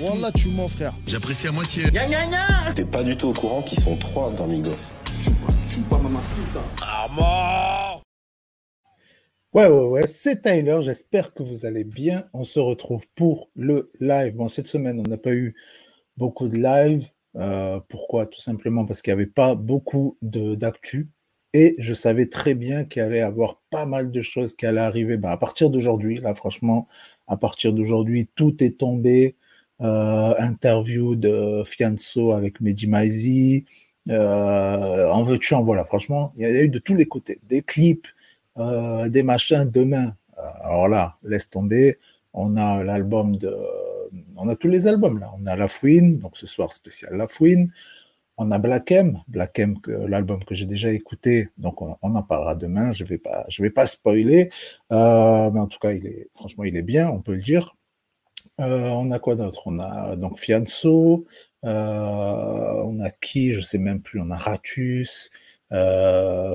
Wallah, tu mens, frère. J'apprécie à moitié. T'es pas du tout au courant qu'ils sont trois dans Migos. Ouais, ouais, ouais, c'est Tyler. J'espère que vous allez bien. On se retrouve pour le live. Bon, cette semaine, on n'a pas eu beaucoup de live. Euh, pourquoi? Tout simplement parce qu'il n'y avait pas beaucoup de- d'actu. Et je savais très bien qu'il allait y avoir pas mal de choses qui allaient arriver. Ben, à partir d'aujourd'hui, là, franchement, à partir d'aujourd'hui, tout est tombé. Euh, interview de Fianso avec Mehdi Maizi. Euh, en veux-tu, en voilà. Franchement, il y a eu de tous les côtés. Des clips, euh, des machins demain. Alors là, laisse tomber. On a l'album de. On a tous les albums là. On a La Fouine, donc ce soir spécial La Fouine. On a Black M, Black M, l'album que j'ai déjà écouté, donc on, en parlera demain. Je vais pas, je vais pas spoiler, Euh, mais en tout cas, il est, franchement, il est bien, on peut le dire. Euh, on a quoi d'autre? On a donc Fianso, euh, on a qui? Je sais même plus. On a Ratus,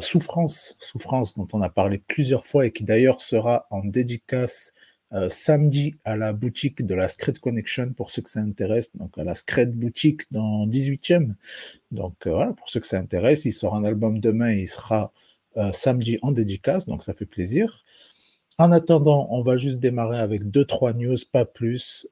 Souffrance, Souffrance dont on a parlé plusieurs fois et qui d'ailleurs sera en dédicace euh, samedi à la boutique de la Scred Connection pour ceux que ça intéresse, donc à la Scred boutique dans 18e. Donc euh, voilà, pour ceux que ça intéresse, il sort un album demain et il sera euh, samedi en dédicace, donc ça fait plaisir. En attendant, on va juste démarrer avec deux trois news, pas plus.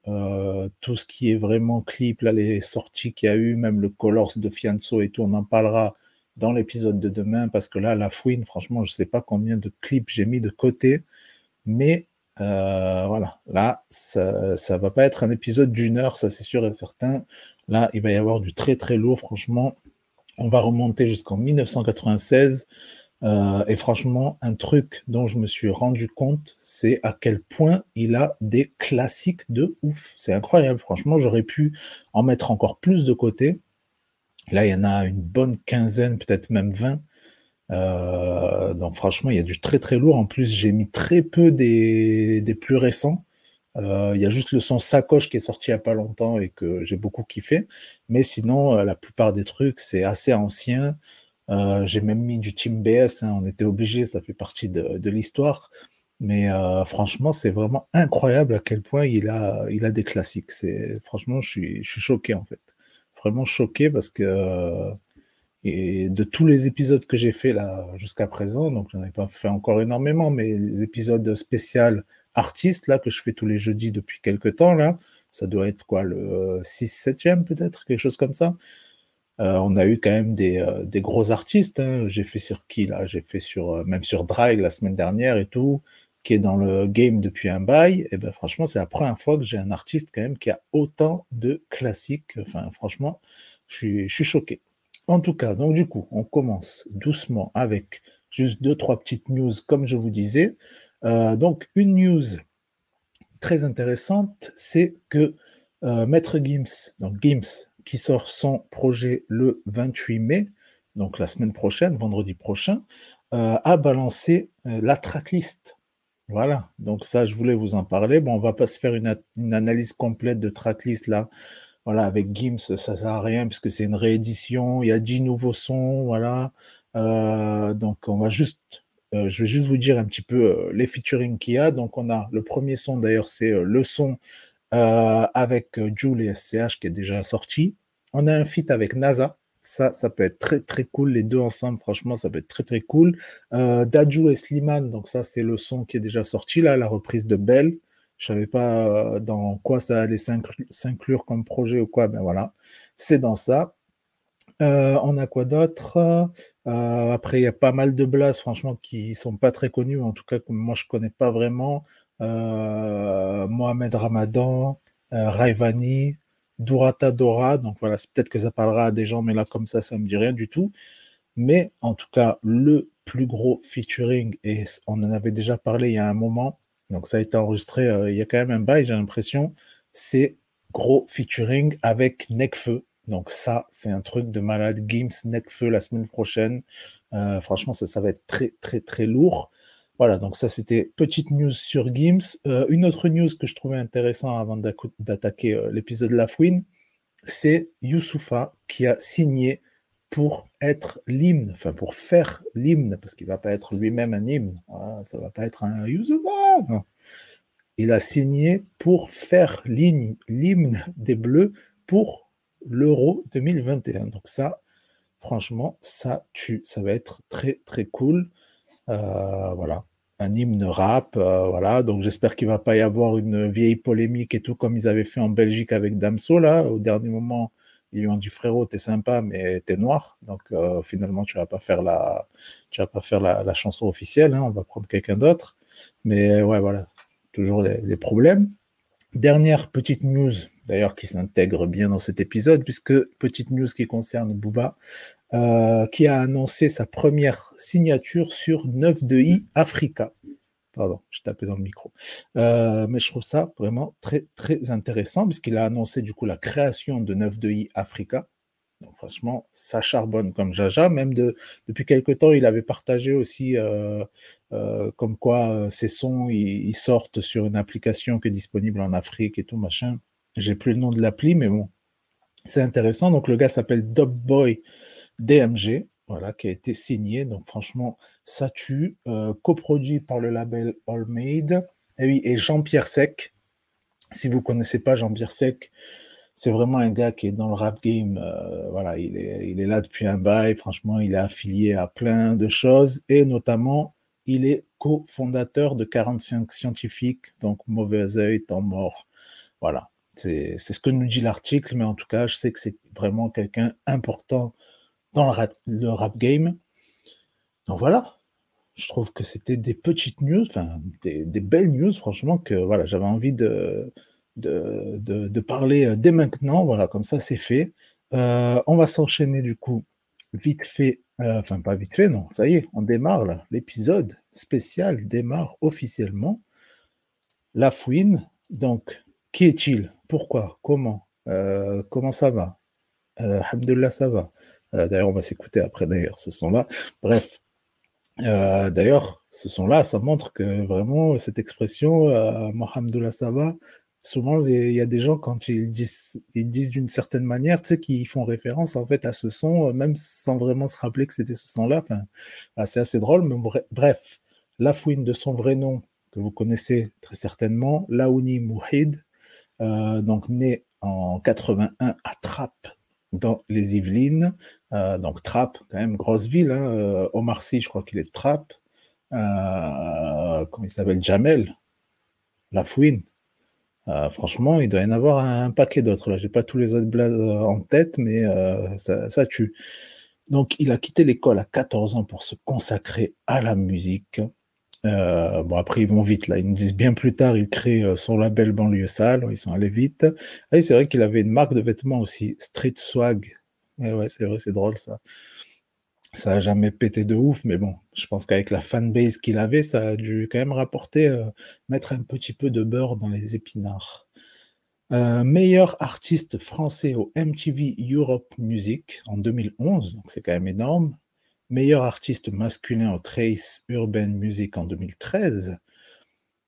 Tout ce qui est vraiment clip, là, les sorties qu'il y a eu, même le Colors de Fianso et tout, on en parlera dans l'épisode de demain parce que là, la fouine, franchement, je sais pas combien de clips j'ai mis de côté, mais euh, voilà, là, ça, ça va pas être un épisode d'une heure, ça c'est sûr et certain. Là, il va y avoir du très très lourd, franchement. On va remonter jusqu'en 1996. Euh, et franchement, un truc dont je me suis rendu compte, c'est à quel point il a des classiques de ouf. C'est incroyable. Franchement, j'aurais pu en mettre encore plus de côté. Là, il y en a une bonne quinzaine, peut-être même 20. Euh, donc franchement, il y a du très très lourd. En plus, j'ai mis très peu des, des plus récents. Euh, il y a juste le son Sacoche qui est sorti il n'y a pas longtemps et que j'ai beaucoup kiffé. Mais sinon, euh, la plupart des trucs, c'est assez ancien. Euh, j'ai même mis du Team BS, hein, on était obligé, ça fait partie de, de l'histoire. Mais euh, franchement, c'est vraiment incroyable à quel point il a, il a des classiques. C'est, franchement, je suis, je suis choqué en fait. Vraiment choqué parce que et de tous les épisodes que j'ai fait là jusqu'à présent, donc j'en ai pas fait encore énormément, mais les épisodes spéciaux artistes là que je fais tous les jeudis depuis quelques temps là, ça doit être quoi le 6 7e peut-être, quelque chose comme ça. Euh, on a eu quand même des, euh, des gros artistes. hein. J'ai fait sur qui là? J'ai fait sur euh, même sur Drag la semaine dernière et tout, qui est dans le game depuis un bail. Et ben franchement, c'est la première fois que j'ai un artiste quand même qui a autant de classiques. Enfin, franchement, je suis choqué. En tout cas, donc du coup, on commence doucement avec juste deux trois petites news, comme je vous disais. Euh, donc une news très intéressante, c'est que euh, Maître Gims, donc Gims, qui sort son projet le 28 mai, donc la semaine prochaine, vendredi prochain, euh, a balancé la tracklist. Voilà, donc ça, je voulais vous en parler. Bon, on va pas se faire une analyse complète de tracklist là. Voilà, avec Gims, ça sert à rien puisque c'est une réédition. Il y a 10 nouveaux sons, voilà. Euh, donc, on va juste, euh, je vais juste vous dire un petit peu euh, les featuring qu'il y a. Donc, on a le premier son d'ailleurs, c'est le son avec euh, Jul et SCH qui est déjà sorti. On a un feat avec NASA. Ça, ça peut être très très cool. Les deux ensemble, franchement, ça peut être très très cool. Dadju et Slimane, donc ça, c'est le son qui est déjà sorti là, la reprise de Belle. Je savais pas euh, dans quoi ça allait s'inclu- s'inclure comme projet ou quoi. Ben voilà, c'est dans ça. Euh, on a quoi d'autre? Euh, Après, il y a pas mal de blasts, franchement, qui sont pas très connus, en tout cas que moi je connais pas vraiment. Euh, Mohamed Ramadan, euh, Raivani, Durata Dora. Donc voilà, peut-être que ça parlera à des gens, mais là comme ça, ça me dit rien du tout. Mais en tout cas, le plus gros featuring, et on en avait déjà parlé il y a un moment, donc ça a été enregistré euh, il y a quand même un bail, j'ai l'impression, c'est gros featuring avec Nekfeu. Donc ça, c'est un truc de malade. Gims, Nekfeu la semaine prochaine. Euh, franchement, ça, ça va être très, très, très lourd. Voilà, donc ça, c'était petite news sur Gims. Euh, une autre news que je trouvais intéressant avant d'attaquer l'épisode La Fouine, c'est Youssoufa qui a signé pour être l'hymne, enfin pour faire l'hymne, parce qu'il va pas être lui-même un hymne. Voilà, ça va pas être un non. il a signé pour faire l'hymne des Bleus pour l'Euro 2021. Donc ça, franchement, ça tue. Ça va être très, très cool. Euh, voilà. Un hymne rap, euh, voilà. Donc j'espère qu'il ne va pas y avoir une vieille polémique et tout comme ils avaient fait en Belgique avec Damso, là. Au dernier moment, ils lui ont dit frérot, t'es sympa, mais t'es noir. Donc euh, finalement, tu vas pas faire la, tu vas pas faire la, chanson officielle. Hein. on va prendre quelqu'un d'autre. Mais ouais, voilà, toujours des problèmes. Dernière petite news, d'ailleurs, qui s'intègre bien dans cet épisode, puisque petite news qui concerne Booba, euh, qui a annoncé sa première signature sur 9-2i Africa. Pardon, je tapais dans le micro. Euh, mais je trouve ça vraiment très, très intéressant, puisqu'il a annoncé du coup la création de 9-2i Africa. Franchement, ça charbonne comme Jaja. Même de, depuis quelque temps, il avait partagé aussi euh, euh, comme quoi ces sons, sortent sur une application qui est disponible en Afrique et tout, machin. J'ai plus le nom de l'appli, mais bon, c'est intéressant. Donc, le gars s'appelle Dubboy DMG, voilà, qui a été signé. Donc, franchement, ça tue. coproduit par le label All Made. Et oui, et Jean-Pierre Sec. Si vous connaissez pas Jean-Pierre Sec, c'est vraiment un gars qui est dans le rap game. Euh, voilà, il est, il est là depuis un bail. Franchement, il est affilié à plein de choses et notamment, il est cofondateur de 45 scientifiques, donc mauvais œil, temps mort. Voilà, c'est ce que nous dit l'article, mais en tout cas, je sais que c'est vraiment quelqu'un important dans le rap, game. Donc voilà, je trouve que c'était des petites news, enfin des, belles news, franchement, que voilà, j'avais envie de, de, parler euh, dès maintenant. Voilà, comme ça, c'est fait. Euh, on va s'enchaîner du coup vite fait, euh, enfin pas vite fait, non, ça y est, on démarre là. L'épisode spécial démarre officiellement. La fouine, donc, qui est-il? Pourquoi? Comment? Comment ça va? Alhamdulillah, ça va. D'ailleurs, on va s'écouter après d'ailleurs ce son-là. Bref, d'ailleurs, ce son-là, ça montre que vraiment cette expression, euh, ça va, souvent, il y a des gens, quand ils disent, ils disent d'une certaine manière, tu sais, qui font référence en fait à ce son, euh, même sans vraiment se rappeler que c'était ce son-là. Enfin, bah, c'est assez drôle, mais bref, la fouine de son vrai nom, que vous connaissez très certainement, Laouni Mouhid, euh, donc né en 81 à Trappes, dans les Yvelines. Euh, donc Trappes, quand même, grosse ville. Hein, Omar Sy, je crois qu'il est de Trappes. comment il s'appelle? Jamel, la fouine. Euh, franchement, il doit y en avoir un, paquet d'autres. Là, j'ai pas tous les autres blazes euh, en tête, mais euh, ça, tue. Donc, il a quitté l'école à 14 ans pour se consacrer à la musique. bon, après, ils vont vite. Là, ils nous disent bien plus tard, il crée son label banlieue sale. Ils sont allés vite. Ah, c'est vrai qu'il avait une marque de vêtements aussi, Street Swag. C'est drôle ça ça n'a jamais pété de ouf, mais bon, je pense qu'avec la fanbase qu'il avait, ça a dû quand même rapporter, euh, mettre un petit peu de beurre dans les épinards. Euh, meilleur artiste français au MTV Europe Music en 2011, donc c'est quand même énorme. Meilleur artiste masculin au Trace Urban Music en 2013.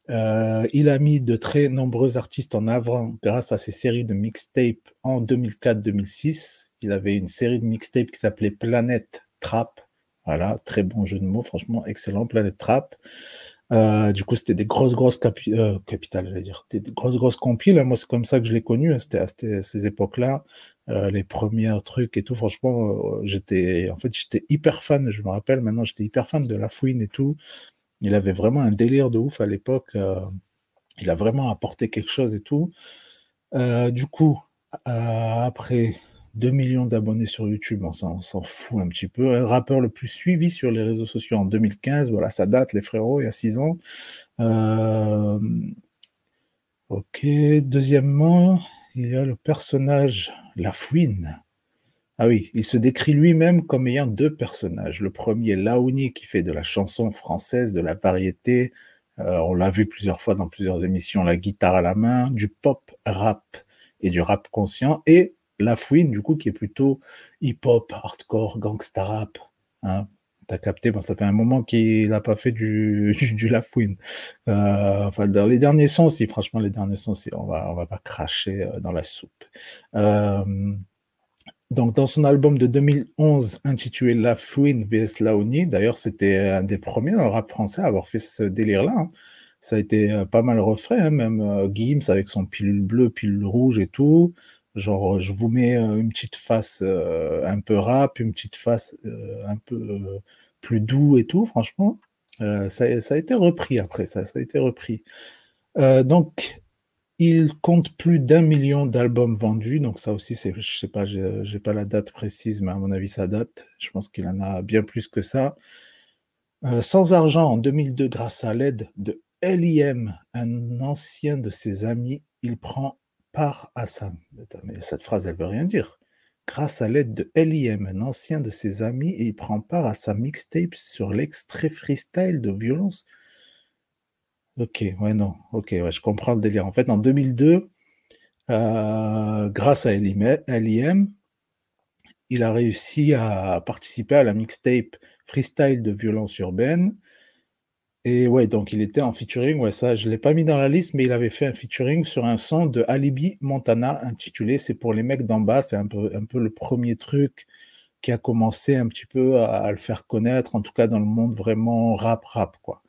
Euh, il a mis de très nombreux artistes en avant grâce à ses séries de mixtapes en 2004-2006. Il avait une série de mixtapes qui s'appelait Planète Trap. Voilà, très bon jeu de mots, franchement, excellent, Planète Trap. Euh, du coup, c'était des grosses, grosses euh, capitales, j'allais dire. Des grosses, grosses compiles. Moi, c'est comme ça que je l'ai connu. Hein. C'était à ces époques-là, les premiers trucs et tout. Franchement, j'étais, en fait, j'étais hyper fan. Je me rappelle maintenant, j'étais hyper fan de La Fouine et tout. Il avait vraiment un délire de ouf à l'époque. il a vraiment apporté quelque chose et tout. du coup, après 2 millions d'abonnés sur YouTube, on s'en fout un petit peu. Un rappeur le plus suivi sur les réseaux sociaux en 2015, voilà, ça date, les frérots, il y a 6 ans. Euh, ok, deuxièmement, il y a le personnage La Fouine. Ah oui, il se décrit lui-même comme ayant deux personnages. Le premier, Laouni, qui fait de la chanson française, de la variété. Euh, on l'a vu plusieurs fois dans plusieurs émissions, la guitare à la main, du pop rap et du rap conscient. Et la Fouine, du coup, qui est plutôt hip-hop, hardcore, gangsta rap. Hein. T'as capté, bon, ça fait un moment qu'il n'a pas fait du, du, La. Euh, enfin, dans les derniers sons, si, franchement, les derniers sons, on va, va pas cracher euh, dans la soupe. Donc, dans son album de 2011 intitulé La Fouine vs Laoni, d'ailleurs, c'était un des premiers dans le rap français à avoir fait ce délire-là. Hein. Ça a été pas mal refait, hein, même Gims avec son pilule bleue, pilule rouge et tout. Genre, je vous mets une petite face un peu rap, une petite face un peu plus doux et tout, franchement. Ça, a été repris après, ça, ça a été repris. donc, il compte plus d'un million d'albums vendus, donc ça aussi, c'est, je sais pas, j'ai pas la date précise, mais à mon avis, ça date. Je pense qu'il en a bien plus que ça. Euh, sans argent, en 2002, grâce à l'aide de LIM, un ancien de ses amis, il prend part à sa... Mais cette phrase, elle veut rien dire. Grâce à l'aide de LIM, un ancien de ses amis, il prend part à sa mixtape sur l'extrait freestyle de violence Ok, ouais, non. Ok, ouais, je comprends le délire. En fait, en 2002, euh, grâce à LIM, il a réussi à participer à la mixtape Freestyle de violence urbaine. Et ouais, donc il était en featuring, ouais, ça, je ne l'ai pas mis dans la liste, mais il avait fait un featuring sur un son de Alibi Montana intitulé C'est pour les mecs d'en bas. C'est un peu, un peu le premier truc qui a commencé un petit peu à, à, le faire connaître, en tout cas dans le monde vraiment rap-rap, quoi.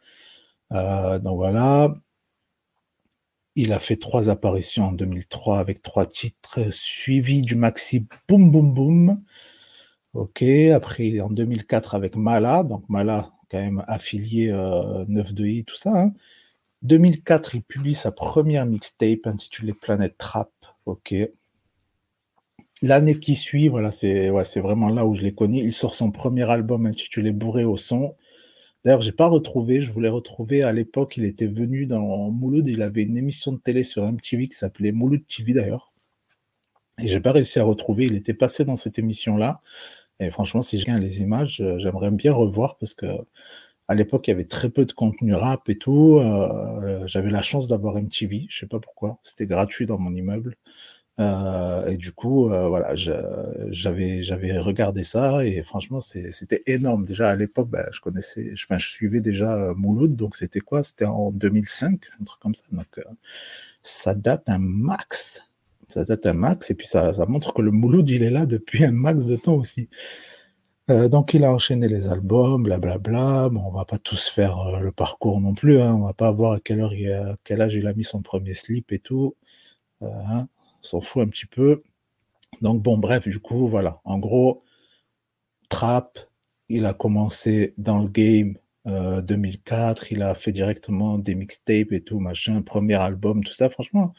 Euh, donc voilà. Il a fait trois apparitions en 2003 avec trois titres, suivi du maxi Boom Boom Boom. Ok, après en 2004 avec Mala, donc Mala quand même affilié euh, 9 de i, tout ça. 2004, hein. il publie sa première mixtape intitulée Planète Trap. Ok. L'année qui suit, voilà, c'est vraiment là où je l'ai connu. Il sort son premier album intitulé Bourré au son. D'ailleurs, j'ai pas retrouvé, je voulais retrouver à l'époque, il était venu dans Mouloud, il avait une émission de télé sur MTV qui s'appelait Mouloud TV d'ailleurs. Et j'ai pas réussi à retrouver, il était passé dans cette émission-là. Et franchement, si j'ai les images, euh, j'aimerais bien revoir parce que à l'époque, il y avait très peu de contenu rap et tout. Euh, j'avais la chance d'avoir MTV, je sais pas pourquoi. C'était gratuit dans mon immeuble. Euh, et du coup, euh, voilà, j'avais regardé ça et franchement, c'était énorme. Déjà à l'époque, bah, je connaissais, je suivais déjà euh, Mouloud, donc c'était quoi? C'était en 2005, un truc comme ça. Donc ça date un max, ça date un max, et puis ça, montre que le Mouloud, il est là depuis un max de temps aussi. donc il a enchaîné les albums, blablabla. Bon, on va pas tous faire le parcours non plus. Hein. On va pas voir à quelle heure, il a, quel âge il a mis son premier slip et tout. Hein s'en fout un petit peu. Donc bon, bref, du coup, voilà. En gros, Trap, il a commencé dans le game 2004, euh, il a fait directement des mixtapes et tout, machin, premier album, tout ça, franchement,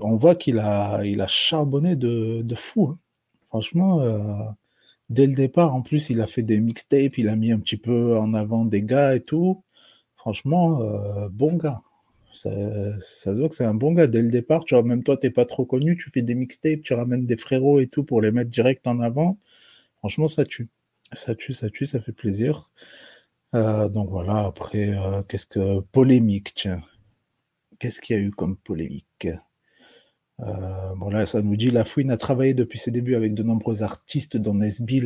on voit qu'il a, il a charbonné de, de fou. Hein. Franchement, euh, dès le départ, en plus, il a fait des mixtapes, il a mis un petit peu en avant des gars et tout. Franchement, euh, bon gars. Ça, se voit que c'est un bon gars dès le départ. Tu vois, même toi, t'es pas trop connu, tu fais des mixtapes, tu ramènes des frérots et tout pour les mettre direct en avant. Franchement, ça tue. Ça tue, ça tue, ça fait plaisir. Euh, donc voilà, après, euh, qu'est-ce que. Polémique, tiens. Qu'est-ce qu'il y a eu comme polémique? Euh, bon là, ça nous dit La Fouine a travaillé depuis ses débuts avec de nombreux artistes, dont Nesby,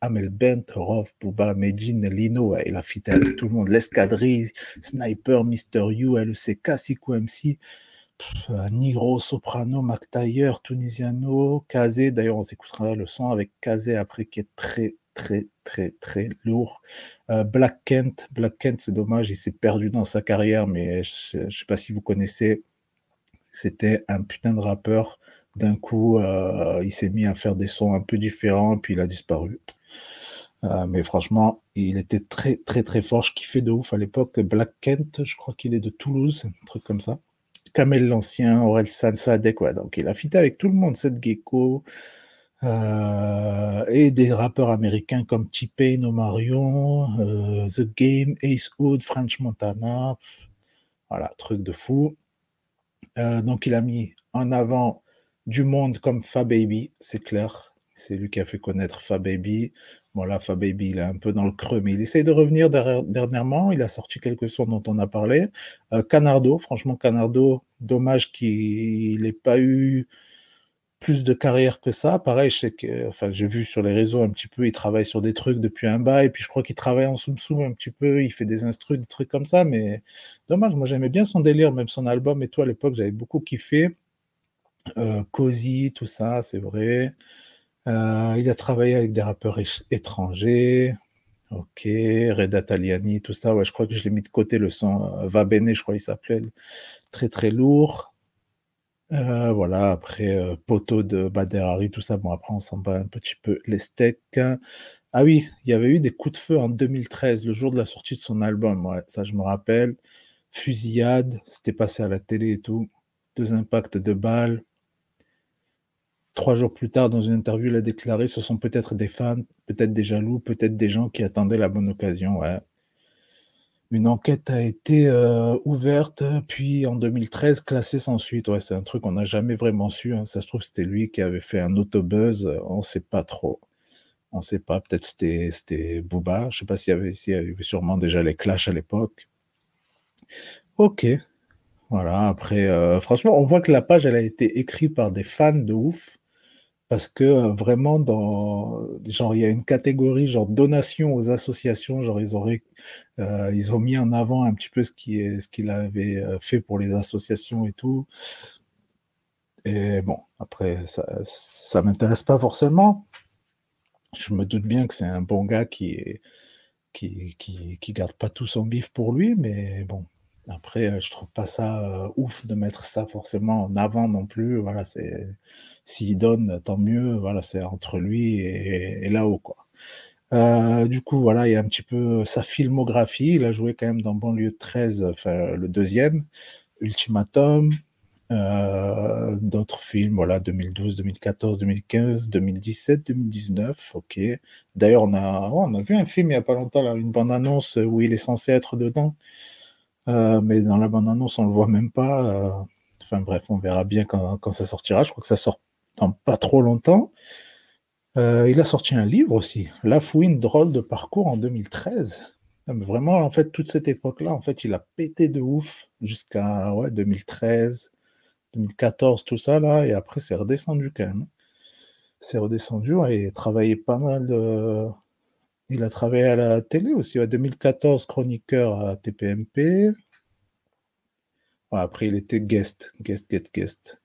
Amel Bent, Rov, Bouba, Medine, Lino, et la fit avec tout le monde, l'Escadrille, Sniper, Mister You, LCK, Siku MC, Nigro, Soprano, Mac Tunisiano, Kazé. D'ailleurs, on s'écoutera le son avec Kazé après, qui est très, très, très, très lourd. Euh, Black Kent, Black Kent, c'est dommage, il s'est perdu dans sa carrière, mais je ne sais pas si vous connaissez c'était un putain de rappeur. D'un coup, euh, il s'est mis à faire des sons un peu différents, puis il a disparu. Euh, mais franchement, il était très très très fort. Je kiffais de ouf à l'époque. Black Kent, je crois qu'il est de Toulouse, un truc comme ça. Kamel l'Ancien, Aurel Sansadek. Donc il a fité avec tout le monde, Seth Gecko, euh, et des rappeurs américains comme T-Pain, Omarion, The Game, Ace Hood, French Montana. Voilà, truc de fou. Euh, donc, il a mis en avant du monde comme Fababy, c'est clair. C'est lui qui a fait connaître Fababy. Bon, là, Fababy, il est un peu dans le creux, mais il essaye de revenir dernièrement. Il a sorti quelques sons dont on a parlé. Euh, Canardo, franchement, Canardo, dommage qu'il n'ait pas eu plus de carrière que ça. Pareil, je sais que, enfin, j'ai vu sur les réseaux un petit peu, il travaille sur des trucs depuis un bail, puis je crois qu'il travaille en soum-soum un petit peu, il fait des instrus, des trucs comme ça, mais dommage, moi j'aimais bien son délire, même son album et tout à l'époque, j'avais beaucoup kiffé. Euh, Cozy, tout ça, c'est vrai. Euh, il a travaillé avec des rappeurs étrangers. Ok, Reda Taliani, tout ça. Ouais, je crois que je l'ai mis de côté le son euh, Va Bene, je crois qu'il s'appelait. Très très lourd. Euh, voilà, après euh, Poteau de Bader tout ça. Bon, après, on s'en bat un petit peu les steaks. Ah oui, il y avait eu des coups de feu en 2013, le jour de la sortie de son album. Ouais, ça, je me rappelle. Fusillade, c'était passé à la télé et tout. Deux impacts de balles. Trois jours plus tard, dans une interview, il a déclaré ce sont peut-être des fans, peut-être des jaloux, peut-être des gens qui attendaient la bonne occasion. Ouais. Une enquête a été euh, ouverte, puis en 2013 classée sans suite. Ouais, c'est un truc qu'on n'a jamais vraiment su. Hein. Ça se trouve, c'était lui qui avait fait un autobuzz. On ne sait pas trop. On ne sait pas. Peut-être c'était c'était Booba. Je ne sais pas s'il y, avait, avait sûrement déjà les clashs à l'époque. Ok. Voilà. Après, euh, franchement, on voit que la page, elle a été écrite par des fans de ouf parce que euh, vraiment genre il y a une catégorie genre donation aux associations genre ils auraient euh, ils ont mis en avant un petit peu ce qui est ce qu'il avait euh, fait pour les associations et tout. Et bon après ça ça m'intéresse pas forcément. Je me doute bien que c'est un bon gars qui est qui, qui, qui garde pas tout son bif pour lui mais bon après je trouve pas ça ouf de mettre ça forcément en avant non plus voilà c'est s'il donne, tant mieux. Voilà, c'est entre lui et, là-haut, quoi. Euh, du coup, voilà, il y a un petit peu sa filmographie. Il a joué quand même dans Banlieue 13, enfin le deuxième, Ultimatum, euh, d'autres films, voilà, 2012, 2014, 2015, 2017, 2019, ok. D'ailleurs, on a, oh, on a vu un film il n'y a pas longtemps, une bande-annonce où il est censé être dedans, euh, mais dans la bande-annonce, on le voit même pas. Enfin bref, on verra bien quand, ça sortira. Je crois que ça sort dans pas trop longtemps. Euh, il a sorti un livre aussi, La fouine drôle de parcours en 2013. vraiment, en fait, toute cette époque-là, en fait, il a pété de ouf jusqu'à ouais, 2013, 2014, tout ça, là, et après, c'est redescendu quand même. C'est redescendu, et il a travaillé pas mal. Il a travaillé à la télé aussi, en 2014, chroniqueur à TPMP. après, il était guest, guest, guest, guest.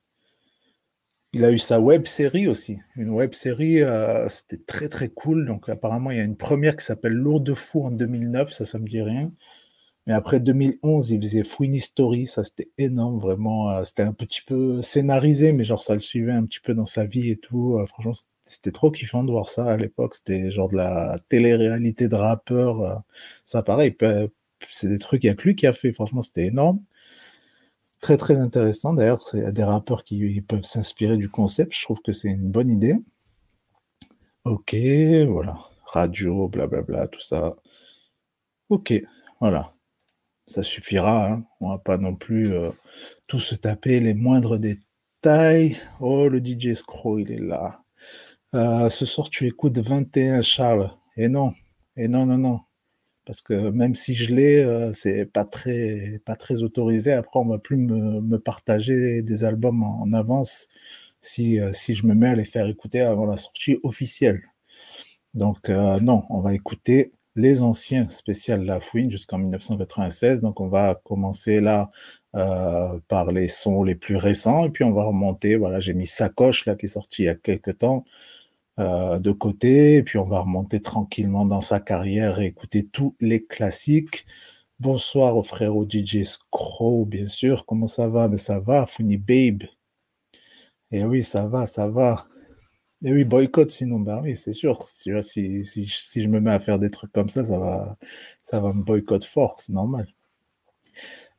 Il a eu sa web série aussi. Une web série, euh, c'était très très cool. Donc apparemment, il y a une première qui s'appelle Lourd Fou en 2009, ça, ça me dit rien. Mais après 2011, il faisait Fouini Story, ça c'était énorme, vraiment. Euh, c'était un petit peu scénarisé, mais genre ça le suivait un petit peu dans sa vie et tout. Euh, franchement, c'était trop kiffant de voir ça à l'époque. C'était genre de la télé-réalité de rappeur. ça pareil, c'est des trucs, il n'y a que lui qui a fait. Franchement, c'était énorme. Très très intéressant. D'ailleurs, c'est des rappeurs qui peuvent s'inspirer du concept. Je trouve que c'est une bonne idée. Ok, voilà. Radio, blablabla, tout ça. Ok, voilà. Ça suffira. Hein. On va pas non plus euh, tout se taper les moindres détails. Oh, le DJ Scroll, il est là. Euh, ce soir, tu écoutes 21, Charles. Et non, et non, non, non parce que même si je l'ai, euh, c'est pas très, autorisé. Après, on va plus me, partager des albums en, avance si, euh, si je me mets à les faire écouter avant la sortie officielle. Donc, non, on va écouter les anciens spéciales La Fouine jusqu'en 1996. Donc, on va commencer là par les sons les plus récents et puis on va remonter. Voilà, j'ai mis Sacoche là qui est sorti il y a quelques temps. Euh, de côté, et puis on va remonter tranquillement dans sa carrière et écouter tous les classiques. Bonsoir au frérot DJ Scrow, bien sûr. Comment ça va? Mais ça va, Funny Babe. Et eh oui, ça va, ça va. Et oui, boycott sinon, ben oui, c'est sûr. Si, je me mets à faire des trucs comme ça, ça va, ça va me boycott fort, c'est normal.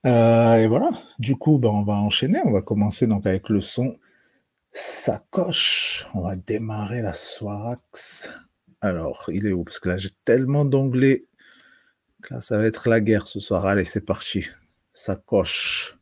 Euh, et voilà, du coup, ben, on va enchaîner. On va commencer donc avec le son Sacoche. On va démarrer la Soirax. Alors, il est où? Parce que là, j'ai tellement d'onglets. Là, ça va être la guerre ce soir. Allez, c'est parti. Sacoche.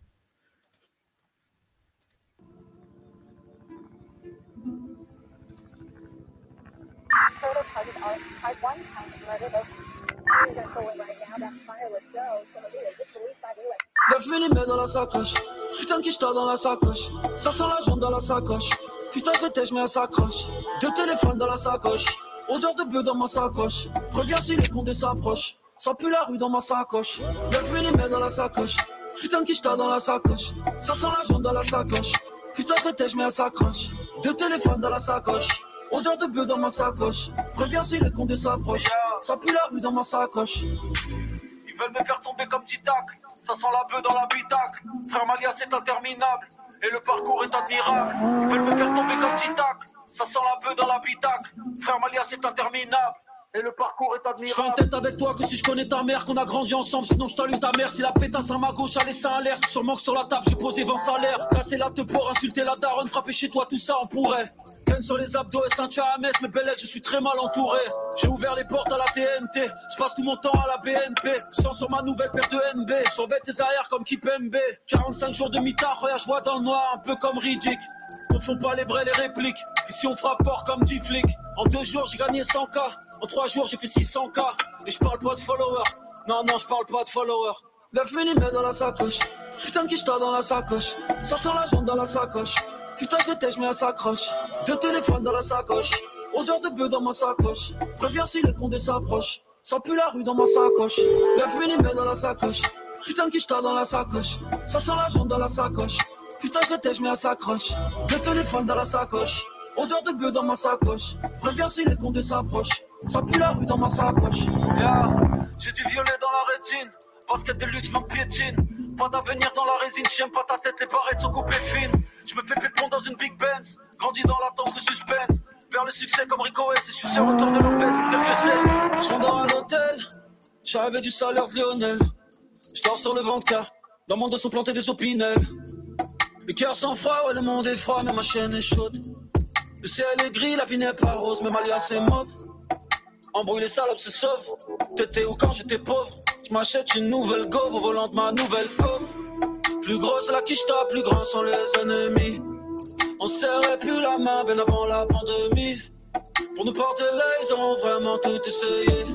Neuf mm dans la sacoche. Putain de quicheta dans la sacoche. Ça sent la jambe dans la sacoche. Putain je mets un sacoche. Deux téléphones dans la sacoche. Odeur de bœuf dans ma sacoche. Regarde si les condés s'approchent. Ça pue la rue dans ma sacoche. Neuf mm dans la sacoche. Putain de quicheta dans la sacoche. Ça sent la jambe dans la sacoche. Putain je mets un sacoche. Deux téléphones dans la sacoche. Odeur de bœuf dans ma sacoche. Regarde si les condés s'approchent. Ça pue la rue dans ma sacoche. Ils veulent me faire tomber comme Titac, ça sent la bœuf dans l'habitacle. Frère Malia, c'est interminable, et le parcours est admirable. Ils veulent me faire tomber comme Titac, ça sent la bœuf dans l'habitacle. Frère Malia, c'est interminable. Et le parcours est admirable. Je fais en tête avec toi que si je connais ta mère, qu'on a grandi ensemble, sinon je t'allume ta mère. Si la pétasse à ma gauche a laissé un l'air, c'est sûrement que sur la table j'ai posé 20 salaires. Casser la te pour insulter la daronne, frapper chez toi, tout ça on pourrait. Ken sur les abdos et ceinture à mais belle je suis très mal entouré. J'ai ouvert les portes à la TNT, je passe tout mon temps à la BNP. Sans sur ma nouvelle paire de NB, j'embête tes arrières comme Kipembe. 45 jours de mitard, regarde, je vois dans le noir, un peu comme Riddick. Confond pas les vrais, les répliques. Ici on frappe fort comme 10 flics. En deux jours j'ai gagné 100k. En trois jours j'ai fait 600k. Et je parle pas de followers. Non, non, je parle pas de followers. 9 mm dans la sacoche. Putain de quicheta dans la sacoche? Ça sent la jambe dans la sacoche. Putain, je déteste, mais elle s'accroche. Deux téléphones dans la sacoche. Odeur de bœuf dans ma sacoche. Préviens si le condé s'approche. Ça pue la rue dans ma sacoche. 9 mm dans la sacoche. Putain de quicheta dans la sacoche? Ça sent la jambe dans la sacoche. Putain, je déteste, mais elle s'accroche. Deux téléphones dans la sacoche. Odeur de bœuf dans ma sacoche. Si les condés s'approchent. Ça pue la rue dans ma sacoche. Yeah, j'ai du violet dans la rétine. Basket de luxe, m'en piétine. Pas d'avenir dans la résine, j'aime pas ta tête, les barrettes sont coupées fines. Je me fais péplon dans une Big Benz. Grandis dans l'attente de suspense. Vers le succès comme Rico S. Et sûr autour de Lopez pour quelques. Je m'endors à l'hôtel. J'avais du salaire de Lionel. Je dors sur le ventre dans mon dos sont plantés des opinels. Le cœur sans froid, ouais, le monde est froid, mais ma chaîne est chaude. Le ciel est gris, la vie n'est pas rose, mais Malia c'est mauve. Embrouille les salopes se sauvent. T'étais où quand j'étais pauvre? Je m'achète une nouvelle gove au volant de ma nouvelle cove. Plus grosse la quicheta, plus grands sont les ennemis. On serrait plus la main bien avant la pandémie. Pour nous porter là, ils ont vraiment tout essayé.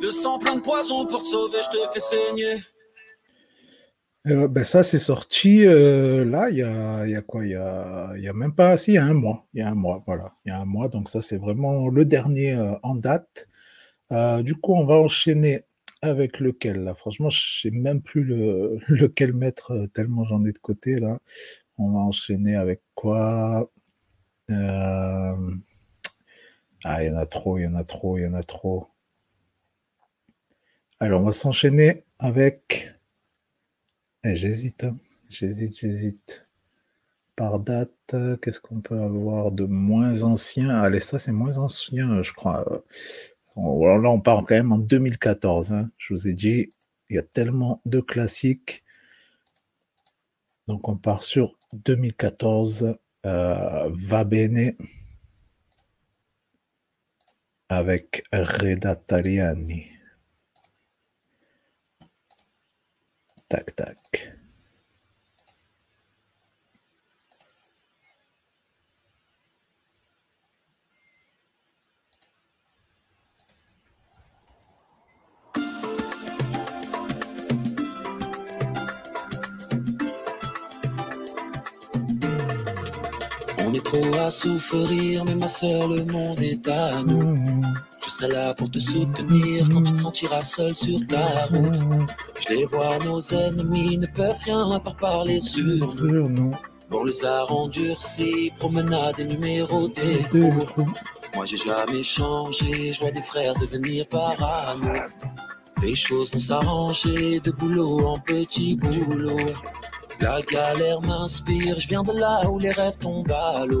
Le sang plein de poison pour te sauver, je te fais saigner. Euh, ben ça, c'est sorti euh, là, il y a, y a quoi? Il y a, y a même pas, si, il y a un mois. Il y a un mois, voilà. Il y a un mois, donc ça, c'est vraiment le dernier euh, en date. Du coup, on va enchaîner avec lequel là? Franchement, je sais même plus le, lequel mettre, tellement j'en ai de côté là. On va enchaîner avec quoi? Ah, il y en a trop, il y en a trop, il y en a trop. Alors, on va s'enchaîner avec. Eh, j'hésite, hein. j'hésite, j'hésite. Par date, qu'est-ce qu'on peut avoir de moins ancien? Allez, ça c'est moins ancien, je crois. Là, on part quand même en 2014. hein. Je vous ai dit, il y a tellement de classiques. Donc on part sur 2014. euh, Va Bene avec Reda Taliani. Tac, tac. On est trop à souffrir, mais ma soeur, le monde est à nous. Serai là pour te soutenir quand tu te sentiras seul sur ta route. Je les vois, nos ennemis ne peuvent rien à part parler sur nous. Bon, les a endurcis, promenade et numéro des. Moi j'ai jamais changé, je vois des frères devenir parano. Les choses vont s'arranger de boulot en petit boulot. La galère m'inspire, je viens de là où les rêves tombent à l'eau.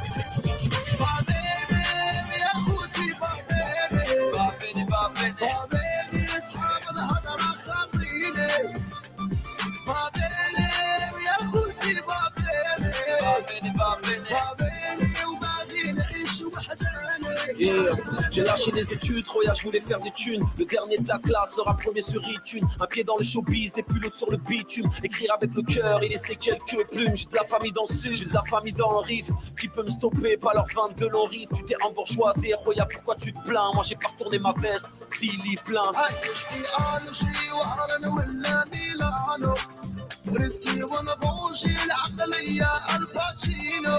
Yeah. J'ai lâché les études, Roya, je voulais faire des thunes. Le dernier de la classe sera premier sur iTunes. Un pied dans le showbiz et puis l'autre sur le bitume. Écrire avec le cœur et laisser quelques plumes. J'ai de la famille dans le sud, j'ai de la famille dans le rive. Qui peut me stopper, pas leur 22 longs rives. Tu t'es un bourgeoisie, Roya, pourquoi tu te plains Moi j'ai pas retourné ma veste, Philippe plein. عايش في ألجي وأرن ولا ميلانو ريسكي وانا بوجي العقلية الباتشينو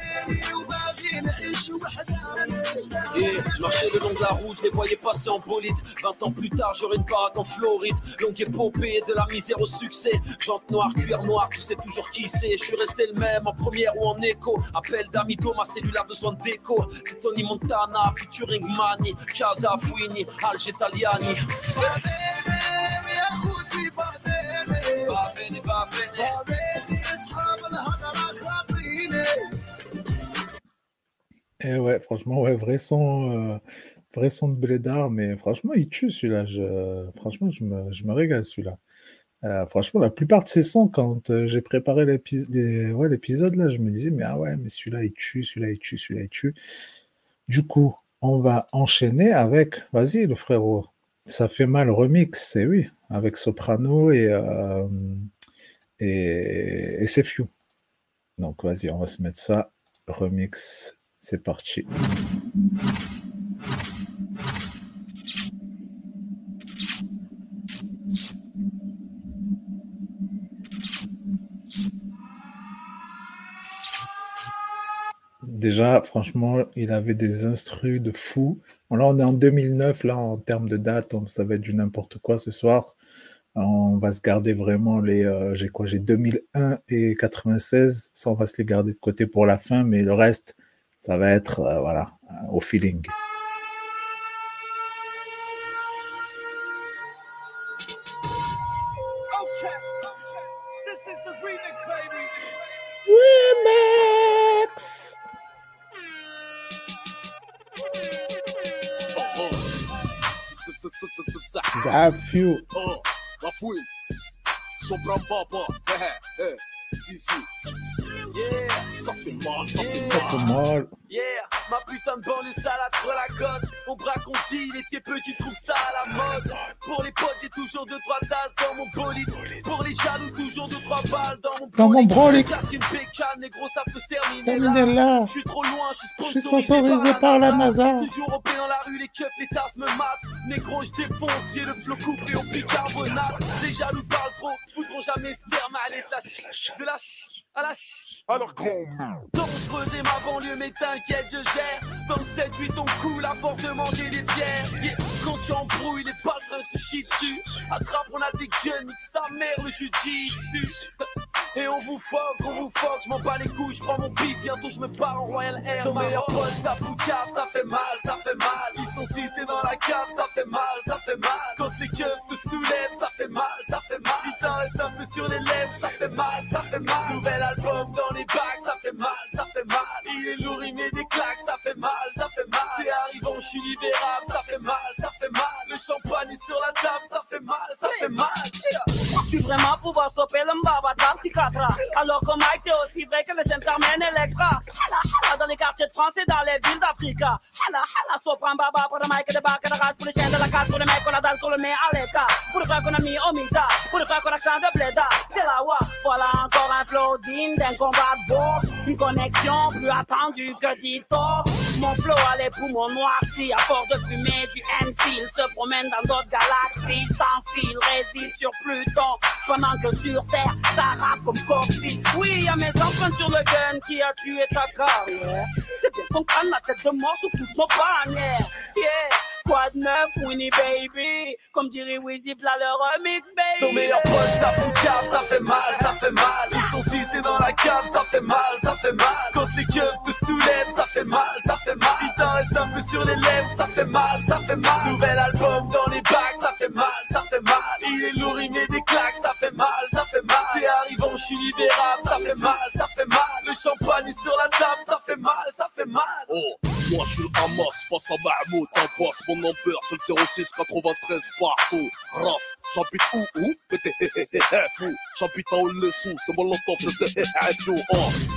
Je marchais le long de la route, je les voyais passer en bolide. 20 ans plus tard, j'aurais une baraque en Floride. Longue épopée de la misère au succès. Jante noire, cuir noir, tu sais toujours qui c'est. Je suis resté le même en première ou en écho. Appel d'amigo, ma cellule a besoin de déco. C'est Tony Montana, featuring Mani, Casa Fouini, Alge Italiani. Babene, babene, babene, Et ouais, franchement, ouais, vrai son, euh, vrai son de blédard, mais franchement, il tue celui-là. Je, franchement, je me, je me régale celui-là. Euh, franchement, la plupart de ces sons, quand euh, j'ai préparé l'épi- les- ouais, l'épisode, là, je me disais, mais ah ouais, mais celui-là, il tue, celui-là, il tue, celui-là, il tue. Du coup, on va enchaîner avec, vas-y, le frérot, ça fait mal remix, c'est oui, avec Soprano et, euh, et, et. Donc, vas-y, on va se mettre ça, remix, c'est parti. Déjà, franchement, il avait des instrus de fou. Là, on est en 2009, là, en termes de date, donc ça va être du n'importe quoi ce soir. On va se garder vraiment les. euh, j'ai quoi J'ai 2001 et 96. Ça, on va se les garder de côté pour la fin, mais le reste, ça va être, euh, voilà, euh, au feeling. Okay, okay. This is the remix, papa. Yeah, Ça fait mal, ça fait Ça fait mal. yeah, ma putain de banlieue salade sur la côte. Mon bras qu'on dit, il était petit, trouve ça à la mode. Pour les potes, j'ai toujours deux, trois tasses dans mon bolide. Pour les jaloux, toujours deux, trois balles dans mon Dans mon bolide. brolic. Casque une bécane, négro, ça peut se terminer là. là. Je suis trop loin, je suis sponsorisé par la NASA. Toujours au dans la rue, les keufs, les tasses me matent. Négro, je défonce, j'ai le flot coupé au bicarbonate. Les jaloux parlent trop, voudront jamais se mais allez, la de la à la ch- Alors, grand. Dangereuse et ma banlieue, mais t'inquiète, je gère. Dans le 7-8, on coule à force de manger des pierres. Yeah. Quand tu embrouilles, les balles se chient dessus. Attrape, on a des guns, nique sa mère, le jujitsu. Et on vous fuck, on vous fuck, je m'en bats les couilles, je prends mon bif, bientôt je me pars en Royal Air. Ton meilleur pote, ta poucave, ça fait mal, ça fait mal. Ils sont six, t'es dans la cave, ça fait mal, ça fait mal. Quand les keufs te soulèvent, ça fait mal, ça fait mal. T'en reste un peu sur les lèvres, ça fait mal, ça fait mal. Nouvel album dans les bacs, ça fait mal, fait mal. Il est lourd, il met des claques, ça fait mal, ça fait mal. T'es arrivant, je suis libérable, ça fait mal, ça fait mal. Le champagne est sur la table, ça fait mal, ça fait mal. Je suis vraiment pouvoir stopper le mbaba de la psychiatra. Alors que Mike, c'est aussi vrai que les intermènes Electra. Dans les quartiers de France et dans les villes d'Africa. Hala, hala, sopran baba pour le Mike bacs et de race pour les chiens de la case, pour les mecs qu'on a qu'on le met à l'état. Pour le frère qu'on a mis au mita, pour le frère qu'on a accent de bléda. C'est la wa, voilà encore un flow d'un combat de boxe. Une connexion plus attendue que Tito. Mon flow a les poumons noircis à force de fumer du MC. Il se promène dans d'autres galaxies sans fil, réside sur Pluton. Pendant que sur Terre, ça rappe comme Coxy. Oui, y a mes empreintes sur le gun qui a tué ta carrière. C'est bien qu'on crâne la tête de mort sous toutes nos bannières. Yeah, quoi de neuf, Winnie baby. Comme dirait Wizzy, v'là le remix, baby. Ton meilleur pote, ta poucave, ça fait mal, ça fait mal. Ils sont six, t'es dans la cave, ça fait mal, ça fait mal. Quand les keufs te soulèvent, ça fait mal, ça fait mal. Il t'en reste un peu sur les lèvres, ça fait mal, ça fait mal. Nouvel album dans les bacs, ça fait mal, ça fait mal. Il est lourd, il met des claques, ça fait mal, ça fait mal. T'es arrivant, je suis libérable, ça fait mal, ça fait mal. Le champagne est sur la table, ça fait mal, ça fait mal. Oh, moi je suis Hamas face à Mahmoud, passe mon ampère, c'est le 06 93 partout. Race, j'habite où où? Fou, j'habite à Oulessou, c'est mon lantop, c'est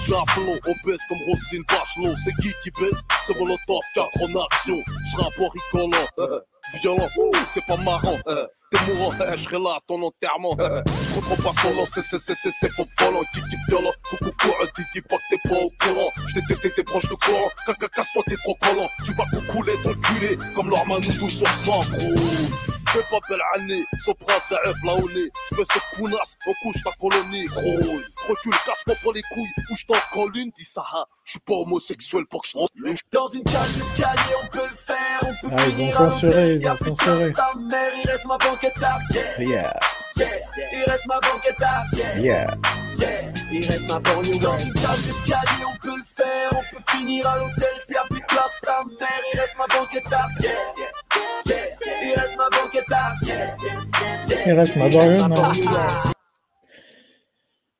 j'ai un plomb, obèse comme Roselyne Bachelot, c'est qui qui baisse, c'est mon lantop, 4 en action, j'rappe en rigolant, c'est pas marrant. T'es mourant, je serai là à ton enterrement. Trop trop pas solo, c'est c'est c'est c'est c'est volant, qui qui violent, coucou courant, dis dis pas que t'es pas au courant. J't'ai t'es t'es proche de courant, caca casse-toi t'es trop collant. Tu vas couler ton culé, comme leur main nous touche sur sang. Fais pas belle année, ça F, là au nez. Espèce de pounasse, on couche ta colonie, gros. Recule, casse-moi pas les couilles, ou j't'en colle une, dis ça, hein. J'suis pas homosexuel pour que j'en Dans une cage d'escalier, on peut le faire, on peut Ah, ils ont censuré, ils ont censuré. Sa mère, il reste ma banquette à yeah, Yeah, yeah. Il reste ma banquette à yeah, yeah. yeah. Il reste ma banlieue dans une cage d'escalier, on peut le faire, on peut finir à l'hôtel, s'il y a plus de place, sa mère, il reste ma banquette à yeah, yeah. Il reste ma banquette à yeah, Il reste ma banlieue,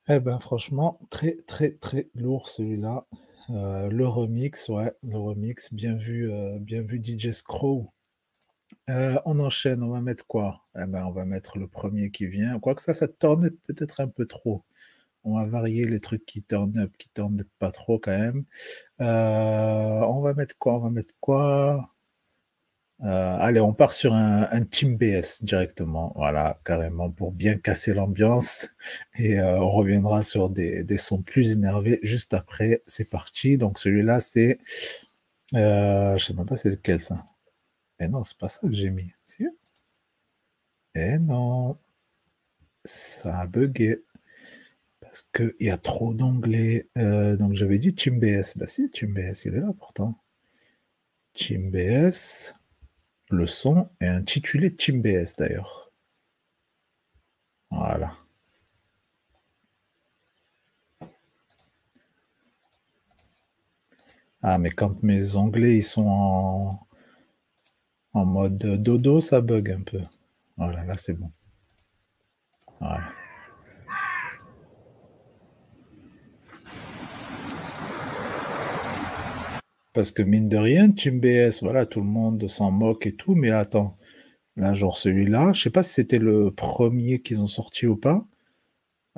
Eh ben franchement, très très très lourd celui-là. Euh, le remix, ouais, le remix, bien vu, euh, bien vu DJ Scrow. Euh, on enchaîne, on va mettre quoi? Eh ben on va mettre le premier qui vient. Quoique ça, ça turn up peut-être un peu trop. On va varier les trucs qui turn pas trop quand même. Euh, on va mettre quoi? On va mettre quoi? Euh, allez, on part sur un, Team BS directement, voilà, carrément, pour bien casser l'ambiance. Et euh, on reviendra sur des, sons plus énervés juste après. C'est parti. Donc celui-là, c'est... Je sais même pas c'est lequel ça. Eh non, c'est pas ça que j'ai mis. Si Eh non. Ça a bugué. Qu'il y a trop d'onglets. Euh, donc j'avais dit Team BS. Bah si, Team BS, il est là pourtant. Team BS. Le son est intitulé Team BS d'ailleurs. Voilà. Ah, mais quand mes onglets ils sont en, en mode dodo, ça bug un peu. Voilà, là c'est bon. Voilà. Parce que mine de rien, Team BS, voilà, tout le monde s'en moque et tout, mais attends, là, genre celui-là, je sais pas si c'était le premier qu'ils ont sorti ou pas.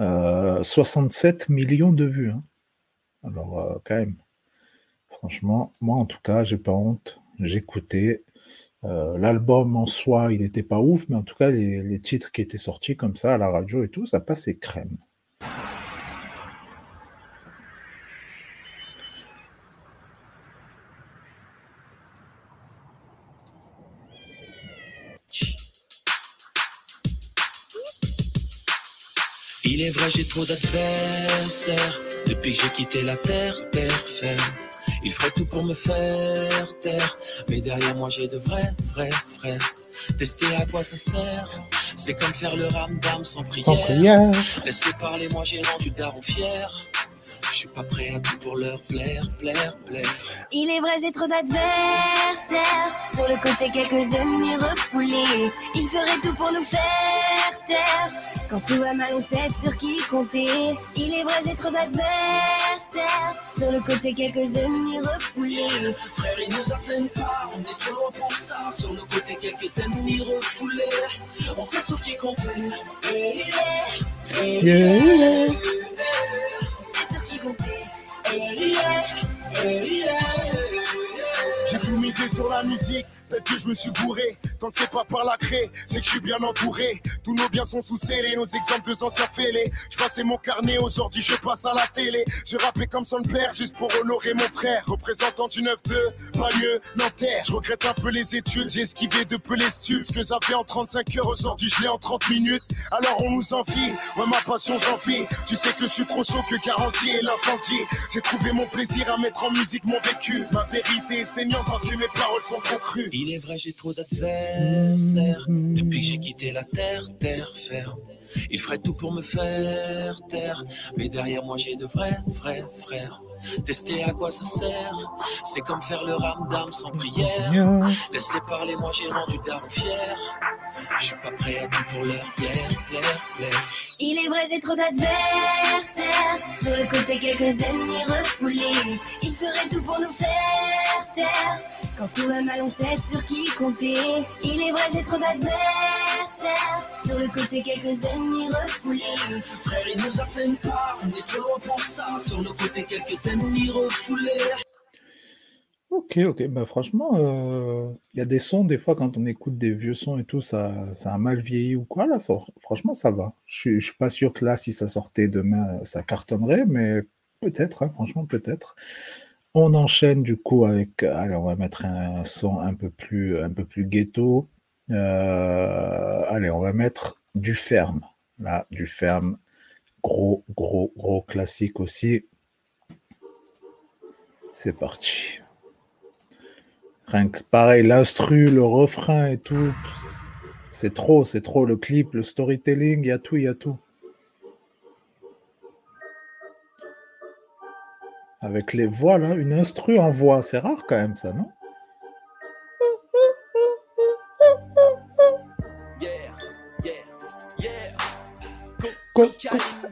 Euh, 67 millions de vues. hein. Alors, euh, quand même, franchement, moi en tout cas, j'ai pas honte. J'écoutais. Euh, L'album en soi, il n'était pas ouf, mais en tout cas, les titres qui étaient sortis comme ça à la radio et tout, ça passait crème. Il j'ai trop d'adversaires. Depuis que j'ai quitté la terre, terre ferme. Ils feraient tout pour me faire taire. Mais derrière moi, j'ai de vrais, vrais frères. Tester à quoi ça sert C'est comme faire le ramdam sans prière. Sans prière. Laisse-les parler, moi j'ai rendu daron fier. Je suis pas prêt à tout pour leur plaire, plaire, plaire. Il est vrai, j'ai trop d'adversaires. Sur le côté, quelques ennemis refoulés. Ils feraient tout pour nous faire taire. Quand tout va mal, on sait sur qui compter. Il est vrai, j'ai trop d'adversaires. Sur le côté, quelques ennemis refoulés. Frère, ils nous atteignent pas, on est trop loin pour ça. Sur nos côtés, quelques ennemis refoulés. On sait sur qui compter. Et il est, J'ai tout misé sur la musique, peut-être que je me suis bourré. Tant que c'est pas par la craie, c'est que je suis bien entouré. Tous nos biens sont sous scellés, nos exemples de anciens fêlés. Je passais mon carnet, aujourd'hui je passe à la télé. Je rappais comme son père, juste pour honorer mon frère. Représentant du 9-2, pas mieux, Nanterre. Je regrette un peu les études, j'ai esquivé de peu les stupes. Ce que j'avais en 35 heures, aujourd'hui je l'ai en 30 minutes. Alors on nous envie, ouais ma passion j'en vis. Tu sais que je suis trop chaud que garantie et l'incendie. J'ai trouvé mon plaisir à mettre en musique mon vécu. Ma vérité est saignante parce que mes paroles sont trop crues. Il est vrai, j'ai trop d'adversaires. Depuis que j'ai quitté la terre, terre ferme. Ils feraient tout pour me faire taire. Mais derrière moi, j'ai de vrais, vrais frères. Tester à quoi ça sert? C'est comme faire le ramdam sans prière. Laisse-les parler, moi j'ai rendu daron fier. Je suis pas prêt à tout pour leur plaire, plaire, plaire. Il est vrai, j'ai trop d'adversaires. Sur le côté, quelques ennemis refoulés. Ils feraient tout pour nous faire terre. Quand tout va mal, on sait sur qui compter. Il est vrai, j'ai trop d'adversaires. Sur le côté, quelques ennemis refoulés. Frère, ils nous atteignent pas, on est trop loin pour ça. Sur le côté, quelques ennemis refoulés. Ok, ok, bah franchement, euh, il y a des sons, des fois, quand on écoute des vieux sons et tout, ça, ça a mal vieilli ou quoi, là, ça- franchement, ça va. Je suis, je suis pas sûr que là, si ça sortait demain, ça cartonnerait, mais peut-être, hein, franchement, peut-être. On enchaîne du coup avec, allez, on va mettre un son un peu plus, un peu plus ghetto. Euh, allez, on va mettre du ferme. Là, du ferme, gros, gros, gros classique aussi. C'est parti. Rien que pareil, l'instru, le refrain et tout, c'est trop, c'est trop. Le clip, le storytelling, il y a tout, il y a tout. Avec les voix là, une instru en voix, c'est rare quand même ça, non? Yeah, yeah, yeah. Co- Co-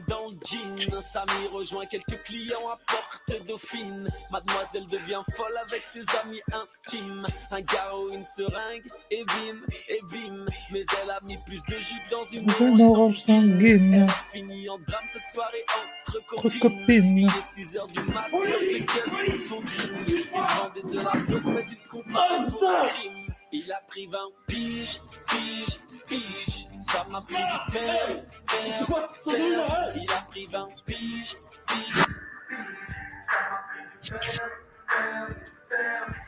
Samy rejoint quelques clients à Porte Dauphine. Mademoiselle devient folle avec ses amis intimes. Un garrot, une seringue, et bim, et bim. Mais elle a mis plus de jus dans une Une orange sanguine. Fini en drame cette soirée entre Entre copines. copines. Il est 6 heures du matin, les keufs font grine. Il vendait de la dope, mais il pour un crime. Il a pris 20 piges, piges, piges. Ça m'a pris du fer, fer, fer. Il a pris 20 piges, piges.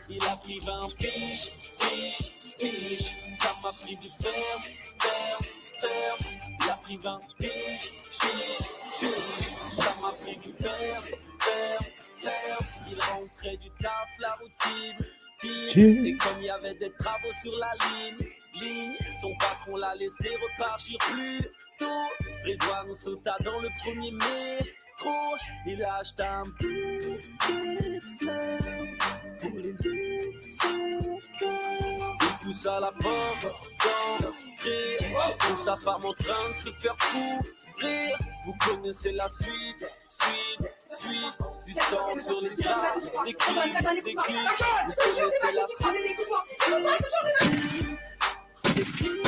Il a pris 20 piges, piges, piges. Ça m'a pris du fer, fer, fer. Il a pris 20 piges, piges, piges. Ça m'a pris du fer, fer, fer. Il rentrait du taf, la routine. Et comme il y avait des travaux sur la ligne, son patron l'a laissé repartir plus tôt. Redouane sauta dans le premier métro. Il a acheté un bouquet de fleurs pour les son cœur. Il poussa la porte d'entrée. Il trouve sa femme en train de se faire rire. Vous connaissez la suite, suite, suite. Du sang sur les draps, des clics, des clics. Vous connaissez la suite, suite, des clics.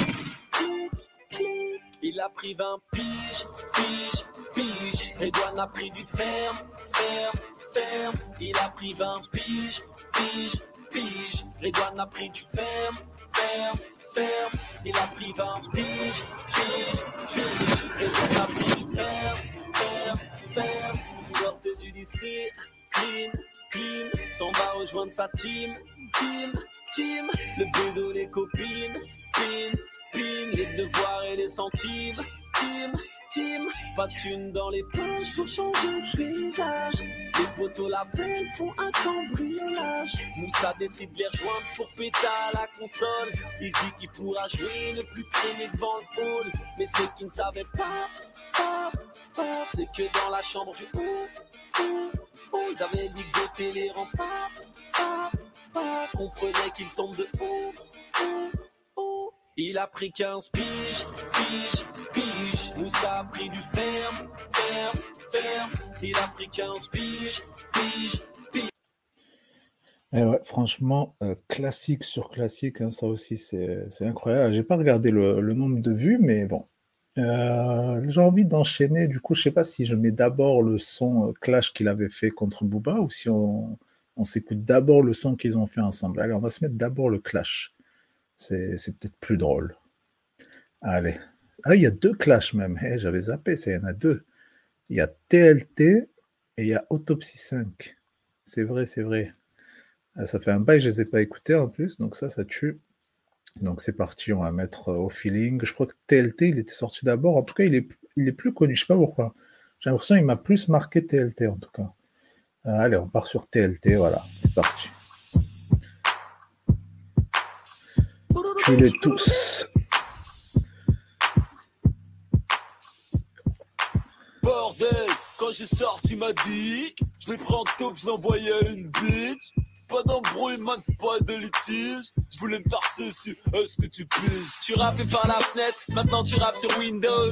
Il a pris 20 piges, piges, piges. Redouane a pris du ferme, ferme, ferme. Il a pris 20 piges, piges, piges. Redouane a pris du ferme, ferme, ferme. Il a pris 20 piges, piges, piges. Redouane a pris du ferme, ferme, ferme. Sortait du lycée, clean, clean. S'en va rejoindre sa team, team, team. Le bédo, les copines, pin, pin. Les devoirs et les centimes, team, team. Pas de dans les poches pour changer de paysage. Les poteaux la belle font un cambriolage. Moussa décide de les rejoindre pour péter à la console. Dit qu'il pourra jouer, ne plus traîner devant le hall. Mais ce qu'il ne savait pas, pas, pas, c'est que dans la chambre du haut, haut, haut, ils avaient ligoté les remparts, pas, comprenait qu'il tombe de haut, haut, haut. Il a pris 15 piges, piges, piges. Moussa a pris du ferme, ferme, ferme. Il a pris 15 piges, piges, piges. Eh ouais, franchement, euh, classique sur classique, hein, ça aussi c'est incroyable. J'ai pas regardé le, nombre de vues, mais bon. Euh, j'ai envie d'enchaîner. Du coup, je sais pas si je mets d'abord le son euh, clash qu'il avait fait contre Booba ou si on, on s'écoute d'abord le son qu'ils ont fait ensemble. Allez, on va se mettre d'abord le clash. C'est peut-être plus drôle. Allez. Ah, il y a deux clashs même. Eh, J'avais zappé, il y en a deux. Il y a TLT et il y a Autopsy 5. C'est vrai, c'est vrai. Ah, Ça fait un bail, je les ai pas écoutés en plus, donc ça, ça tue. Donc c'est parti, on va mettre euh, au feeling. Je crois que TLT, il était sorti d'abord. En tout cas, il est, il est plus connu, je sais pas pourquoi. J'ai l'impression qu'il m'a plus marqué TLT en tout cas. Euh, allez, on part sur TLT, voilà, c'est parti. Tuez-les tous. Bordel, quand j'ai sorti ma dick, je les prends top, je l'envoyais à une bitch. Pas d'embrouille, man, pas de litige. Je voulais me farcer sur est-ce que tu piges? Tu rappais par la fenêtre, maintenant tu rappes sur Windows.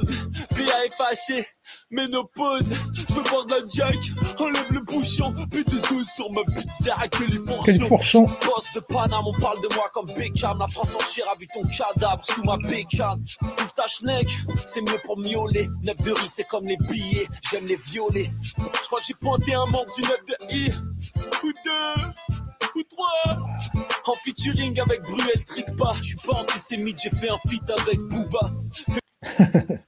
BA est fâché, ménopause. Je veux boire de la jack, enlève le bouchon, puis tu souilles sur ma pizza, que les fourchons. Quel fourchon Boss de Paname, on parle de moi comme Beckham. La France entière a vu ton cadavre sous ma bécane. Ouvre ta schneck, c'est mieux pour miauler. Neuf de riz, c'est comme les billets, j'aime les violer. Je crois que j'ai pointé un manque du neuf de i. Ou deux, ou trois. En featuring avec Bruel Tricpa. Je suis pas antisémite, j'ai fait un feat avec Booba.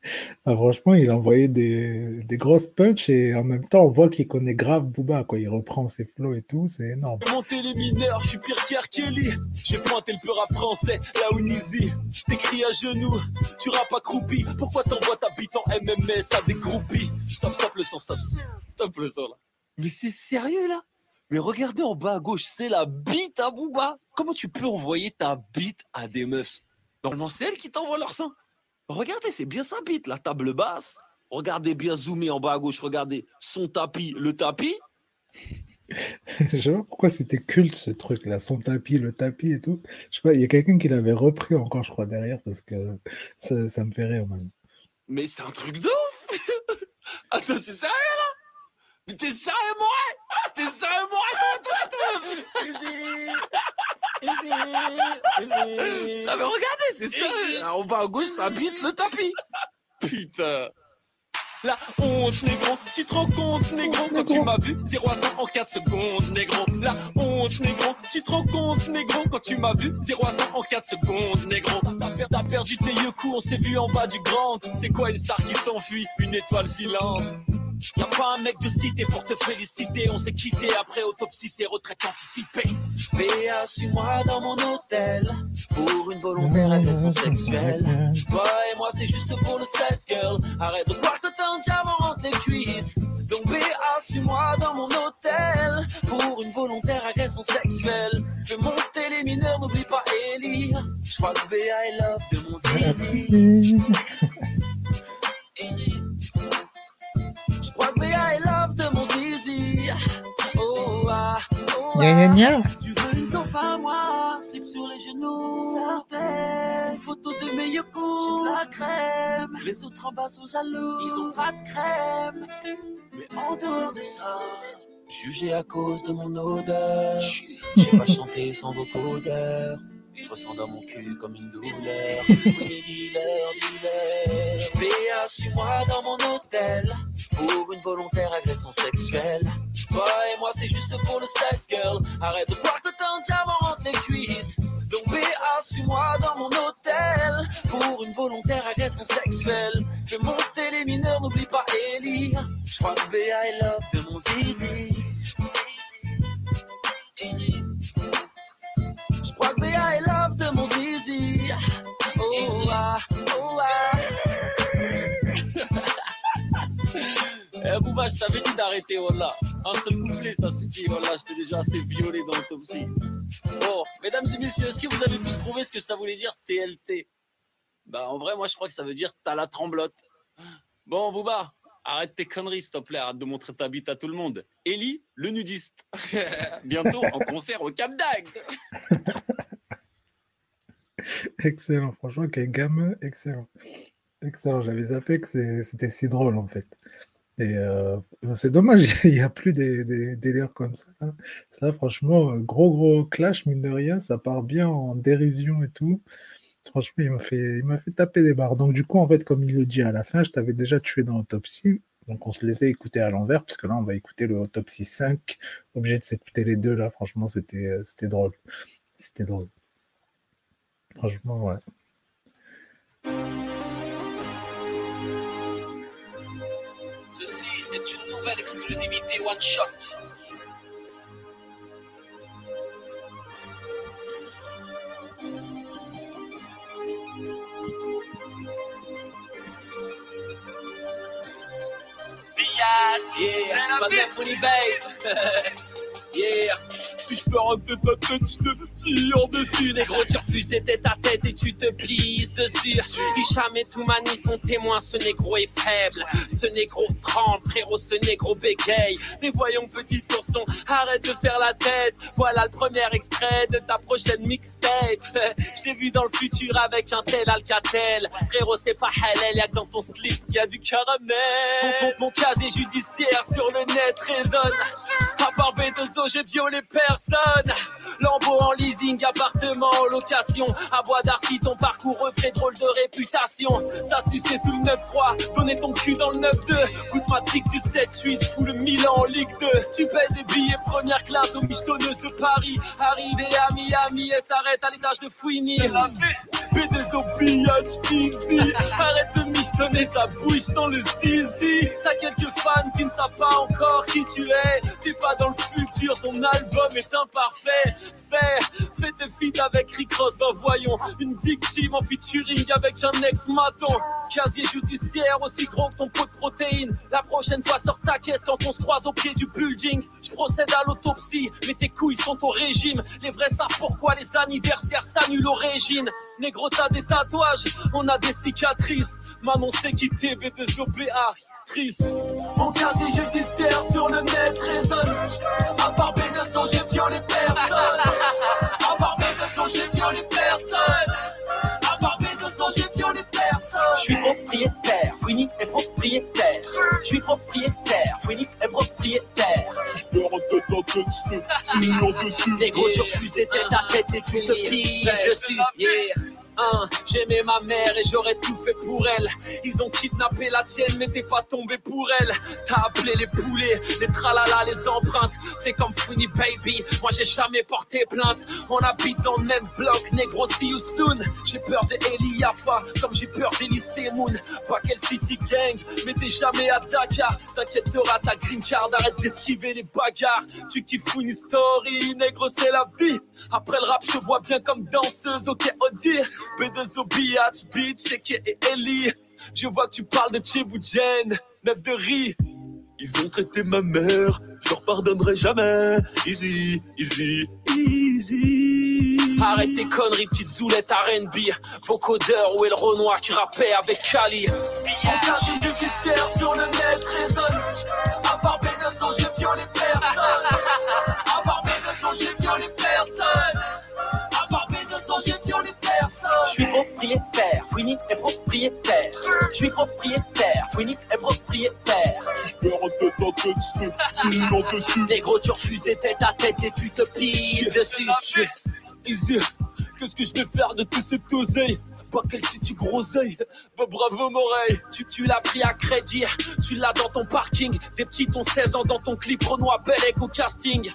Ah, franchement, il a envoyé des, des grosses punch et en même temps, on voit qu'il connaît grave Booba. Quoi. Il reprend ses flows et tout, c'est énorme. Monté les mineurs, je suis pire. Kelly. J'ai pointé le peur à français, là où Nizi. T'écris à genoux, tu rappes accroupi. Pourquoi t'envoies ta bite en MMS à des groupies? Stop, stop le son, stop. Stop le son là. Mais c'est sérieux là? Mais regardez en bas à gauche, c'est la bite à Booba. Comment tu peux envoyer ta bite à des meufs? Normalement, c'est elles qui t'envoient leur sein. Regardez, c'est bien bite, la table basse. Regardez bien zoomé en bas à gauche, regardez son tapis, le tapis. Je sais pas pourquoi c'était culte ce truc-là, son tapis, le tapis et tout. Je sais pas, il y a quelqu'un qui l'avait repris encore, je crois, derrière, parce que ça, ça me fait rire, man. Mais c'est un truc de ouf Attends, c'est sérieux là Mais t'es sérieux, moi T'es sérieux, moi Ah mais regardez, c'est sérieux En bas à gauche, ça bite le tapis. Putain. La honte, négro, tu te rends compte, négro, quand tu m'as vu? 0 à 100 en 4 secondes, négro. La honte, négro, tu te rends compte, négro, quand tu m'as vu? 0 à 100 en 4 secondes, négro. T'as per- T'as perdu tes yeux coups, on s'est vu en bas du grand. C'est quoi une star qui s'enfuit? Une étoile filante. Y'a pas un mec de cité pour te féliciter. On s'est quitté après autopsie, c'est retraite anticipée. PA, suis-moi dans mon hôtel pour une volontaire agression sexuelle. Toi et moi, c'est juste pour le sex, girl. Arrête de croire que t'as un diamant entre les cuisses. Donc BA, suis-moi dans mon hôtel pour une volontaire agression sexuelle. Fais monter les mineurs, n'oublie pas Ellie. Je crois que BA est love de mon zizi. BA est love de mon zizi. Oh ah, oh gna, gna. Tu veux une taupe à moi, slip sur les genoux. Certaines photos de mes yokos. La crème. Les autres en bas sont jaloux. Ils ont pas de crème. Mais en dehors de ça, jugé à cause de mon odeur. J'ai pas chanté sans vocodeur. Je ressens dans mon cul comme une douleur. Oui, dealer, dealer. PA, suis-moi dans mon hôtel pour une volontaire agression sexuelle. Toi et moi, c'est juste pour le sex, girl. Arrête de croire que t'as un diamant entre les cuisses. Donc BA, suis-moi dans mon hôtel pour une volontaire agression sexuelle. Fais monter les mineurs, n'oublie pas Ellie. Je crois que BA est love de mon zizi. Je crois que BA est love de mon zizi. Oh ah, oh ah. Eh Bouba, je t'avais dit d'arrêter, voilà. Un seul couplet, ça suffit, voilà. Je t'ai déjà assez violé dans l'autopsie. Bon, mesdames et messieurs, est-ce que vous avez tous trouvé ce que ça voulait dire TLT Bah, en vrai, moi, je crois que ça veut dire t'as la tremblote. Bon, Bouba, arrête tes conneries, s'il te plaît. Arrête de montrer ta bite à tout le monde. Ellie, le nudiste. Bientôt en concert au Cap d'Agde. Excellent, franchement, quel gamin, excellent. Excellent, j'avais zappé que c'était si drôle en fait. Et euh, c'est dommage, il n'y a plus des, des comme ça. hein. Ça, franchement, gros gros clash, mine de rien, ça part bien en dérision et tout. Franchement, il m'a fait, taper des barres. Donc, du coup, en fait, comme il le dit à la fin, je t'avais déjà tué dans l'autopsie. Donc, on se laissait écouter à l'envers, puisque là, on va écouter le autopsie 5. Obligé de s'écouter les deux, là, franchement, c'était euh, c'était drôle. C'était drôle. Franchement, ouais. Exclusivité one shot. Yeah, meuf Money Babe. yeah. Si je peux arrêter ta tête, je te tire dessus. Négro, tu refuses des têtes à tête et tu te pisses dessus. Hicham et Toumani sont témoins, ce négro est faible. Ce négro tremble, frérot, ce négro bégaye. Mais voyons, petit ourson, arrête de faire la tête. Voilà le premier extrait de ta prochaine mixtape. Je t'ai vu dans le futur avec un tel Alcatel. Frérot, c'est pas halal, y'a que dans ton slip qu'il y a du caramel. Mon, mon- mon casier judiciaire sur le net résonne. À part B2 B2O, j'ai violé personne. Lambeau en leasing, appartement en location. À Bois d'Arcy, ton parcours refait drôle de réputation. T'as sucé tout le 9-3, donné ton cul dans le 9-2. Goûte ma trick du 7-8, j'fous le Milan en Ligue 2. Tu payes des billets première classe aux michetonneuses de Paris. Arrivé à Miami et s'arrête à l'étage de Fouini. B2O, bitch, easy. Arrête de michetonner ta bouche sans le zizi. T'as quelques fans qui ne savent pas encore qui tu es. T'es pas dans le futur, ton album est imparfait. Fais, fais tes avec Rick Ross, ben voyons. Une victime en featuring avec un ex-maton. Casier judiciaire aussi gros que ton pot de protéines. La prochaine fois, sors ta caisse quand on se croise au pied du building. Je procède à l'autopsie, mais tes couilles sont au régime. Les vrais savent pourquoi les anniversaires s'annulent au régime. Négro, t'as des tatouages, on a des cicatrices. Maman s'est quitté, B2OBA. Triste. Mon casier judiciaire sur le net résonne. À part B200, j'ai violé personne. À part B200, j'ai violé personne. À part B200, j'ai violé personne. Je suis propriétaire, Fouini est propriétaire. Je suis propriétaire, Fouini est propriétaire. Si je perds en tête en tête, je te tire dessus. Les gros, tu refuses des têtes à tête et tu te pises dessus. Yeah. Hein, J'aimais ma mère et j'aurais tout fait pour elle. Ils ont kidnappé la tienne, mais t'es pas tombé pour elle. T'as appelé les poulets, les tralala, les empreintes. Fais comme Funny Baby, moi j'ai jamais porté plainte. On habite dans le même bloc, négro, see you soon. J'ai peur de Eli Yafa, comme j'ai peur d'Elysée Moon. Pas quel City Gang, mais t'es jamais à Dakar. T'inquiète, t'auras ta green card, arrête d'esquiver les bagarres. Tu kiffes Funny Story, négro, c'est la vie. Après le rap, je vois bien comme danseuse, ok, Odi. B2O, Biatch, Bitch, et Ellie. Je vois que tu parles de Cheboujen, neuf de riz. Ils ont traité ma mère, je leur pardonnerai jamais. Easy, easy, easy. Arrête tes conneries, petite zoulette R&B. Vocodeur, où est le Renoir qui rappait avec Kali En casier judiciaire sur le net résonne. À part B200, j'ai violé personne. À part B200, j'ai violé personne. Je suis propriétaire, Fouini est propriétaire. Je suis propriétaire, Fouini est propriétaire. Si je perds en tête en tête, te tire dessus. Les gros, tu refuses des têtes à tête et tu te pises dessus. Easy. Qu'est-ce que je vais faire de tout cet oseille pas quel city groseille, bah bravo Moreille Tu, tu l'as pris à crédit, tu l'as dans ton parking Des petits ont 16 ans dans ton clip Renoir Bellec au casting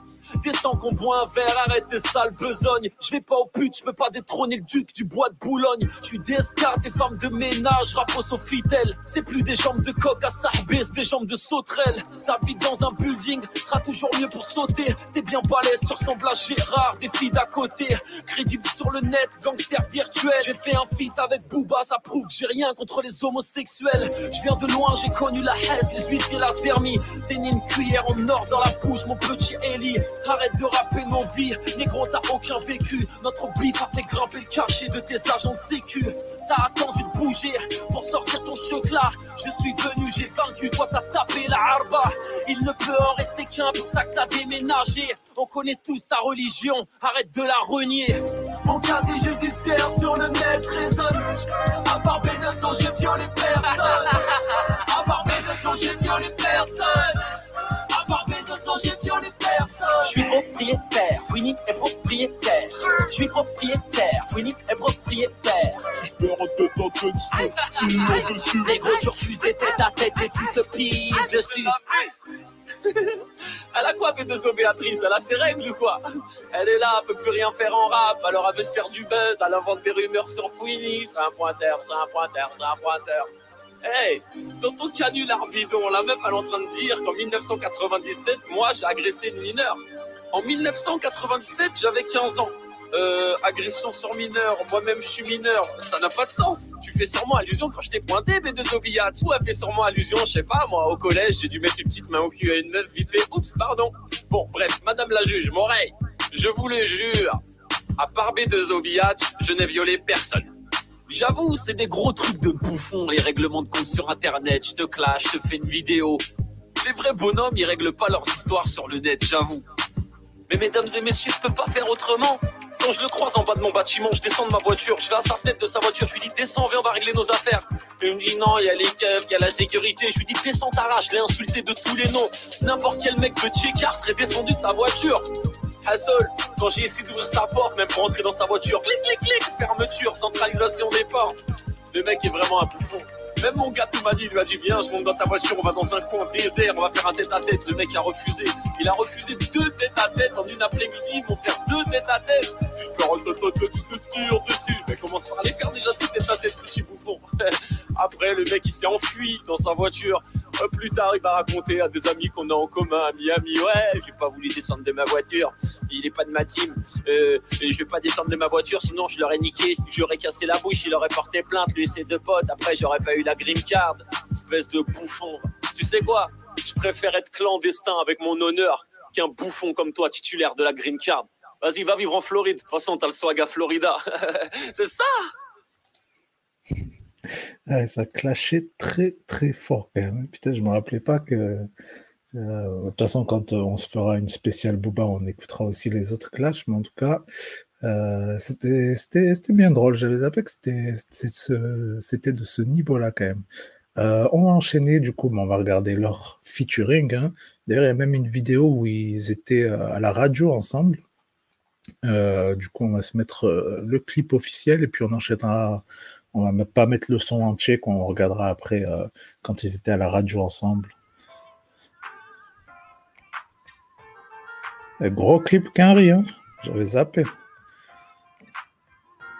Descends qu'on boit un verre, arrête tes sales besognes. Je vais pas au pute, je peux pas détrôner le duc du bois de Boulogne. Je suis DSK, des femmes de ménage, rapport au fidèle. C'est plus des jambes de coq à Sarbé, c'est des jambes de sauterelle. T'habites dans un building, sera toujours mieux pour sauter. T'es bien balèze, tu ressembles à Gérard, des filles d'à côté. Crédible sur le net, gangster virtuel. J'ai fait un feat avec Booba, ça prouve que j'ai rien contre les homosexuels. Je viens de loin, j'ai connu la Hesse, les huissiers, la Zermie T'es une cuillère en or dans la bouche, mon petit Eli Arrête de rapper nos vies, négro t'as aucun vécu. Notre bif a fait grimper le cachet de tes agents de sécu. T'as attendu de bouger pour sortir ton chocolat. Je suis venu, j'ai vaincu, toi t'as tapé la harba. Il ne peut en rester qu'un pour ça que t'as déménagé. On connaît tous ta religion, arrête de la renier. Mon casier judiciaire sur le net résonne. À part B200 j'ai violé personne. À part B200 j'ai violé personne Je suis propriétaire, Fouini est propriétaire. Je suis propriétaire, Fouini est propriétaire. Si je tête en tête, je te tire dessus. Les gros, tu refuses des têtes à tête et tu te pises dessus. Elle a quoi B2O Béatrice Elle a ses règles ou quoi? Elle est là, elle peut plus rien faire en rap, alors elle veut se faire du buzz, elle invente des rumeurs sur Fouini, c'est un pointeur, c'est un pointeur, c'est un pointeur. Hey, dans ton canular bidon, la meuf elle est en train de dire qu'en 1997, moi j'ai agressé une mineure. En 1997, j'avais 15 ans. Euh, agression sur mineur, moi-même je suis mineur, ça n'a pas de sens. Tu fais sûrement allusion quand je t'ai pointé, B2O Billat. Ou elle fait sûrement allusion, je sais pas, moi au collège, j'ai dû mettre une petite main au cul à une meuf vite fait. Oups, pardon. Bon, bref, madame la juge, Moreille, je vous le jure, à part B2O Billat, je n'ai violé personne. J'avoue, c'est des gros trucs de bouffon, les règlements de compte sur internet. Je te clash, je te fais une vidéo. Les vrais bonhommes, ils règlent pas leurs histoires sur le net, j'avoue. Mais mesdames et messieurs, je peux pas faire autrement. Quand je le croise en bas de mon bâtiment, je descends de ma voiture, je vais à sa fenêtre de sa voiture, je lui dis descends, viens, on va régler nos affaires. Il me dit non, il y a les keufs, il y a la sécurité. Je lui dis descends ta je l'ai insulté de tous les noms. N'importe quel mec de Tchékar serait descendu de sa voiture. Hassel, quand j'ai essayé d'ouvrir sa porte, même pour entrer dans sa voiture, clic, clic, clic, fermeture, centralisation des portes. Le mec est vraiment un bouffon. Même mon gars tout m'a dit, lui a dit viens, je monte dans ta voiture, on va dans un coin désert, on va faire un tête à tête. Le mec a refusé. Il a refusé deux têtes à tête en une après-midi, mon frère, deux têtes à tête. Si je tête, je te tire dessus. Mais commence par aller faire déjà deux têtes à tête, petit bouffon. Après, le mec il s'est enfui dans sa voiture. Euh, plus tard, il m'a raconté à des amis qu'on a en commun à Miami. Ouais, j'ai pas voulu descendre de ma voiture. Il est pas de ma team. Euh, je vais pas descendre de ma voiture, sinon je l'aurais niqué. J'aurais cassé la bouche, il aurait porté plainte, lui et ses deux potes. Après, j'aurais pas eu la green card. Espèce de bouffon. Tu sais quoi? Je préfère être clandestin avec mon honneur qu'un bouffon comme toi, titulaire de la green card. Vas-y, va vivre en Floride. De toute façon, t'as le swag à Florida. C'est ça Ouais, ça clashait très très fort quand même. Putain, je me rappelais pas que. euh, de toute façon, quand euh, on se fera une spéciale Booba, on écoutera aussi les autres clashs, mais en tout cas, euh, c'était bien drôle. J'avais zappé que c'était de ce niveau-là quand même. Euh, on va enchaîner du coup, mais on va regarder leur featuring. hein. D'ailleurs, il y a même une vidéo où ils étaient euh, à la radio ensemble. Euh, du coup, on va se mettre le clip officiel et puis on enchaînera. On va pas mettre le son entier qu'on regardera après quand ils étaient à la radio ensemble. Et gros clip qu'un hein. J'avais zappé.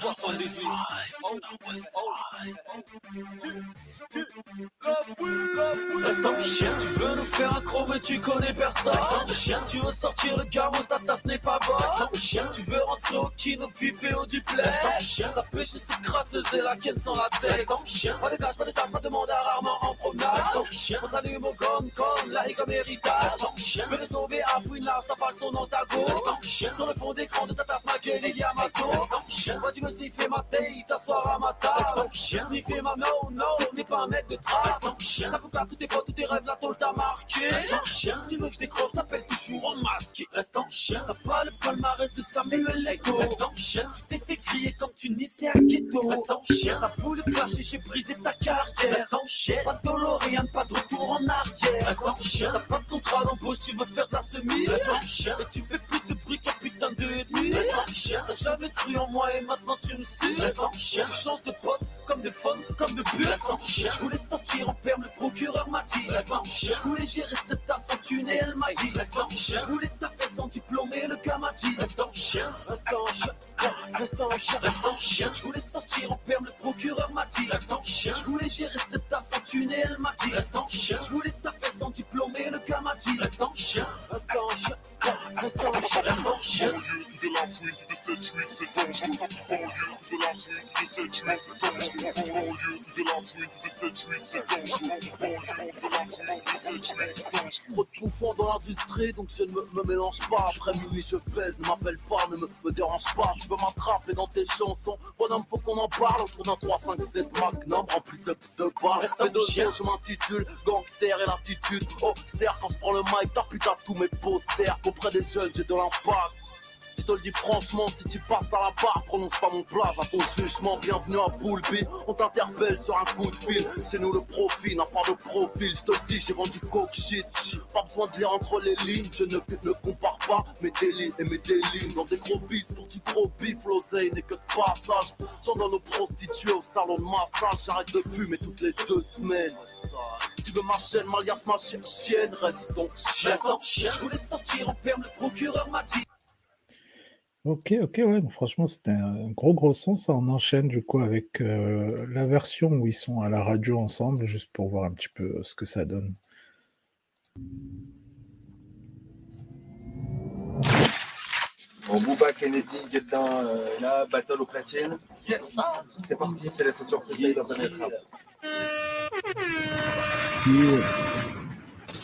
78. Reste en chien, tu veux nous faire un croc mais tu connais personne. Reste en chien, tu veux sortir le gamos, ta tasse n'est pas bonne. Reste en chien, tu veux rentrer au kino, VIP au duplex. Reste en chien, la pêche c'est crasseuse et la ken sans la tête. Reste en chien, pas de gage, pas de tasse, pas de mandat rarement en promenade. Reste en chien, on s'allume au comme comme, la comme héritage. Reste en chien, veux les sauver à fouine là, t'as pas le son dans ta go. Reste en chien, sur le fond d'écran de ta tasse, ma gueule, il y a ma go. Reste en chien, moi tu veux sniffer ma taille, t'asseoir à ma table. Reste en chien, sniffer ma no, no, t'es pas un mec de trace. Reste en chien, t'as foutu tous tes potes, tous tes rêves, la tôle t'a marqué. Reste en chien, tu veux que je décroche, t'appelles toujours en masque. Reste en chien, t'as pas le palmarès de Samuel Ego. Reste en chien, t'es fait crier comme tu naissais à Keto. Reste en chien, t'as voulu clasher, j'ai brisé ta carrière. Reste en chien, pas de DeLorean, pas de retour en arrière. Reste en chien, t'as pas de contrat d'embauche, tu veux faire de la semi. Reste en chien, et tu fais plus de bruit qu'un putain de ennemi. Reste en chien, t'as jamais cru en moi et maintenant tu me suis. Reste en chien, tu changes de pote comme de phone, comme de bus. Reste en chien, je voulais sortir en perme, le procureur m'a dit. Reste en chien, je voulais gérer cette tasse en thune et elle m'a dit. Reste en chien, je voulais taper sans diplôme et le gars m'a dit. Reste en chien, reste en chien, reste en chien, reste en chien. Je voulais sortir en perme, le procureur m'a dit. Reste en chien, je voulais gérer cette tasse en thune et elle m'a dit. Reste en chien, je voulais taper sans diplôme et le gars m'a dit. Reste en chien, reste en chien, reste en chien, reste en chien. C'est. Au lieu de la fouine, de cette nuit, c'est dangereux. Au lieu de la fouine, de cette nuit, c'est dangereux. Au lieu de la fouine, de cette nuit, c'est dangereux. Trop de bouffons dans l'industrie, donc je ne me, me mélange pas. Après minuit, je pèse, ne m'appelle pas, ne me, me dérange pas. Tu veux m'attraper dans tes chansons. Bonhomme, faut qu'on en parle autour d'un 3, 5, 7 magnum rempli de, de balles. Respect de chien, je m'intitule Gangster et l'attitude. Austère, quand je prends le mic, t'as putain tous mes posters. Auprès des jeunes, j'ai de l'impact. Je te le dis franchement, si tu passes à la barre, prononce pas mon plat, à ton jugement, bienvenue à Poulby. On t'interpelle sur un coup de fil, c'est nous le profil, n'a pas de profil. Je te le dis, j'ai vendu coke shit, pas besoin de lire entre les lignes. Je ne, ne compare pas mes délits et mes délits. Dans des gros bis, pour du gros bif, l'oseille n'est que de passage. J'en donne aux prostituées au salon de massage, j'arrête de fumer toutes les deux semaines. Tu veux ma chaîne, Malias, ma chi- chienne? Reste ton chien, je voulais sortir en perme, le procureur m'a dit. Ok, ok, ouais, donc franchement, c'était un gros, gros son. Ça, on enchaîne du coup avec euh, la version où ils sont à la radio ensemble, juste pour voir un petit peu ce que ça donne. Bon, Booba, Kennedy, Get Down, euh, là, Battle au platine. Yes. C'est parti, c'est la session freestyle dans Planète Rap.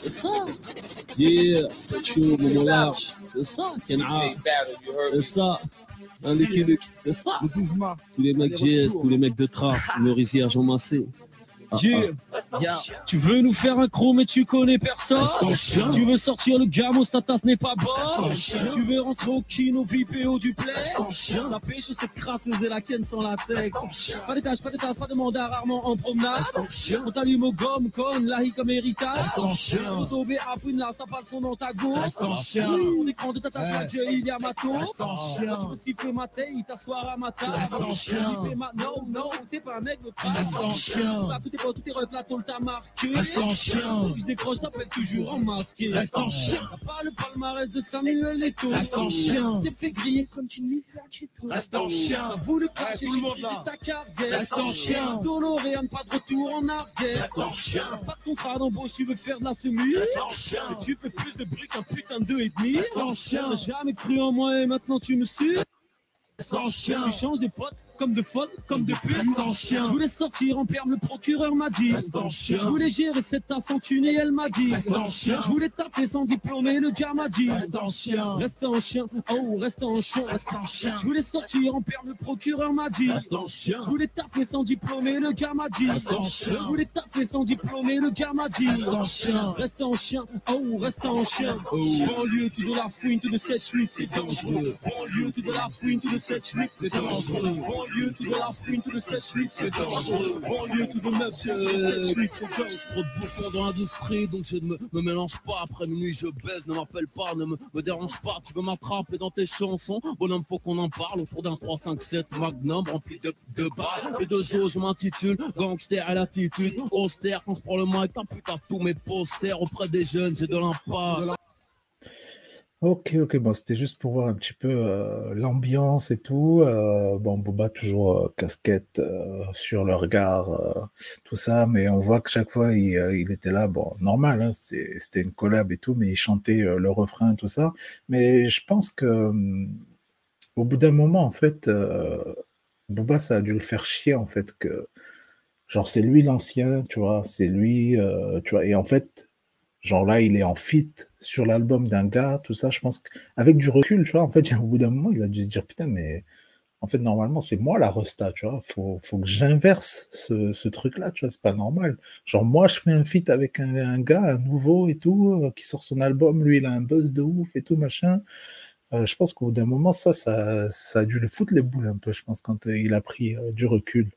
Et ça Yeah, chaud, moment large. C'est ça, Kenra. C'est ça. Les Québec, c'est ça. Tous les mecs GS, tous les mecs de Trap, Maurice Jean Massé. Yeah. Yeah. Tu veux nous faire un chrome mais tu connais personne. Tu veux sortir le gamos, ta tasse n'est pas bonne Tu veux rentrer au kino, VIP au duplex La pêche c'est crasse et la ken sans latex Pas d'étage, pas d'étage, pas de mandat rarement en promenade. On t'allume au gomme con, la hic américaine. Au sauver à là, t'as pas le son dans ta gauche. On écran de ta tasse, il y a matos Tu veux siffler ma t'asseoir à ma tasse ma non, non, t'es pas un mec de trace Ref, la tôle t'a marqué Reste en chien. Je décroche, t'appelles toujours en masqué Reste en chien. T'as pas le palmarès de Samuel Eto'o Reste en chien. T'es fait griller comme une mise à Cheetos. Reste en chien. T'as voulu cacher, tout le monde, là. ta carrière Reste en chien. Doloréane, pas de retour en arrière Reste en chien. Pas de contrat d'embauche, tu veux faire de la semise Reste en chien. Tu fais plus de bruit qu'un putain de deux et demi Reste en chien. T'as jamais cru en moi et maintenant tu me suis Reste en chien. Tu changes de potes comme de folle, comme de puce. Je voulais sortir en perme, le procureur m'a dit. Je voulais gérer cette tasse en thune et elle m'a dit. Je voulais taper sans diplôme et le gars m'a dit. Reste en chien. Reste en chien. Oh, reste en chien. Reste en chien. Je voulais sortir en perme, le procureur m'a dit. Reste en chien. Je voulais taper sans diplôme et le gars m'a dit. Reste en chien. Je voulais taper sans diplôme et le gars m'a dit. Reste en chien. Reste en chien. Oh, reste en chien. Oh. Banlieue, tout de la fouine, tout de cette suite, c'est dangereux. Banlieue, tout de la fouine, tout de cette suite, c'est dangereux. Banlieue, tout de la fouine, tout de cette c'est. Banlieue, de neuf, c'est suite, c'est dangereux. Trop de bouffons dans l'industrie, donc je ne me, me mélange pas. Après minuit, je baise, ne m'appelle pas, ne me, me dérange pas. Tu veux m'attraper dans tes chansons? Bonhomme, faut qu'on en parle autour d'un 3, 5, 7 Magnum rempli de, de balles. Et de zo, je m'intitule Gangster à l'attitude. Austère, quand je prends le mic, t'as putain tous mes posters auprès des jeunes, j'ai de l'impasse. Ok, ok, bon, c'était juste pour voir un petit peu euh, l'ambiance et tout. Euh, bon, Boba, toujours euh, casquette sur le regard, tout ça, mais on voit que chaque fois, il, était là, bon, normal, hein, c'était une collab et tout, mais il chantait le refrain, tout ça. Mais je pense que hum, au bout d'un moment, en fait, Boba, ça a dû le faire chier, en fait, que genre, c'est lui l'ancien, tu vois, c'est lui, tu vois, et en fait, Genre là, il est en fit sur l'album d'un gars, tout ça. Je pense qu'avec du recul, tu vois, en fait, au bout d'un moment, il a dû se dire putain, mais en fait, normalement, c'est moi la resta, tu vois. Faut, faut que j'inverse ce, ce truc-là, tu vois, c'est pas normal. Genre, moi, je fais un feat avec un, gars, un nouveau et tout, euh, qui sort son album, lui, il a un buzz de ouf et tout, machin. Euh, je pense qu'au bout d'un moment, ça, ça, a dû le foutre les boules un peu, je pense, quand euh, il a pris du recul.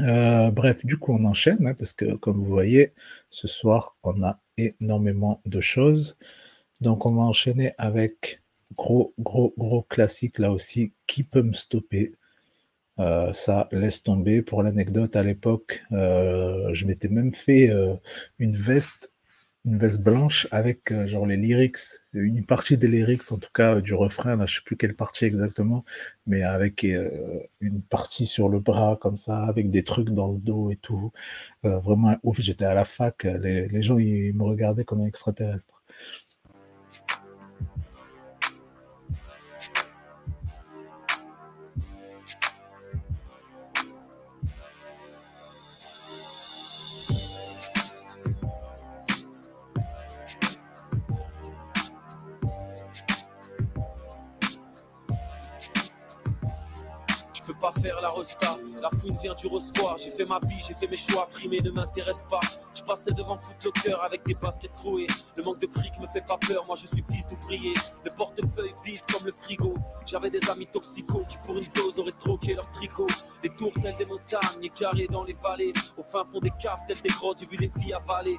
Euh, bref, du coup, on enchaîne, hein, parce que comme vous voyez, ce soir, on a énormément de choses. Donc, on va enchaîner avec gros, gros, gros classique là aussi. Qui peut me stopper? Euh, Ça, laisse tomber. Pour l'anecdote, à l'époque, euh, je m'étais même fait une veste, une veste blanche avec euh, genre les lyrics, une partie des lyrics, en tout cas euh, du refrain. Là, je sais plus quelle partie exactement, mais avec euh, une partie sur le bras comme ça, avec des trucs dans le dos et tout. Euh, vraiment ouf. J'étais à la fac, euh, les, les gens ils me regardaient comme un extraterrestre. La fouine vient du rosquoir. J'ai fait ma vie, j'ai fait mes choix, frimer ne m'intéresse pas. Je passais devant Footlocker avec des baskets trouées. Le manque de fric me fait pas peur, moi je suis fils d'ouvrier. Le portefeuille vide comme le frigo. J'avais des amis toxicaux qui pour une dose auraient troqué leur tricot. Des tours telles des montagnes, carrés dans les vallées. Au fin fond des caves telles des grottes, j'ai vu des filles avaler.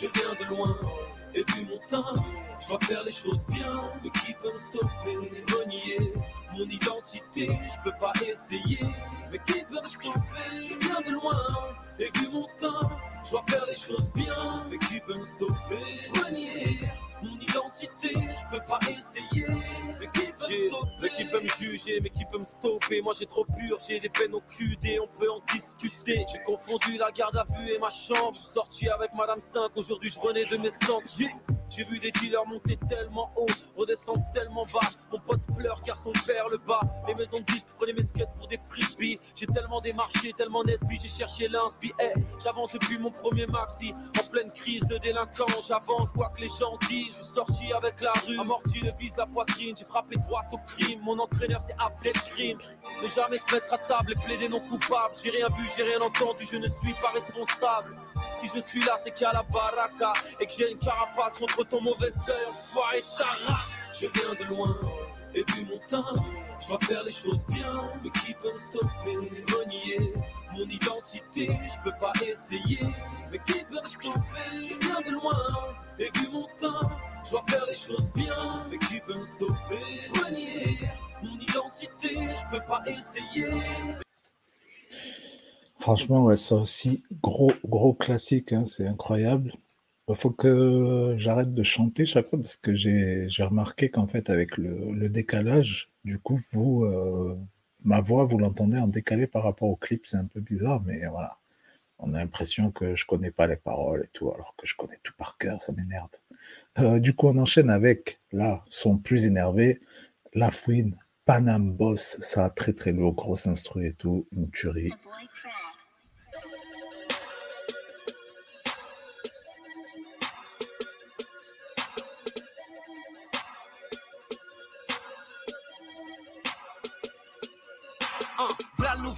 je viens de loin, et vu mon teint, je dois faire les choses bien. Mais qui peut me stopper Renier mon identité, je peux pas essayer. Mais qui peut me stopper? Je viens de loin, et vu mon teint, je dois faire les choses bien. Mais qui peut me stopper mon identité, je peux pas essayer. Mais qui peut Yeah. Mais qui peut me juger, mais qui peut me stopper? Moi j'ai trop pur, j'ai des peines au QD, on peut en discuter. J'ai confondu la garde à vue et ma chambre. Je suis sorti avec Madame 5, aujourd'hui je renais de mes Yeah. J'ai vu des dealers monter tellement haut, redescendre tellement bas. Mon pote pleure car son père le bat. Les maisons de disques prenaient mes skates pour des frisbees. J'ai tellement démarché, tellement nesbi, j'ai cherché l'inspi. Hey, J'avance depuis mon premier maxi, en pleine crise de délinquance. J'avance quoi que les gens disent. Je suis sorti avec la rue, amorti le vise la poitrine. J'ai frappé droit au crime. Mon entraîneur s'est appelé le crime. Ne jamais se mettre à table et plaider non coupable. J'ai rien vu, j'ai rien entendu, je ne suis pas responsable. Si je suis là, c'est qu'il y a la baraka et que j'ai une carapace contre ton mauvais œil. Enfoiré Tara, je viens de loin et vu mon teint, je vais faire les choses bien. Mais qui peut me stopper, renier mon identité? Je peux pas essayer, mais qui peut me stopper? Je viens de loin et vu mon teint, je vais faire les choses bien. Mais qui peut me stopper, renier mon identité? Je peux pas essayer. Franchement, ouais, ça aussi, gros, gros classique, hein, c'est incroyable. Il faut que j'arrête de chanter chaque fois parce que j'ai remarqué qu'en fait, avec le, décalage, du coup, vous, euh, ma voix, vous l'entendez en décalé par rapport au clip, c'est un peu bizarre, mais voilà. On a l'impression que je connais pas les paroles et tout, alors que je connais tout par cœur, ça m'énerve. Euh, du coup, on enchaîne avec, là, son plus énervé, La Fouine, Panam Boss, ça très très lourd, grosse instru et tout, une tuerie.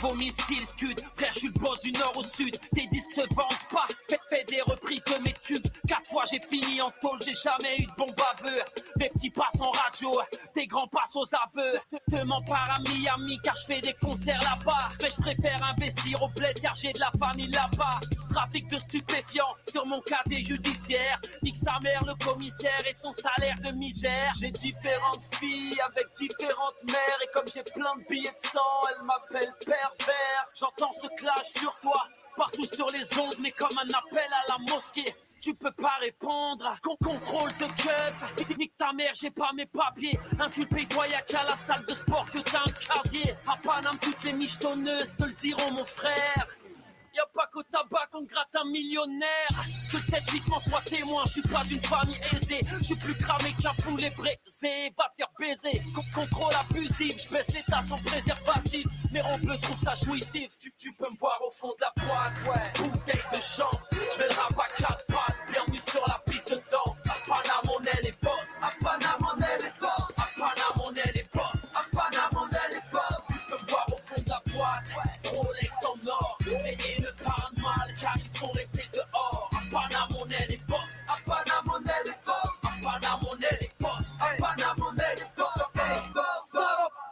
V'là le nouveau missile scud, frère je suis le du nord au sud. Tes disques se vendent pas, fais, fais des reprises de mes tubes. Quatre fois j'ai fini en tôle, j'ai jamais eu de bon baveux. Mes petits passent en radio, tes grands passent aux aveux. Te, te pas à Miami car je fais des concerts là-bas. Mais je préfère investir au bled car j'ai de la famille là-bas Trafic de stupéfiants sur mon casier judiciaire. Nique sa mère le commissaire et son salaire de misère. J'ai différentes filles avec différentes mères. Et comme j'ai plein de billets de sang, elles m'appellent pervers. J'entends ce clash sur toi partout sur les ondes Mais comme un appel à la mosquée. Tu peux pas répondre, Con contrôle de keuf. Nique ta mère, j'ai pas mes papiers. Inculpé, toi y'a qu'à la salle de sport que t'as un casier. À Paname, toutes les michetonneuses te le diront mon frère Y'a pas qu'au tabac qu'on gratte un millionnaire. Que le 7-8 m'en soit témoin, je suis pas d'une famille aisée. Je suis plus cramé qu'un poulet braisé. Va faire baiser. Con- contrôle abusif, je baisse les tasses en préservatif. Mais on peut trouver ça jouissif. Tu, tu peux me voir au fond de la poisse, ouais. Bouteille de chance, je mets le à quatre pattes. Bienvenue sur la piste de danse. À Paname, on est les boss. À Paname, on est les boss. Mal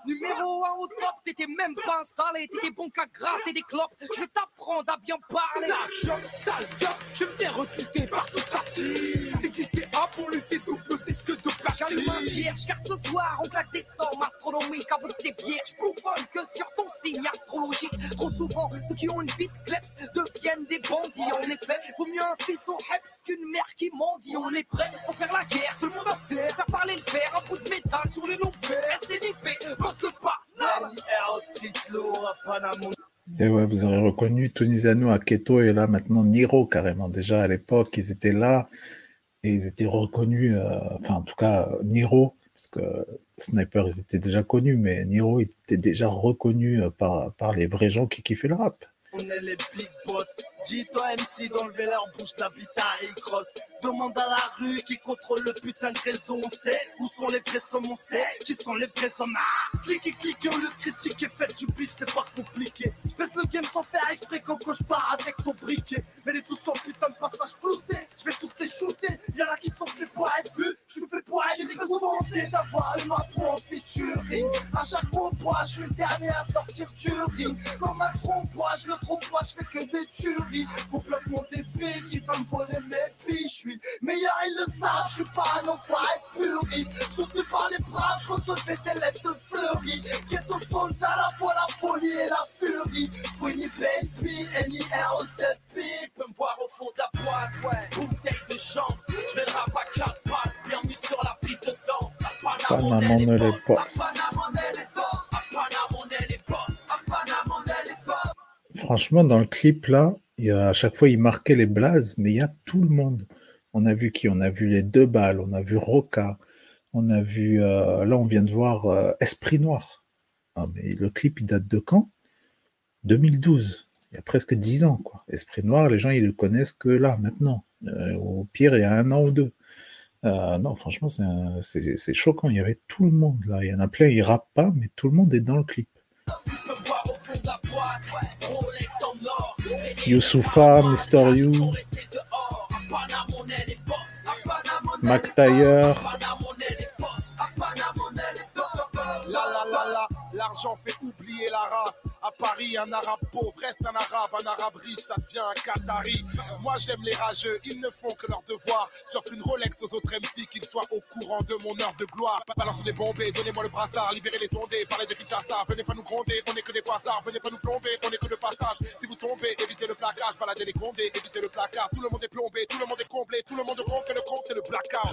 numéro 1 au top, t'étais même pas installé, t'étais bon qu'à gratter des clopes, je vais t'apprendre à bien parler. Ça choque, ça choque, je me fais recruter par toute team. T'existais A pour lutter double disque de J'allume un platine. vierge car ce soir on claque des sommes astronomiques avec des vierges bouffonnes que sur ton signe astrologique. Trop souvent, ceux qui ont une vie de kleps deviennent des bandits. En effet, vaut mieux un fils au heps qu'une mère qui mendie. On est prêt pour faire la guerre, tout le monde à terre, faire parler le fer, un bout de métal sur les longs pères. SNIP, Et ouais, vous aurez reconnu Tunisiano Aketo et là maintenant Niro carrément. Déjà à l'époque, ils étaient là et ils étaient reconnus, euh, enfin en tout cas Niro, parce que Sniper, ils étaient déjà connus, mais Niro, était déjà reconnu euh, par, par les vrais gens qui kiffaient le rap. On est les big boss. Dis-toi MC d'enlever leur bouche, ta vie et cross. Demande à la rue qui contrôle le putain de réseau. On sait où sont les vrais sommes, on sait qui sont les vrais hommes. Ah clique et clique, au lieu de critiquer, faites du bif, c'est pas compliqué. Je baisse le game sans faire exprès quand je pars avec ton briquet. Mais les tous sont putain de passage flouté. Je vais tous les shooter. Y'en a qui sont faits pour être vus. Je suis fait pour être vanter d'avoir ma pro en featuring. À chaque combat, je suis le dernier à sortir du ring. Comme un trompe-toi, je le trompe pas, je fais que des tueries. Complètement débile qui va me voler mes billes. Je suis meilleur, ils le savent. Je suis pas un enfoiré puriste. Soutenu par les braves, je recevais des lettres de fleuries. Ghetto soldat, la fois la folie et la furie. Fouini baby, N-I-R-O-Z-P. Tu peux me voir au fond de la poisse, ouais. Bouteille de chance, je mets le rap à quatre pattes. Bienvenue sur la piste de danse. On Panama, est on les est franchement, dans le clip, là, il a- à chaque fois, il marquait les blazes, mais il y a tout le monde. On a vu qui? On a vu les deux balles, on a vu Roca, on a vu. euh, là, on vient de voir euh, Esprit Noir. Ah, mais le clip, il date de quand? 2012. Il y a presque 10 ans, quoi. Esprit Noir, les gens, ils le connaissent que là, maintenant. Euh, au pire, il y a un an ou deux. Non, franchement, c'est choquant. Il y avait tout le monde là. Il y en a plein, ils rappent pas, mais tout le monde est dans le clip. Youssoufa, Mister You, Mac l'argent fait oublier la race. Paris, un arabe pauvre reste un arabe, un arabe riche, ça devient un Qatari. Moi j'aime les rageux, ils ne font que leur devoir. J'offre une Rolex aux autres MC, qu'ils soient au courant de mon heure de gloire. Balancez les bombés, donnez-moi le brassard, libérez les ondés, parlez de Kinshasa. Venez pas nous gronder, on est que des poissards, venez pas nous plomber, on est que de passage. Si vous tombez, évitez le placage, baladez les condés, évitez le placard. Tout le monde est plombé, tout le monde est comblé, tout le monde compte que le compte c'est le blackout.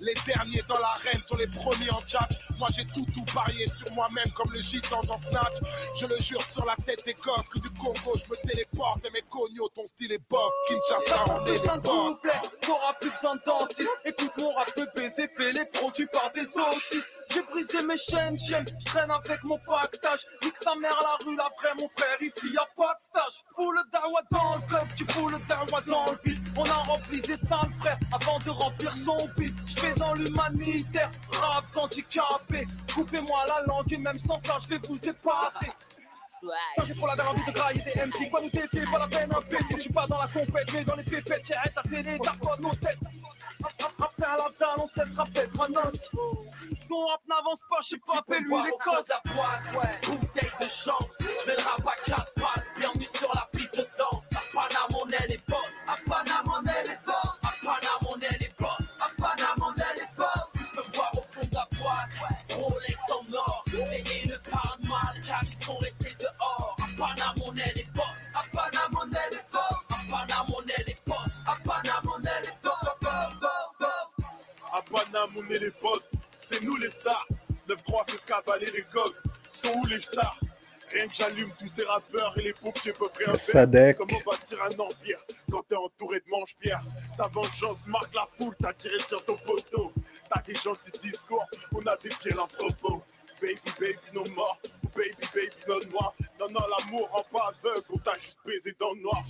Les, les- derniers dans l'arène sont les premiers en tchatch. Moi j'ai tout tout parié sur moi-même comme le gitan dans Snatch. Je le jure sur la tête des gosses que du Congo je me téléporte et mes cognos, ton style est bof. Kinshasa, on est les boss. t'auras plus besoin de dentiste. Écoute mon rap de baiser, fait les produits par des autistes. J'ai brisé mes chaînes, chaînes, je traîne avec mon pactage. Nique sa mère la rue, la vraie, mon frère, ici y a pas de stage. Fous le dawa dans le club, tu fous le dawa dans le vide. On a rempli des sales frères avant de remplir son beat. Je fais dans l'humanitaire, rap handicapé. Coupez-moi la langue et même sans ça, je vais vous épater. Quand j'ai trop la dalle envie de grailler des MC, quoi nous défier, pas la peine un PC. Je suis pas dans la compète, mais dans les pépettes, j'ai ta télé, t'as quoi nos têtes. Après à la dalle, on te laissera peut-être un os. Ton rap n'avance pas, je sais pas, fais lui les cosses. à ouais, bouteille de chance. Je mets le rap à quatre pattes, bienvenue sur la piste de danse. À Panama, on est les boss. À Panama, on est les boss. À Panama, on est les boss. À Panama, on est les boss. Tu peux me voir au fond de la boîte, ouais, Rolex en or. Et ils ne parlent mal, car ils sont restés on est les boss. C'est nous les stars. 9-3 que cavaler les coques, sont où les stars? Rien que j'allume tous ces rappeurs et les pompiers peuvent rien faire. Comment bâtir un empire quand t'es entouré de manche-pierre Ta vengeance marque la foule, t'as tiré sur ton poteau. T'as des gentils discours, on a des pieds l'entrepôt. Baby, baby, non mort. Baby, baby, non noir. Non, non, l'amour rend pas aveugle, on t'a juste baisé dans le noir.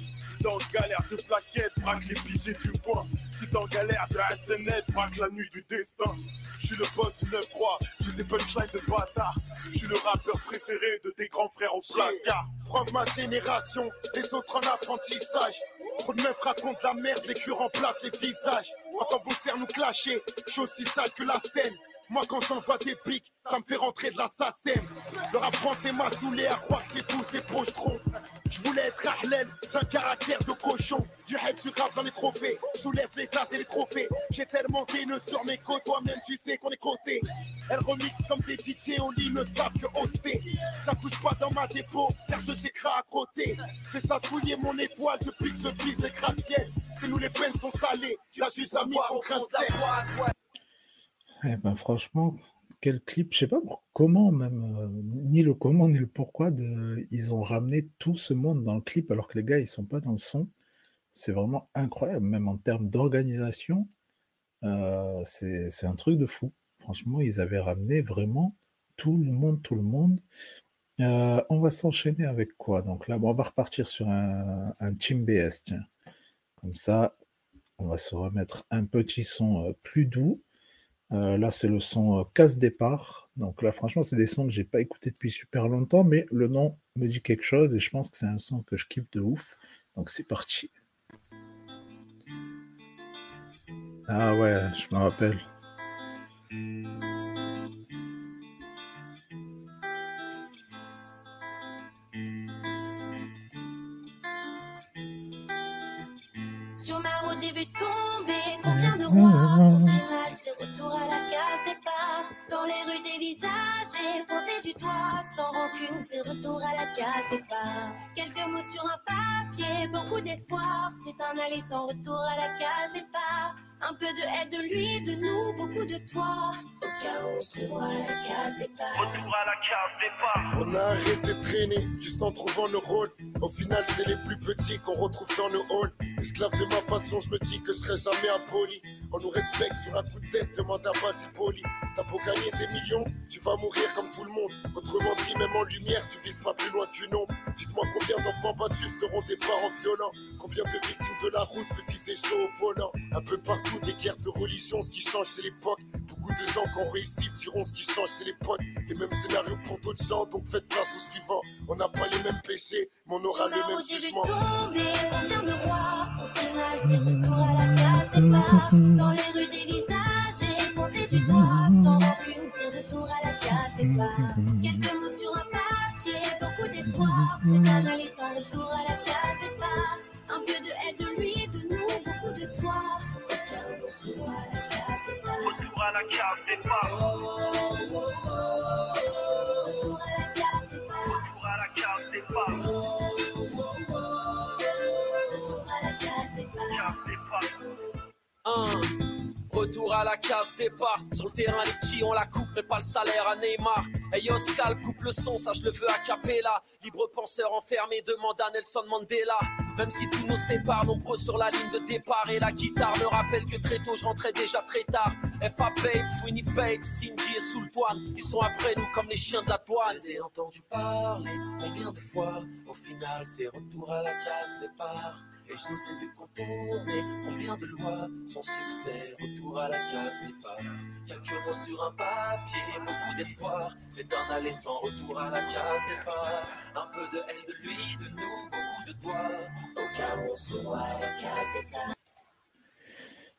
Dans galère de plaquettes, braque les piliers du point. Si t'es en galère de SNL, braque la nuit du destin. Je suis le pote du 9-3, j'ai des punchlines de bâtard. Je suis le rappeur préféré de tes grands frères au placard. Preuve ma génération, les autres en apprentissage. Trop de meufs racontent la merde, les culs remplacent les visages. Entends bosser nous clasher, je suis aussi sale que la scène. Moi quand j'envoie des pics, ça me fait rentrer de l'assassin. Le rap français m'a saoulé à croire que c'est tous des pochetrons. Je voulais être Harlem, j'ai un caractère de cochon. Du hype sur rap, j'en ai trop fait. Les tasses et les trophées. J'ai tellement haineux sur mes côtes, toi-même tu sais qu'on est coté. Elle remix comme des DJ au lit, ne savent que hoster. Ça couche pas dans ma dépôt, car je j'écris à côté. J'ai satouillé mon étoile depuis que je vise les gratte-ciel. C'est nous les peines sont salées, la juge a mis son grain de. Eh ben, franchement, quel clip, je sais pas comment même, euh, ni le comment ni le pourquoi ils ont ramené tout ce monde dans le clip alors que les gars ils sont pas dans le son. C'est vraiment incroyable, même en termes d'organisation, euh, c'est un truc de fou. Franchement, ils avaient ramené vraiment tout le monde, tout le monde. Euh, on va s'enchaîner avec quoi? Donc là, on va repartir sur un, un Team BS, tiens. Comme ça, on va se remettre un petit son plus doux. Euh, là, c'est le son euh, casse départ. Donc là, franchement, c'est des sons que j'ai pas écoutés depuis super longtemps, mais le nom me dit quelque chose et je pense que c'est un son que je kiffe de ouf. Donc c'est parti. Ah ouais, je me rappelle. Sur ma route, j'ai vu tomber retour à la case départ. Dans les rues, des visages et du doigt sans rancune, c'est retour à la case départ. Quelques mots sur un papier, beaucoup d'espoir, c'est un aller sans retour à la case départ. Un peu de elle, de lui, de nous, beaucoup de toi. Au cas où on se revoit à la case départ. Retour à la case départ. On a arrêté de traîner juste en trouvant nos rôles. Au final, c'est les plus petits qu'on retrouve dans nos halls. Esclave de ma passion, je me dis que je serai jamais impoli. On nous respecte sur un coup de tête, demande à Basile Poli. T'as beau gagner des millions, tu vas mourir comme tout le monde. Autrement dit, même en lumière, tu vises pas plus loin qu'une ombre. Dites-moi combien d'enfants battus seront des parents violents. Combien de victimes de la route se disaient chaud au volant. Un peu partout, des guerres de religion, ce qui change, c'est l'époque. Beaucoup de gens qui ont réussi diront ce qui change, c'est les potes. Les mêmes scénarios pour d'autres gens, donc faites place au suivant. On n'a pas les mêmes péchés, mais on aura le même jugement. tomber combien de rois. Au final, c'est retour à la case départ. Dans les rues des visages et pointer du doigt. Sans rancune, c'est retour à la case départ. Quelques mots sur un papier, beaucoup d'espoir. C'est un aller sans retour à la Retour à la case départ. Retour à la case départ. Retour à la case départ. Sur le terrain, les petits la coupe, mais pas le salaire à Neymar. Hey Oscar, coupe le son, ça je le veux à Capella. Libre penseur enfermé, demande à Nelson Mandela. Même si tout nous sépare, nombreux sur la ligne de départ. Et la guitare me rappelle que très tôt, je rentrais déjà très tard. FA Babe, Fouini Babe, Cindy et Sultan. Ils sont après nous comme les chiens de la douane. J'ai entendu parler combien de fois? Au final, c'est retour à la case départ. Je nous ai vu contourner combien de lois sans succès, retour à la case départ. Quelques mots sur un papier, beaucoup d'espoir. C'est un aller sans retour à la case départ. Un peu de elle, de lui, de nous, beaucoup de toi. Au se revoit à la case départ.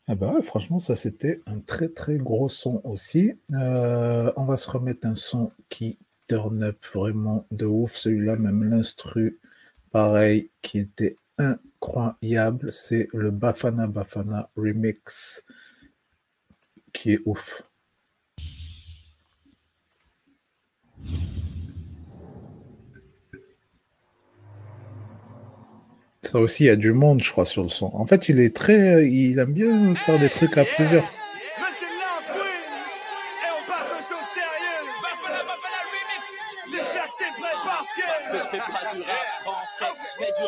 Ah bah ouais, franchement, ça c'était un très très gros son aussi. Euh, on va se remettre un son qui turn up vraiment de ouf. Celui-là, même l'instru, pareil, qui était incroyable. C'est le Bafana Bafana remix qui est ouf. Ça aussi, il y a du monde, je crois, sur le son. En fait, il est très, il aime bien faire des trucs à plusieurs.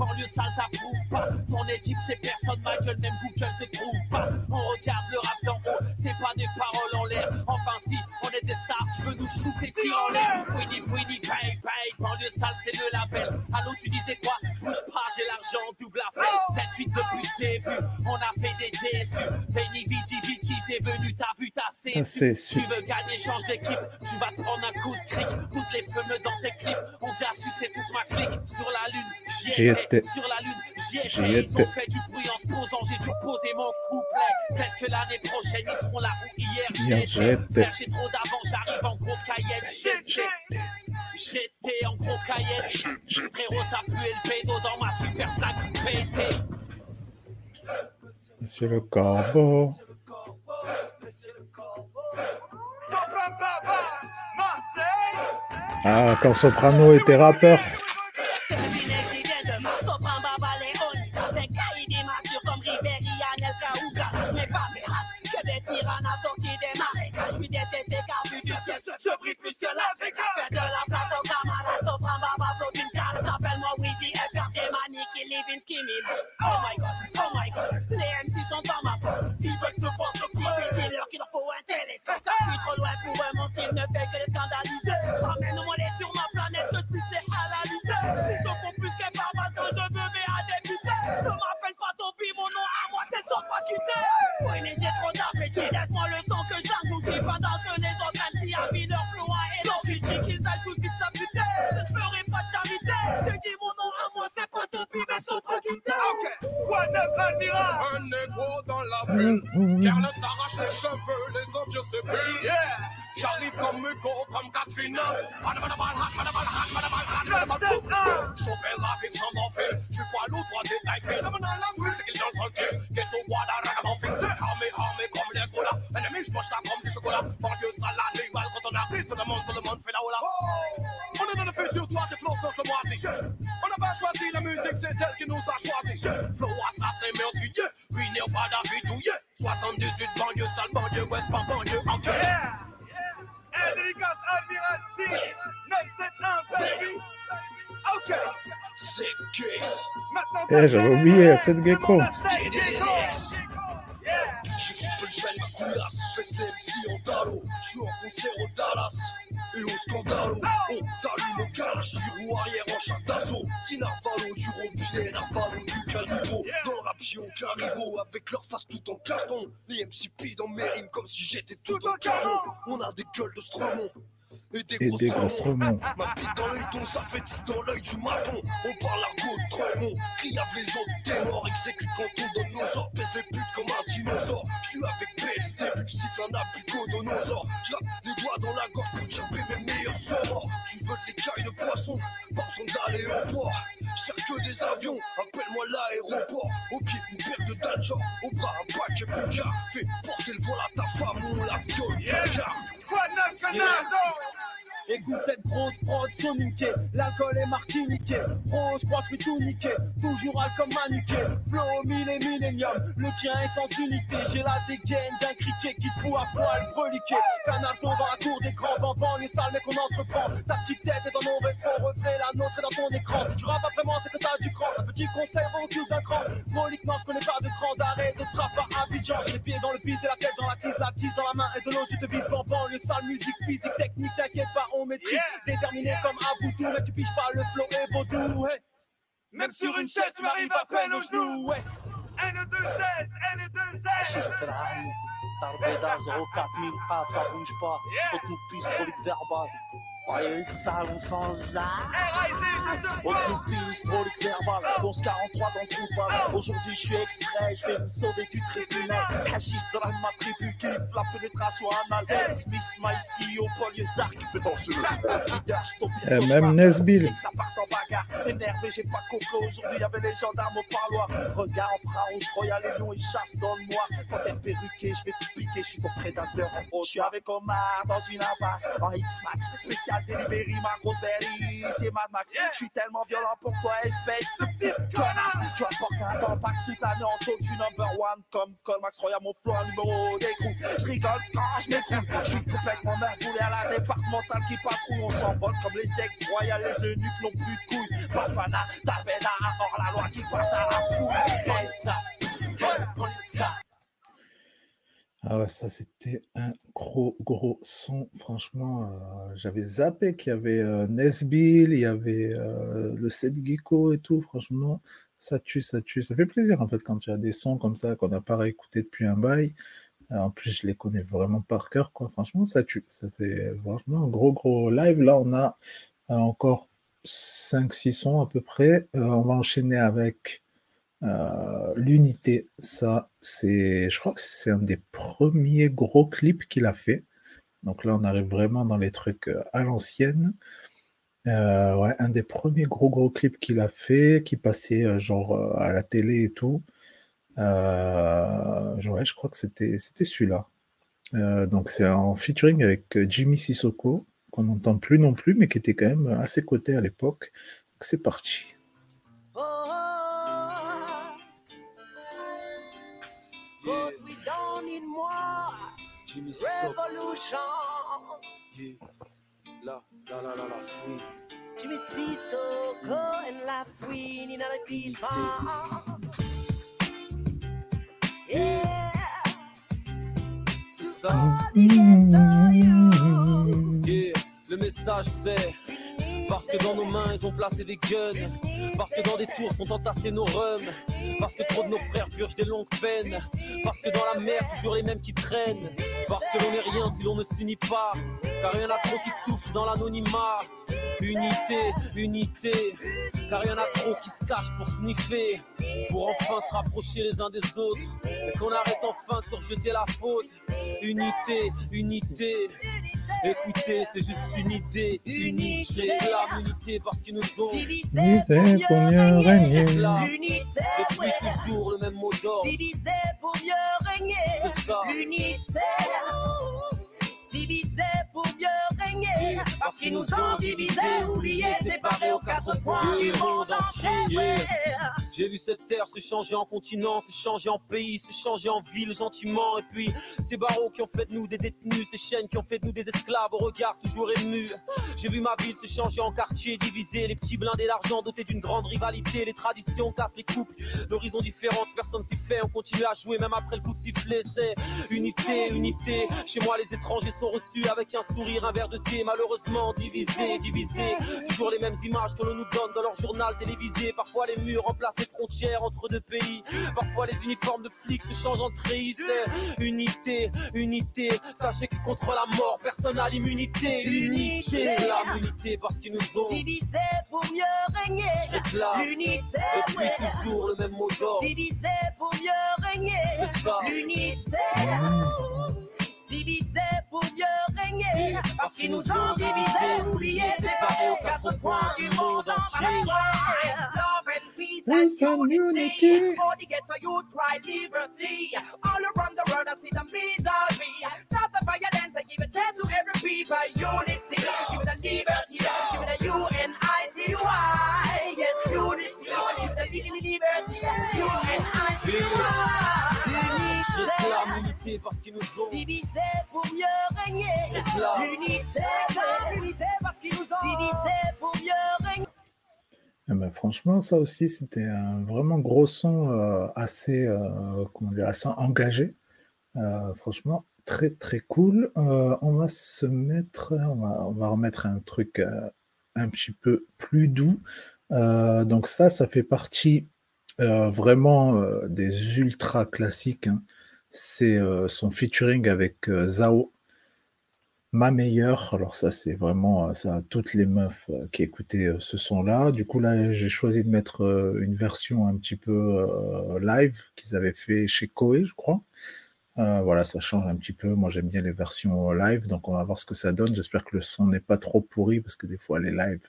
banlieue sale t'approuve pas. Ton équipe c'est personne, ma gueule, même Google te trouve pas. On regarde le rap d'en haut, c'est pas des paroles en l'air. Enfin si, on est des stars, tu veux nous shooter, tire en l'air. Fouini, fouini, paye, paye, banlieue sale c'est le label. Allô, tu disais quoi? Bouge pas, j'ai l'argent, double appel. 7-8 depuis le début, on a fait des déçus. Veni, vidi, vidi, t'es venu, t'as vu, t'as sécu. Tu veux gagner, change d'équipe, tu vas te prendre un coup de cric. Toutes les feux dans tes clips ont déjà sucé toute ma clique. Sur la lune, j'y J'y étais. Étais. Sur la lune, j'y étais. Ils ont fait du bruit en se posant, j'ai dû poser mon couplet. Peut-être que l'année prochaine, ils seront là où hier j'étais. j'étais. J'ai trop d'avance, j'arrive en gros Cayenne. J'étais. J'étais en gros Cayenne. Frérot, ça pue le pédo dans ma super sac PC. Monsieur le corbeau. Sopra Baba, Marseille Ah, quand Soprano était rappeur. Je brille plus que la Vegas Fais de la place aux camarades Sopran Baba flotte une cale J'appelle-moi Wheezy FRT Mani qui live in Skimmy Oh my god, oh my god Les MC sont dans ma peau Ils veulent te vendre le coup Dis-leur qu'il leur faut un télescope. Je suis trop loin pour eux Mon style ne fait que les scandaliser. Ramène-moi les sur ma planète Que je puisse les halaliser Donc on plus qu'un barbe quand je me mets à débuter. Ne m'appelle pas Topi, mon nom à moi c'est pas quitter. Oui mais j'ai trop d'appétit Laisse-moi le dis mon nom à moi c'est pas Topi mais pas quitter Ok, quoi admirable Un négro dans la ville, car s'arrache les cheveux, les envieux s'épilent. Yeah J'arrive comme Hugo, comme Catherine. Choper la vie sans m'en faire. J'suis pas lourd, toi détail fait. Le menant la vue, c'est qu'il le tranquille. Ghetto, ragamuffin. T'es armé, armé comme les. Ennemi, j'mange ça comme du chocolat. Banlieue, animal, quand on arrive, tout le monde, tout le monde fait la hola. On est dans le futur, toi, tes flots sont comme moi, si. On n'a pas choisi la musique, c'est elle qui nous a choisi. Flow assassin, meurtrier. Ruiné au pas d'habitouillé. 78 banlieue, sale, banlieue, ouest, pas banlieue. Et dédicace Admiralty 971, baby. Ok. Sick kicks. Maintenant, Eh, j'avais oublié cette gecko. J'ai coupé le gel, ma couillasse. Je fais MC en Dalo. Je suis en concert au Dallas. Et au Scandalo. On t'allume au calache. Du roue arrière en chat d'assaut. Petit narvalo du robinet, narvalo du caniveau. Dans le rap, au caniveau. Avec leur face tout en carton. Les MCP dans mes rimes comme si j'étais tout en canon. On a des gueules de Stromon. Et des Et grosses des grosses. Ma bite dans l'œil ton, ça fait 10 dans l'œil du maton. On parle argot de Tremont, criave les autres ténors, exécute quand on donne nos ordres, baisse les putes comme un dinosaure. J'suis avec PLC, que siffle un apicodonosaure. J'lappe les doigts dans la gorge pour chapper mes meilleurs sorts. Tu veux de l'écaille de poisson, pas besoin d'aller au port. Cherche que des avions, appelle-moi l'aéroport. Au pied, une paire de danger, au bras, un paquet Picard. Fais porter le vol à ta femme, on la viole, Yeah. Quoi de neuf, Canado Écoute cette grosse prod soniquée, l'alcool est martiniqué. Pro, je crois tout niquer, toujours alcool manuqué. Flow mille et millénium, le tien est sans unité. J'ai la dégaine d'un criquet qui te fout à poil breliqué. Canardo dans la cour d'écran, bambant les salles, mais qu'on entreprend. Ta petite tête est dans nos reflet la nôtre est dans ton écran. Si tu rappes pas vraiment, c'est que t'as du cran. Un petit conseil au d'un cran. Prolique, non, je connais pas de cran d'arrêt, de trappe à Abidjan. J'ai les pieds dans le pisse et la tête dans la tise, la tise dans la main et de l'autre, tu te vises bambant. Le sale musique, physique, technique, t'inquiète pas, maîtrise. Déterminé comme Aboudou, mais tu piges pas le flow et vaudou. hey. Même sur une chaise, tu m'arrives à peine aux genoux. Ouais. N2S, N2S. Tarbeda 04000, paf, ça bouge pas. Autre nous prolique verbal. Ouais, salon sans arrêt. Autre nous pisse, prolique verbal. 1143 dans le trou de balle. Aujourd'hui, je suis extrait, je vais me sauver du tribunal. Hachis drame ma tribu kiffe la pénétration anale. Ed Smith, my CEO, Paul Yezard qui fait danser le leader, je tombe Eh, même Nesbill. que ça part en bagarre. Énervé, j'ai pas compris. Aujourd'hui, y avait les gendarmes au parloir. Regarde, frère, je croyais les lions, ils chassent dans le noir. Quand t'es perruqué, je vais te piquer. Je suis ton prédateur en haut. Je suis avec Omar dans une impasse. En X-Max, spécial delivery, ma grosse berry. C'est Mad Max. Je suis tellement violent pour toi, espèce de petite connasse. Tu apportes un tampax toute l'année en taux. Je suis number one comme Colmax Royal, mon flow, numéro d'écrou. Je rigole quand je m'écroule. Je suis complètement merboulé à la départementale qui patrouille. On s'envole comme les aigles royales. Les eunuques n'ont plus de couilles. Bafana, Tavena, hors la loi qui passe à la fouille. Hey, ça, hey, ça. Ah ouais, ça c'était un gros gros son. Franchement, euh, j'avais zappé qu'il y avait euh, Nesbill, il y avait euh, le Set Gecko et tout. Franchement, ça tue, ça tue. Ça fait plaisir en fait quand tu as des sons comme ça qu'on n'a pas réécouté depuis un bail. Euh, en plus, je les connais vraiment par cœur. Franchement, ça tue. Ça fait franchement un gros gros live. Là, on a encore 5-6 sons à peu près. On va enchaîner avec euh, l'unité, ça, c'est, je crois que c'est un des premiers gros clips qu'il a fait. Donc là, on arrive vraiment dans les trucs euh, à l'ancienne. Euh, ouais, un des premiers gros gros clips qu'il a fait, qui passait genre à la télé et tout. Ouais, je crois que c'était celui-là. Donc c'est en featuring avec Jimmy Sissoko, qu'on n'entend plus non plus, mais qui était quand même à ses côtés à l'époque. C'est parti. More Jimmy revolution. Yeah. La, la, la, la, la, fouille. Jimmy Sissoko and La Fouine in a peace bomb. Yeah. C'est ça. Yeah, le message c'est parce que dans nos mains ils ont placé des guns, parce que dans des tours sont entassés nos rums, parce que trop de nos frères purgent des longues peines, parce que dans la mer toujours les mêmes qui traînent, parce que l'on n'est rien si l'on ne s'unit pas, car il y en a trop qui souffrent dans l'anonymat. Unité, unité, car y en a trop qui se cachent pour sniffer, pour enfin se rapprocher les uns des autres, et qu'on arrête enfin de se rejeter la faute. Unité, unité, écoutez, c'est juste une idée, unité, la unité parce qu'ils nous ont Divisé pour mieux régner. L'unité, depuis toujours le même mot d'ordre. Divisé pour mieux régner. C'est ça. L'unité. Parce qu'ils nous ont divisés, oubliés, séparés aux quatre coins du monde entier. J'ai vu cette terre se changer en continent, se changer en pays, se changer en ville gentiment. Et puis ces barreaux qui ont fait de nous des détenus, ces chaînes qui ont fait de nous des esclaves au regard toujours ému. J'ai vu ma ville se changer en quartier divisé, les petits blindés d'argent dotés d'une grande rivalité, les traditions cassent les couples, d'horizons différentes, personne s'y fait, on continue à jouer même après le coup de sifflet. C'est unité, unité. Chez moi les étrangers sont reçus avec un sourire, un verre de thé, malheureusement divisé, divisé. Toujours les mêmes images que l'on nous donne dans leur journal télévisé. Parfois les murs remplacent les frontières entre deux pays. Parfois les uniformes de flics se changent en treillis. Unité, unité. Sachez que contre la mort, personne n'a l'immunité. Unité, la unité parce qu'ils nous ont Divisé pour mieux régner. L'unité. Ouais. toujours le même mot d'ordre. Divisé pour mieux régner. C'est ça. L'unité. Divisé pour mieux régner. Parce qu'ils nous ont divisés, oubliés, séparés aux quatre coins du monde entier. Love and peace and unity. unity. For the ghetto youth cry liberty. All around the world I see the misery. Stop the violence and give it to every people. Unity. Give it a liberty. Give it a U-N-I-T-Y. Yes, unity. Give it a li- liberty. U-N-I-T-Y. Réclame l'unité parce qu'ils nous ont Divisé pour mieux régner. Réclame. L'unité, l'unité parce qu'ils nous ont divisé pour mieux régner. Eh ben, franchement, ça aussi, c'était un vraiment gros son euh, assez, euh, comment dire, assez engagé. Euh, franchement, très très cool. On va se mettre, on va, on va remettre un truc un petit peu plus doux. Donc ça, ça fait partie vraiment des ultra classiques. hein. C'est son featuring avec Zao. Ma meilleure, alors ça c'est vraiment euh, ça, toutes les meufs euh, qui écoutaient euh, ce son-là. Du coup là j'ai choisi de mettre une version un petit peu live qu'ils avaient fait chez Koei, je crois. Voilà, ça change un petit peu. Moi j'aime bien les versions live, donc on va voir ce que ça donne. J'espère que le son n'est pas trop pourri parce que des fois les lives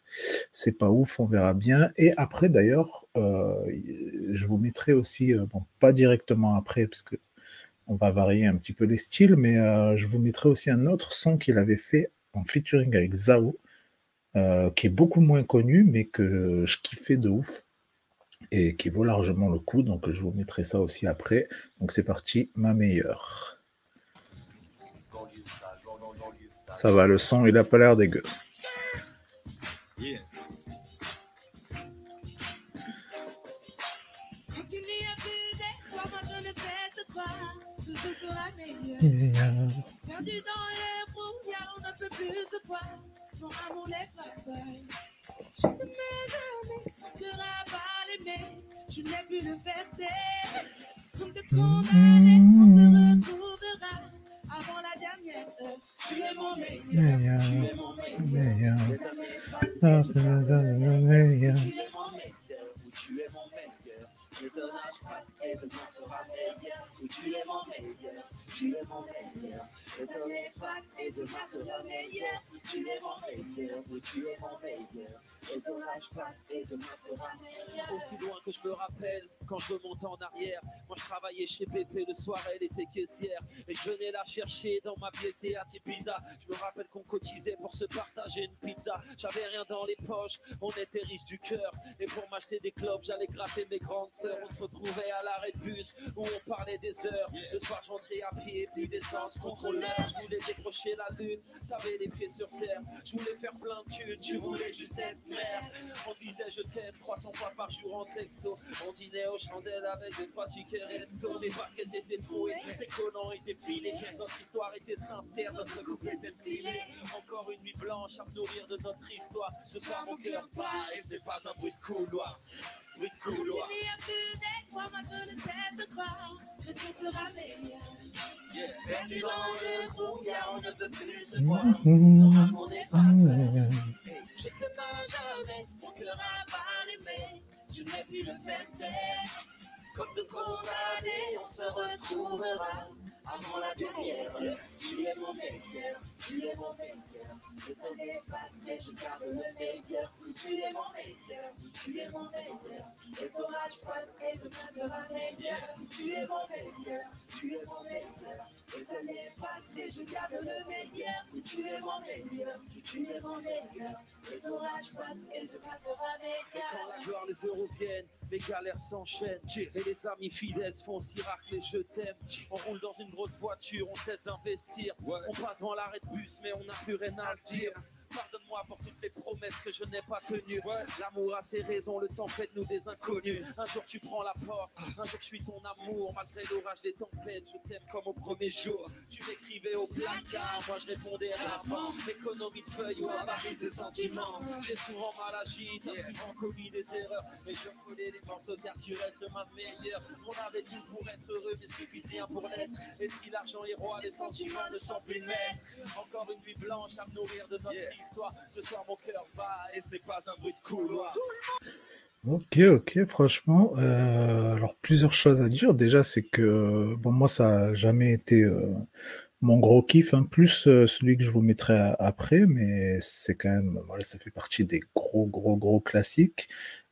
c'est pas ouf, on verra bien. Et après d'ailleurs, je vous mettrai aussi, bon pas directement après parce que on va varier un petit peu les styles, mais euh, je vous mettrai aussi un autre son qu'il avait fait en featuring avec Zao, euh, qui est beaucoup moins connu, mais que je kiffais de ouf et qui vaut largement le coup. Donc je vous mettrai ça aussi après. Donc c'est parti, ma meilleure. Ça va, le son, il a pas l'air dégueu. Perdu dans les on ne peut plus se voir. Mon amour n'est pas. Je te mets jamais, cœur à part l'aimer. Je n'ai plus le faire. Comme de condamné, on se retrouvera avant la dernière. Tu es mon meilleur, tu es mon meilleur. Tu es mon meilleur, tu es mon meilleur. Les orages passent et demain sera meilleur. Ou tu es mon meilleur, tu es mon meilleur. Passent et demain sera meilleur. Tu es mon meilleur, tu es mon meilleur. Et demain sera. Aussi loin que je me rappelle, quand je remonte en arrière, moi je travaillais chez BP le soir, elle était caissière. Et je venais la chercher dans ma pièce à Ibiza. Je me rappelle qu'on cotisait pour se partager une pizza. J'avais rien dans les poches, on était riches du cœur. Et pour m'acheter des clopes, j'allais gratter mes grandes sœurs. On se retrouvait à l'arrêt de bus où on parlait des heures. Le soir, je rentrais à pied, plus d'essence, Je voulais décrocher la lune, t'avais les pieds sur terre. Je voulais faire plein de thunes, tu voulais juste être mère. On disait je t'aime 300 fois par jour en texto. On dînait aux chandelles avec des trois tickets resto. Des baskets étaient trouées, tes collants étaient filés. Notre histoire était sincère, notre couple était stylé. Encore une nuit blanche à me nourrir de notre histoire. Ce soir, mon cœur bat et ce n'est pas un bruit de couloir. De quoi que ce sera meilleur. Brouillard, on ne peut plus se voir. Te jamais, mon cœur plus le taire. Comme de condamnés, on se retrouvera avant la lumière. Tu es mon meilleur, tu es mon meilleur. Les années passées, je garde le meilleur. Tu es mon meilleur, tu es mon meilleur. Les orages passent et demain sera meilleur. Tu es mon meilleur, tu es mon meilleur. Les années passent et je garde le meilleur. Tu es mon meilleur, tu es mon meilleur. Les orages passent et demain sera Et quand la gloire, les euros viennent, les galères s'enchaînent. Et les amis fidèles se font aussi racler, je t'aime. On roule dans une grosse voiture, on cesse d'investir. On passe devant l'arrêt de bus, mais on n'a plus rien à se dire. Pardonne-moi pour toutes les promesses que je n'ai pas tenues. L'amour a ses raisons, le temps fait de nous des inconnus. Un jour tu prends la porte, un jour je suis ton amour. Malgré l'orage des tempêtes, je t'aime comme au premier jour. Tu m'écrivais au placard, moi je répondais rarement. Économie de feuilles ou avarice des sentiments. J'ai souvent mal agi, t'as souvent commis des erreurs. Mais je connais les morceaux car tu restes ma meilleure. On avait tout pour être heureux, mais suffit de rien pour l'être. Et si l'argent est roi, les sentiments ne sont plus nets. Encore une nuit blanche à me nourrir de notre Ok, ok, franchement, euh, alors plusieurs choses à dire. Déjà, c'est que bon, moi, ça n'a jamais été euh, mon gros kiff, hein, plus euh, celui que je vous mettrai après, mais c'est quand même, voilà, ça fait partie des gros, gros, gros classiques.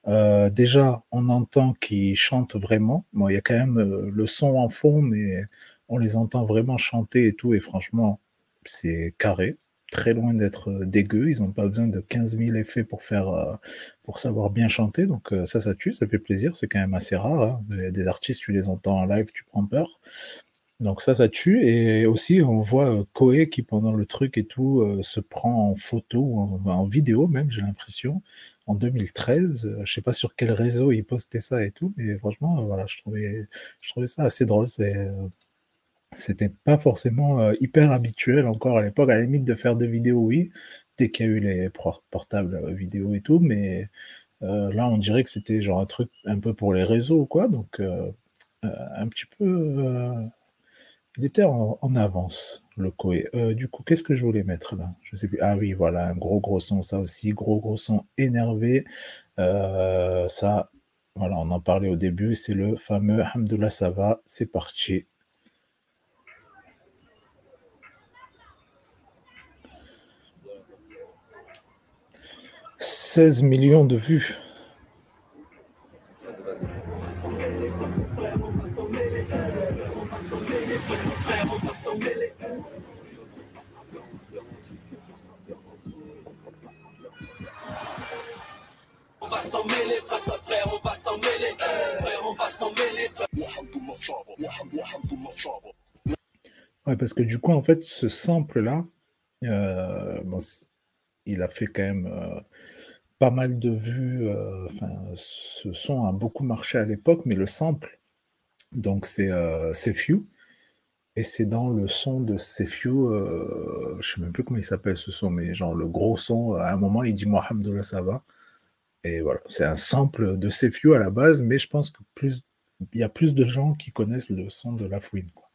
Déjà, on entend qu'ils chantent vraiment. Bon, il y a quand même le son en fond, mais on les entend vraiment chanter et tout, et franchement, c'est carré. Très loin d'être euh, dégueu, ils n'ont pas besoin de 15 000 effets pour faire, euh, pour savoir bien chanter, donc euh, ça, ça tue, ça fait plaisir, c'est quand même assez rare. hein. Des, artistes, tu les entends en live, tu prends peur. Donc ça, ça tue. Et aussi, on voit Koé qui, pendant le truc et tout, se prend en photo ou en, vidéo même, j'ai l'impression, en 2013. Euh, je sais pas sur quel réseau il postait ça et tout, mais franchement, voilà, je trouvais, je trouvais ça assez drôle. C'est, c'était pas forcément euh, hyper habituel encore à l'époque, à la limite de faire des vidéos, oui, dès qu'il y a eu les por- portables euh, vidéo et tout, mais euh, là, on dirait que c'était genre un truc un peu pour les réseaux quoi, donc un petit peu. il était en, avance, le Koé. Du coup, qu'est-ce que je voulais mettre là? Je sais plus. Ah oui, voilà, un gros gros son, ça aussi, gros gros son énervé. Ça, voilà, on en parlait au début, c'est le fameux Hamdoullah Sava. C'est parti. « 16 millions de vues. Ouais, parce que du coup, en fait, ce sample-là, euh, il a fait quand même euh, pas mal de vues. euh, Enfin, ce son a beaucoup marché à l'époque, mais le sample, donc c'est euh, c'est. Et c'est dans le son de Sefiu, euh, je sais même plus comment il s'appelle ce son, mais genre le gros son, à un moment il dit Mohamed ça va. Et voilà, c'est un sample de Sefiu à la base, mais je pense que plus il y a plus de gens qui connaissent le son de La Fouine. Quoi.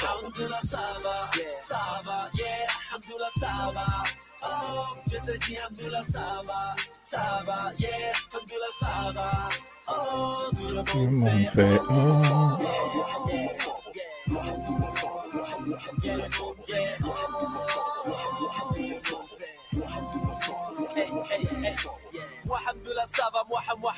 Alhamdulillah, ça va, ça va, yeah, Alhamdulillah, ça va. Oh, je te dis, Alhamdulillah, ça va, ça va, yeah, Alhamdulillah, ça va. Oh, tout le Tout le monde monde fait, fait Moi, Hamdoullah, ça va, moi, moi,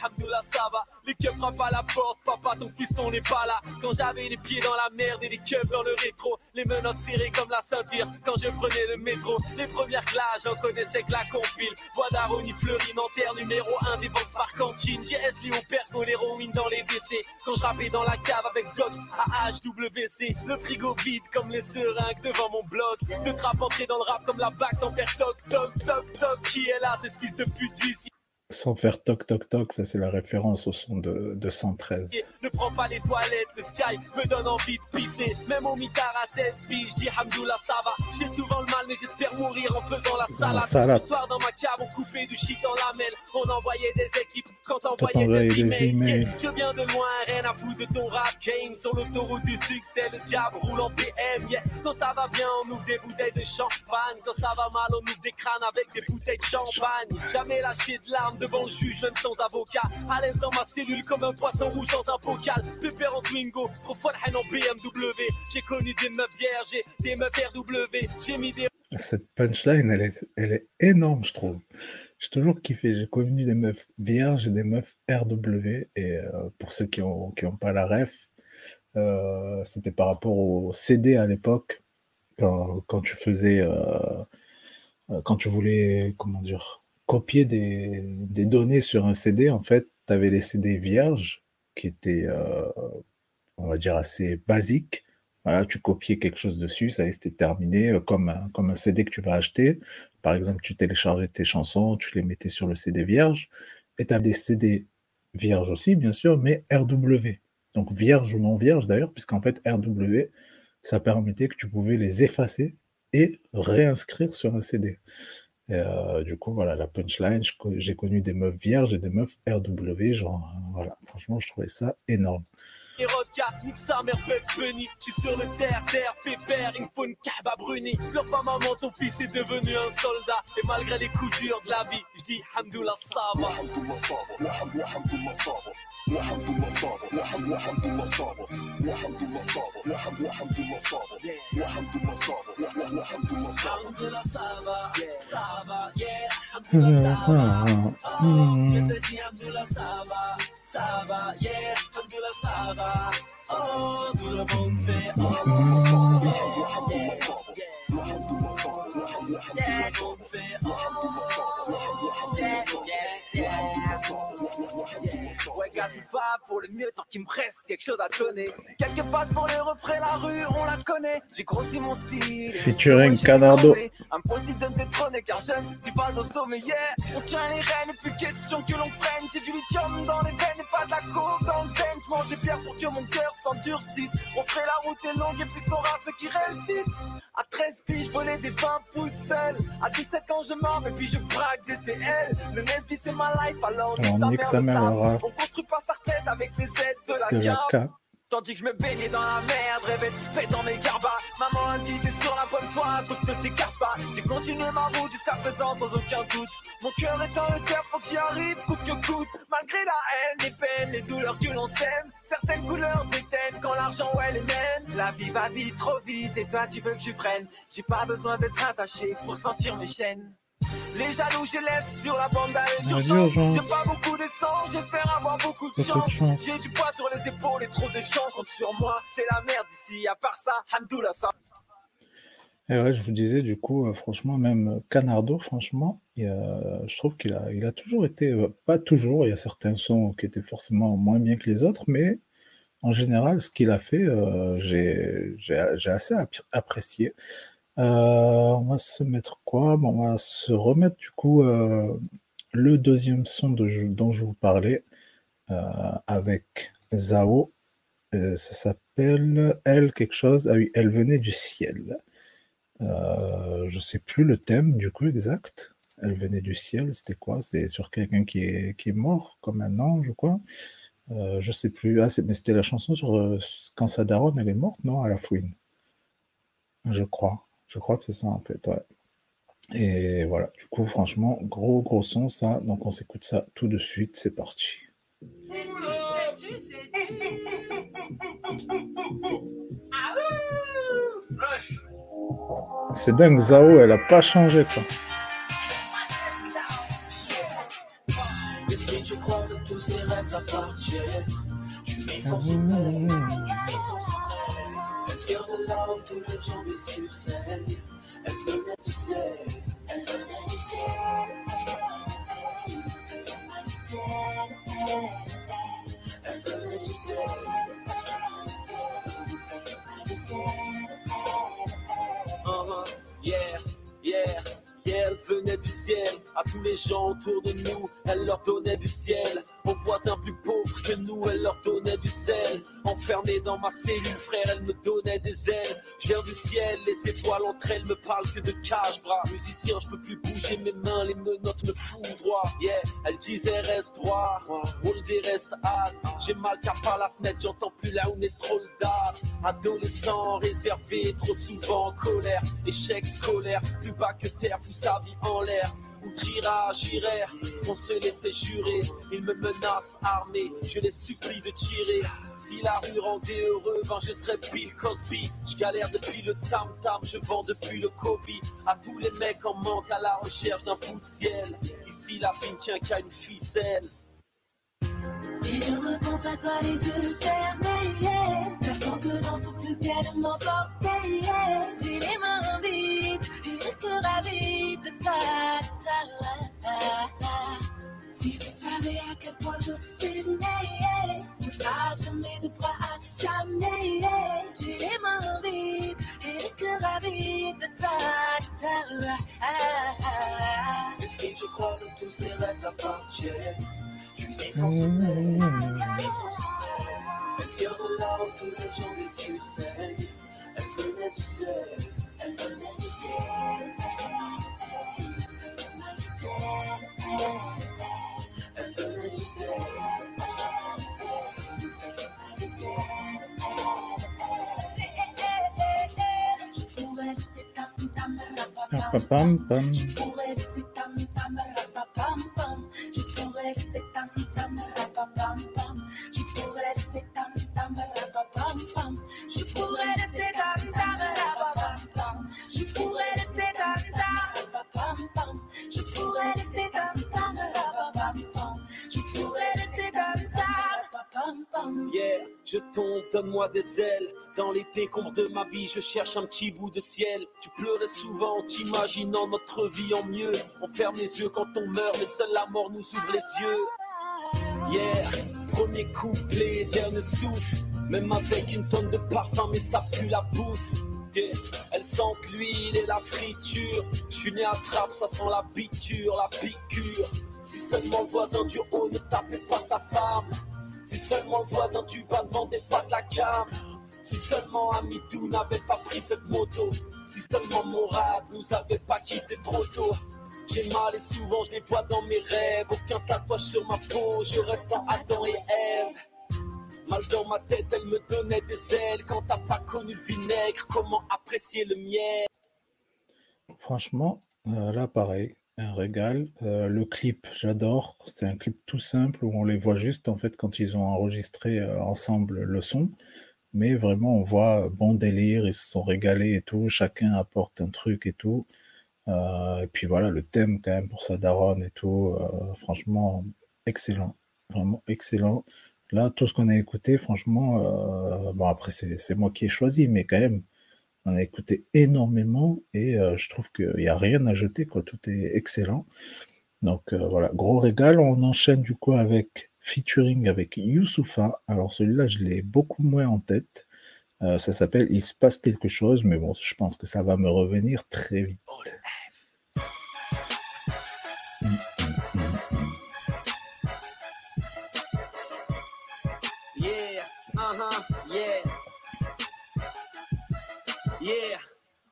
Hamdoullah, ça va. Les keufs frappent à la porte, papa, ton fiston n'est pas là. Quand j'avais les pieds dans la merde et les keufs dans le rétro, les menottes serrées comme la ceinture. Quand je prenais le métro, les premières glaces, j'en connaissais que la compile. Bois d'Aroni, Fleury, Nanterre, numéro 1 des ventes par cantine. GS, Léo, Perco, l'héroïne dans les WC. Quand je rappais dans la cave avec Doc HWC. Le frigo vide comme les seringues devant mon bloc. De trap entrer dans le rap comme la bague sans faire toc, toc, toc, toc. Qui est là, c'est ce fils de pute d'ici. Sans faire toc toc toc, ça c'est la référence au son de, de 113. Ne prends pas les toilettes, le sky me donne envie de pisser. Même au mitard à 16 piges, je dis Hamdoullah, ça va. Je fais souvent le mal, mais j'espère mourir en faisant la salade. salade. Le soir dans ma cave, on coupait du shit en lamelles. On envoyait des équipes quand on envoyait des, des emails. Je viens de loin, rien à foutre de ton rap game. Sur l'autoroute du succès, le diable roule en PM. Yeah. Quand ça va bien, on ouvre des bouteilles de champagne. Quand ça va mal, on ouvre des crânes avec des bouteilles de champagne. Jamais lâché de larmes devant le juge, même sans avocat. À l'aise dans ma cellule comme un poisson rouge dans un bocal. Pépère en Twingo, trop folle en BMW. J'ai connu des meufs vierges, et des meufs RW. J'ai mis des Cette punchline, elle est, elle est énorme, je trouve. J'ai toujours kiffé. J'ai connu des meufs vierges et des meufs RW. Et euh, pour ceux qui n'ont qui ont pas la ref, euh, c'était par rapport au CD à l'époque. Quand, quand tu faisais. euh, quand tu voulais, comment dire, copier des, données sur un CD, en fait, tu avais les CD vierges qui étaient, euh, on va dire, assez basiques. Voilà, tu copiais quelque chose dessus, ça c'était terminé, euh, comme un, comme un CD que tu vas acheter. Par exemple, tu téléchargeais tes chansons, tu les mettais sur le CD vierge, et tu as des CD vierges aussi, bien sûr, mais RW. Donc vierge ou non vierge d'ailleurs, puisqu'en fait, RW, ça permettait que tu pouvais les effacer et réinscrire sur un CD. Et, euh, du coup, voilà, la punchline, j'ai connu des meufs vierges et des meufs RW, genre, euh, voilà, franchement, je trouvais ça énorme. Erodka, nique sa mère Bugs Bunny. Je suis sur le terre, terre, pépère, il me faut une caba brunie. Pleure pas maman, ton fils est devenu un soldat. Et malgré les coups durs de la vie, je dis Hamdoullah, ça va. Alhamdulillah, ça va, ça va, yeah. Alhamdulillah, ça va. Je Hmm. te dis, Alhamdulillah, ça va, ça va, yeah. Alhamdulillah, ça va. Oh, tout le monde fait, oh, Alhamdulillah, ça va, yeah. Alhamdulillah, ça va, yeah. Tout le monde fait, oh, yeah, yeah, yeah. Ouais, gars, pour le mieux tant qu'il me reste quelque chose à donner. Quelques passes pour les la rue, on la connaît. J'ai grossi mon style. Featuring Canardo. Impossible de me détrôner car je ne suis pas au sommet. Yeah, on tient les rênes et plus question que l'on freine. J'ai du lithium dans les veines et pas de la coke dans le zen. Je mange des pierres pour que mon cœur s'endurcisse. On fait la route est longue et puis rares ceux qui réussissent. À 13 piges, je volais des 20 pouces seul. À 17 ans, je mords et puis je braque des CL. Le Nesby, c'est ma life, alors Alors, nique sa mère. On construit pas sa retraite avec les aides de la, De la. Tandis que je me baignais dans la merde, rêvais tout fait dans mes garbats. Maman a dit t'es sur la bonne voie, donc ne t'écarte pas. J'ai continué ma route jusqu'à présent sans aucun doute. Mon cœur est un cerf, faut que j'y arrive, coûte que coûte. Malgré la haine, les peines, les douleurs que l'on sème. Certaines couleurs déteignent quand l'argent ouais les mène. La vie va vite, trop vite, et toi tu veux que je freine. J'ai pas besoin d'être attaché pour sentir mes chaînes. Les jaloux, je laisse sur la bande d'arrêt À d'urgence. J'ai pas beaucoup d'essence, j'espère avoir beaucoup de de chance. chance. J'ai du poids sur les épaules et trop de gens comptent sur moi. C'est la merde ici, à part ça, Hamdoullah, ça. Et ouais, je vous disais, du coup, euh, franchement, même Canardo, franchement, il a- je trouve qu'il a, il a toujours été, euh, pas toujours, il y a certains sons qui étaient forcément moins bien que les autres, mais en général, ce qu'il a fait, euh, j'ai assez ap- apprécié. Euh, on va se mettre quoi? Bon, on va se remettre, du coup, euh, le deuxième son de, dont je vous parlais, euh, avec Zao. Ça s'appelle Elle quelque chose. Ah oui, Elle venait du ciel. Euh, je sais plus le thème du coup exact. Elle venait du ciel, c'était quoi? C'est sur quelqu'un qui est, qui est mort, comme un ange ou quoi? Euh, je sais plus. Ah, mais c'était la chanson sur quand sa daronne elle est morte, non? À la fouine. Je crois. Je crois que c'est ça en fait, ouais. Et voilà, du coup, franchement, gros gros son ça. Donc on s'écoute ça tout de suite, c'est parti. C'est dingue, Zao, elle a pas changé quoi. Et si tu crois que tous ces rêves t'appartiennent, tu vis sans sommeil, tous les gens déçus scène. Elle venait du ciel, elle venait du ciel. Elle venait du ciel. Uh-huh. Yeah, yeah, yeah, elle venait du ciel. À tous les gens autour de nous, elle leur donnait du ciel. Aux voisins plus pauvres que nous, elle leur donnait du sel. Enfermée dans ma cellule, frère, elle me donnait des ailes. Je viens du ciel, les étoiles entre elles me parlent que de cache-bras. Musicien, je peux plus bouger mes mains, les menottes me foudroient. Yeah, elle disait reste droit, roule des restes hâte. J'ai mal car par la fenêtre, j'entends plus là où n'est trop le dard. Adolescent réservé, trop souvent en colère. Échec scolaire, plus bas que terre, tout sa vie en l'air. Où tira, j'irai, on se l'était juré. Ils me menacent armés, je les supplie de tirer. Si la rue rendait heureux, ben je serais Bill Cosby. Je galère depuis le tam-tam, je vends depuis le Kobe. À tous les mecs en manque à la recherche d'un bout de ciel. Ici la vie ne tient qu'à une ficelle. Et je repense à toi les yeux fermés. Que dans ce flux vienne m'emporter, yeah. J'ai les mains vides et le cœur avide de ta, ta, Si tu savais à quel point je t'aimais, pas jamais de bras à jamais. J'ai les mains vides et le cœur avide de ta, ta, Et si tu crois que tous ces rêves t'appartiennent, tu Mmh. en sommeil, tu de les Öleceksin hep öleceksin hep öleceksin hep öleceksin Pam, pam, pam. Donne-moi des ailes. Dans les décombres de ma vie, je cherche un petit bout de ciel. Tu pleurais souvent en t'imaginant notre vie en mieux. On ferme les yeux quand on meurt, mais seule la mort nous ouvre les yeux. Yeah, premier couplet, dernier souffle. Même avec une tonne de parfum, mais ça pue la bouffe. Yeah, elles sentent l'huile et la friture. Je suis né à trappe, ça sent la biture, la piqûre. Si seulement le voisin du haut ne tapait pas sa femme. Si seulement le voisin du bas ne pas de la cam. Si seulement Amidou n'avait pas pris cette moto. Si seulement Morad nous avait pas quitté trop tôt. J'ai mal et souvent je les vois dans mes rêves. Aucun tatouage sur ma peau, je reste en Adam et Ève. Mal dans ma tête, elle me donnait des ailes. Quand t'as pas connu le vinaigre, comment apprécier le miel? Franchement, euh, là, pareil, un régal. Euh, le clip, j'adore. C'est un clip tout simple où on les voit juste en fait quand ils ont enregistré euh, ensemble le son. Mais vraiment, on voit euh, bon délire, ils se sont régalés et tout. Chacun apporte un truc et tout. Et puis voilà, le thème quand même pour sa daronne et tout. franchement, excellent. Vraiment excellent. Là, tout ce qu'on a écouté, franchement, bon après c'est moi qui ai choisi, mais quand même, on a écouté énormément et euh, je trouve qu'il n'y a rien à jeter, quoi. Tout est excellent. Donc euh, voilà, gros régal. On enchaîne du coup avec featuring avec Youssoufa. Alors celui-là, je l'ai beaucoup moins en tête. Euh, ça s'appelle Il se passe quelque chose, mais bon, je pense que ça va me revenir très vite.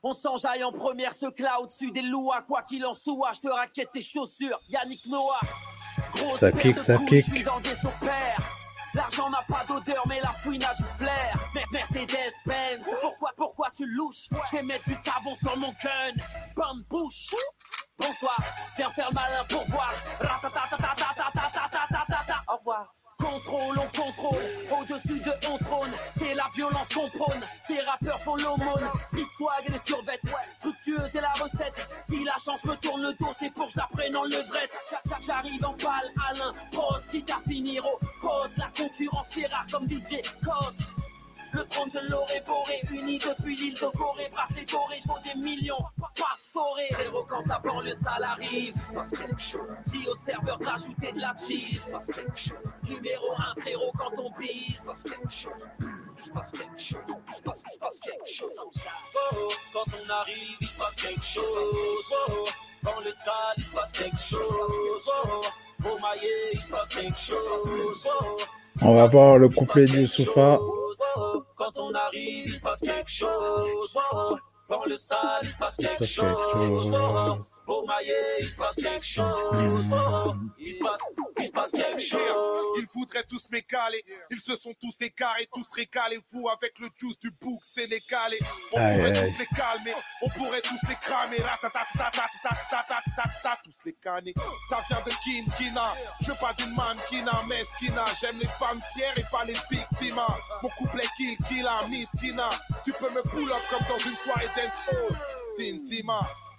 On s'enjaille en première, ce cloud au-dessus des lois. Quoi qu'il en soit, je te raquette tes chaussures. Yannick Noah. Grosse ça kick, ça kick. L'argent n'a pas d'odeur, mais la fouine a du flair. Mercedes-Benz, pourquoi, pourquoi tu louches? Je vais mettre du savon sur mon gun. Bande bouche. Bonsoir, viens faire malin pour voir. Au revoir. Contrôle, on contrôle, au-dessus de on trône, c'est la violence qu'on prône, ces rappeurs font l'aumône, street swag et les survêtes, fructueuse c'est la recette, si la chance me tourne le dos, c'est pour que je en levrette, j'arrive en balle, Alain, pose, si t'as fini, pose, la concurrence c'est rare comme DJ Cos. Le trône je l'aurais boré, depuis l'île de Corée, des millions, quand la banlieue ça arrive, se passe quelque chose. Dis au serveur de la cheese, se passe quelque chose. Numéro un frérot quand on bise, se passe quelque chose. Il se passe quelque chose, il se passe, il se passe quelque chose. Oh, quand on arrive, il se passe quelque chose. Oh, oh, Dans le sale, il se passe quelque chose. Au maillet, il se passe quelque chose. On va voir le couplet du Soufa. Quand on arrive, il se passe quelque chose. Dans le salle, il se passe quelque chose. Au maillet, il se passe quelque chose. Il se passe, quelque chose. Ils voudraient tous m'égaler. Ils se sont tous égarés, tous régalés. Vous avec le juice du bouc sénégalais. On pourrait tous les calmer. On pourrait tous les cramer. Tous les canner. Ça vient de Kin Kina. Je veux pas d'une mannequina, mais skina. J'aime les femmes fières et pas les victimes. Mon couple est Kill Kina, Miss Kina. Tu peux me pull up comme dans une soirée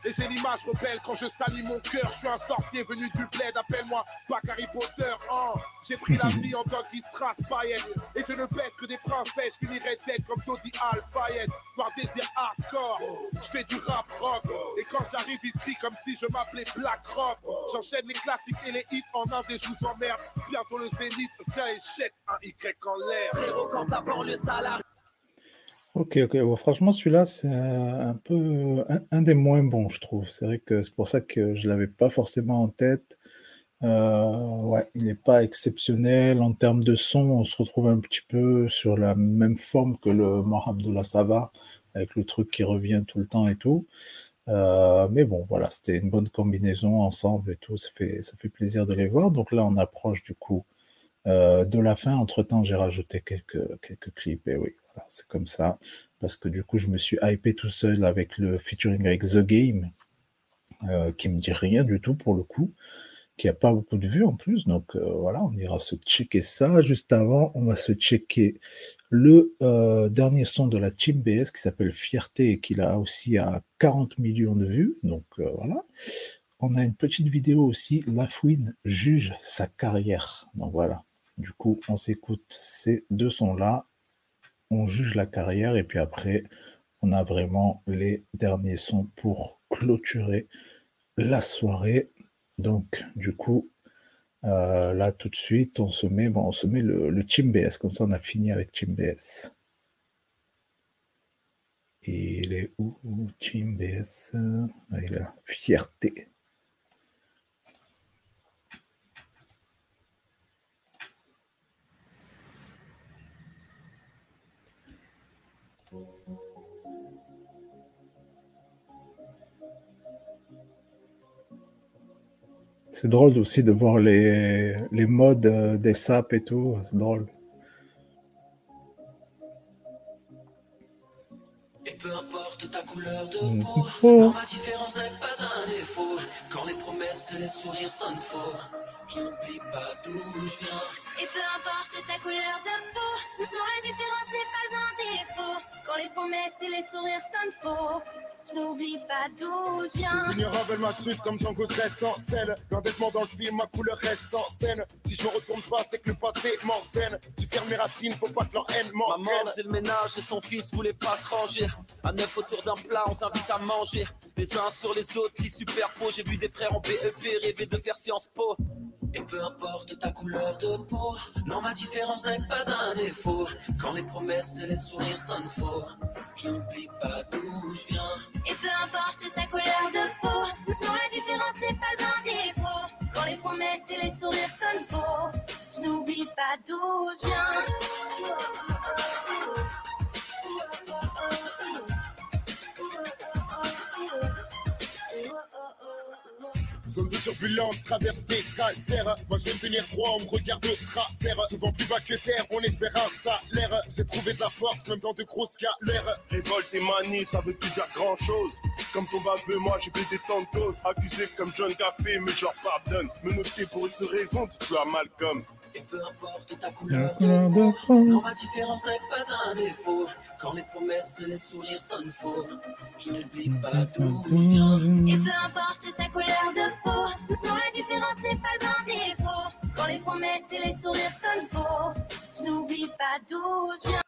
et j'ai l'image rebelle quand je salis mon cœur. Je suis un sorcier venu du bled, appelle-moi pas Harry Potter. hein. J'ai pris la vie en tant qu'Istras paillette. Et je ne baisse que des princesses. Je finirai tête comme Dodi Al Fayed. Par désir hardcore. Je fais du rap rock. Et quand j'arrive ici, comme si je m'appelais Black Rock. J'enchaîne les classiques et les hits en un des je vous emmerde. Bientôt le zénith, et jette un Y en l'air. Frérot, quand banlieue salariée. Ok, ok. Bon, franchement, celui-là, c'est un peu un, des moins bons, je trouve. C'est vrai que c'est pour ça que je l'avais pas forcément en tête. Euh, ouais, il n'est pas exceptionnel. En termes de son, on se retrouve un petit peu sur la même forme que le la Sava, avec le truc qui revient tout le temps et tout. Euh, mais bon, voilà, c'était une bonne combinaison ensemble et tout. Ça fait, ça fait plaisir de les voir. Donc là, on approche du coup euh, de la fin. Entre-temps, j'ai rajouté quelques, quelques clips. Et oui, c'est comme ça. Parce que du coup, je me suis hypé tout seul avec le featuring avec The Game, euh, qui me dit rien du tout pour le coup, qui a pas beaucoup de vues en plus. Donc euh, voilà, on ira se checker ça. Juste avant, on va se checker le euh, dernier son de la Team BS qui s'appelle Fierté et qui a aussi à 40 millions de vues. Donc euh, voilà. On a une petite vidéo aussi, Lafouine juge sa carrière. Donc voilà. Du coup, on s'écoute ces deux sons-là. On juge la carrière et puis après, on a vraiment les derniers sons pour clôturer la soirée. Donc, du coup, euh, là tout de suite, on se met, on se met le, Team BS, comme ça on a fini avec Team BS. Il est où Team BS Ah, Il là. Fierté. C'est drôle aussi de voir les, les modes euh, des saps et tout. C'est drôle. Et peu importe ta couleur de Mm. peau, Oh. non, ma différence n'est pas un défaut. Quand les promesses et les sourires sonnent faux, je n'oublie pas d'où je viens. Et peu importe ta couleur de peau, non, la différence les promesses et les sourires sonnent faux, je n'oublie pas d'où je viens. Les ignorants veulent ma chute comme Django reste en scène. L'endettement dans le film, ma couleur reste en scène. Si je me retourne pas, c'est que le passé m'enchaîne. Tu fermes mes racines, faut pas que leur haine Maman m'entraîne. faisait le ménage et son fils voulait pas se ranger. À neuf autour d'un plat, on t'invite à manger. Les uns sur les autres, qui superposent. J'ai vu des frères en BEP rêver de faire Sciences Po. Et peu importe ta couleur de peau, non, ma différence n'est pas un défaut. Quand les promesses et les sourires sonnent faux, je n'oublie pas d'où je viens. Et peu importe ta couleur de peau, non, la différence n'est pas un défaut. Quand les promesses et les sourires sonnent faux, je n'oublie pas d'où je Zone de turbulence, traverse des calvaires. Moi je vais me tenir droit, on me regarde au travers. Souvent plus bas que terre, on espère un salaire. J'ai trouvé de la force, même dans de grosses galères. Révolte et manif, ça veut plus dire grand chose. Comme ton baveux, moi j'ai pété tant de causes. Accusé comme John Café, mais je leur pardonne. Me noter pour X raison, dis-toi Malcolm. Et peu importe ta couleur de peau, non, ma différence n'est pas un défaut. Quand les promesses et les sourires sonnent faux, je n'oublie pas d'où je viens. Et peu importe ta couleur de peau, non, la différence n'est pas un défaut. Quand les promesses et les sourires sonnent faux, je n'oublie pas d'où je viens.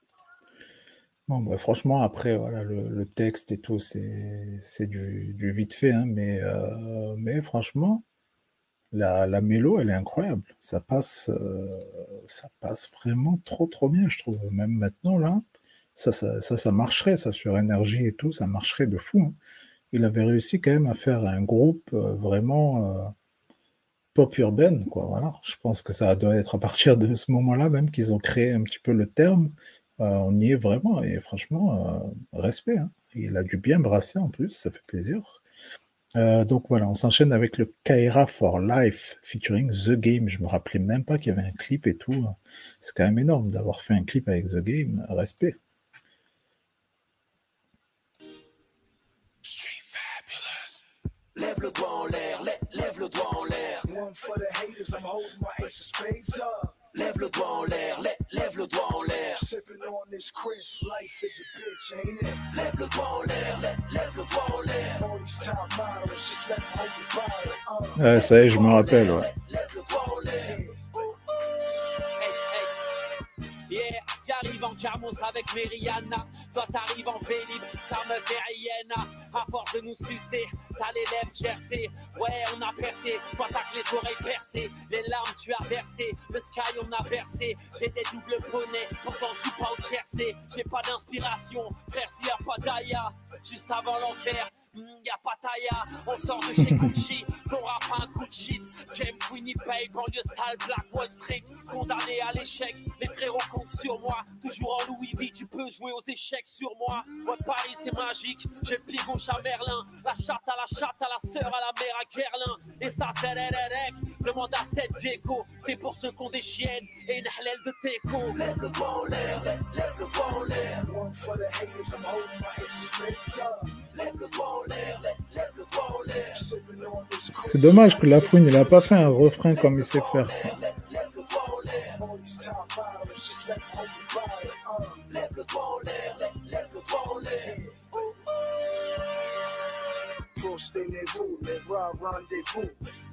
Bon, bah, franchement, après, voilà, le, le texte et tout, c'est c'est du, du vite fait, hein, mais, euh, mais franchement, la, la mélo, elle est incroyable. Ça passe, euh, ça passe vraiment trop, trop bien, je trouve. Même maintenant, là, ça, ça, ça, ça marcherait, ça, sur énergie et tout, ça marcherait de fou. hein. il avait réussi quand même à faire un groupe euh, vraiment euh, pop urbaine, quoi. Voilà. Je pense que ça doit être à partir de ce moment-là même qu'ils ont créé un petit peu le terme. On y est vraiment et franchement, respect. hein. Il a dû bien brasser en plus, ça fait plaisir. Euh, donc voilà, on s'enchaîne avec le Kaira for Life featuring The Game. Je me rappelais même pas qu'il y avait un clip et tout. C'est quand même énorme d'avoir fait un clip avec The Game. Respect. Lève le doigt en l'air, lè- lève le doigt en l'air. One for the haters, I'm holding my ace of spades up. Lève le doigt en l'air, lè- lève le doigt en l'air. Sipping on this Chris, life is a bitch, ain't it? Lève le doigt en l'air, lè- lève le doigt en l'air. All these top models, just let them hold your bottle. Ouais, ça y est, je me rappelle. Ouais. Lève le doigt en l'air. Yeah, j'arrive en Camos avec Meriana. Toi t'arrives en Vélib, ta meuf est. À force de nous sucer, t'as les lèvres gercées. Ouais, on a percé, toi t'as que les oreilles percées. Les larmes tu as versé, le sky on a versé. J'ai des doubles poneys, pourtant je suis pas au Jersey. J'ai pas d'inspiration, frère s'il y. Juste avant l'enfer, hmm, y a pas Taya. On sort de chez Gucci, ton rap un coup de shit. James Winnipeg, banlieue sale, Black Wall Street. Condamné à l'échec, les frérots comptent sur moi. Toujours en Louis V, tu peux jouer aux échecs sur moi. Ouais, Paris c'est magique, j'ai le pied gauche à Merlin. La chatte à la chatte, à la sœur, à la mère à Guerlain. Et ça c'est RRX, demande à 7 Diego. C'est pour ceux qui ont des chiennes et une halal de teco. Lève le doigt en l'air, lè- lève le for the haters, I'm my up. C'est dommage que Lafouine, il a pas fait un refrain comme il sait faire.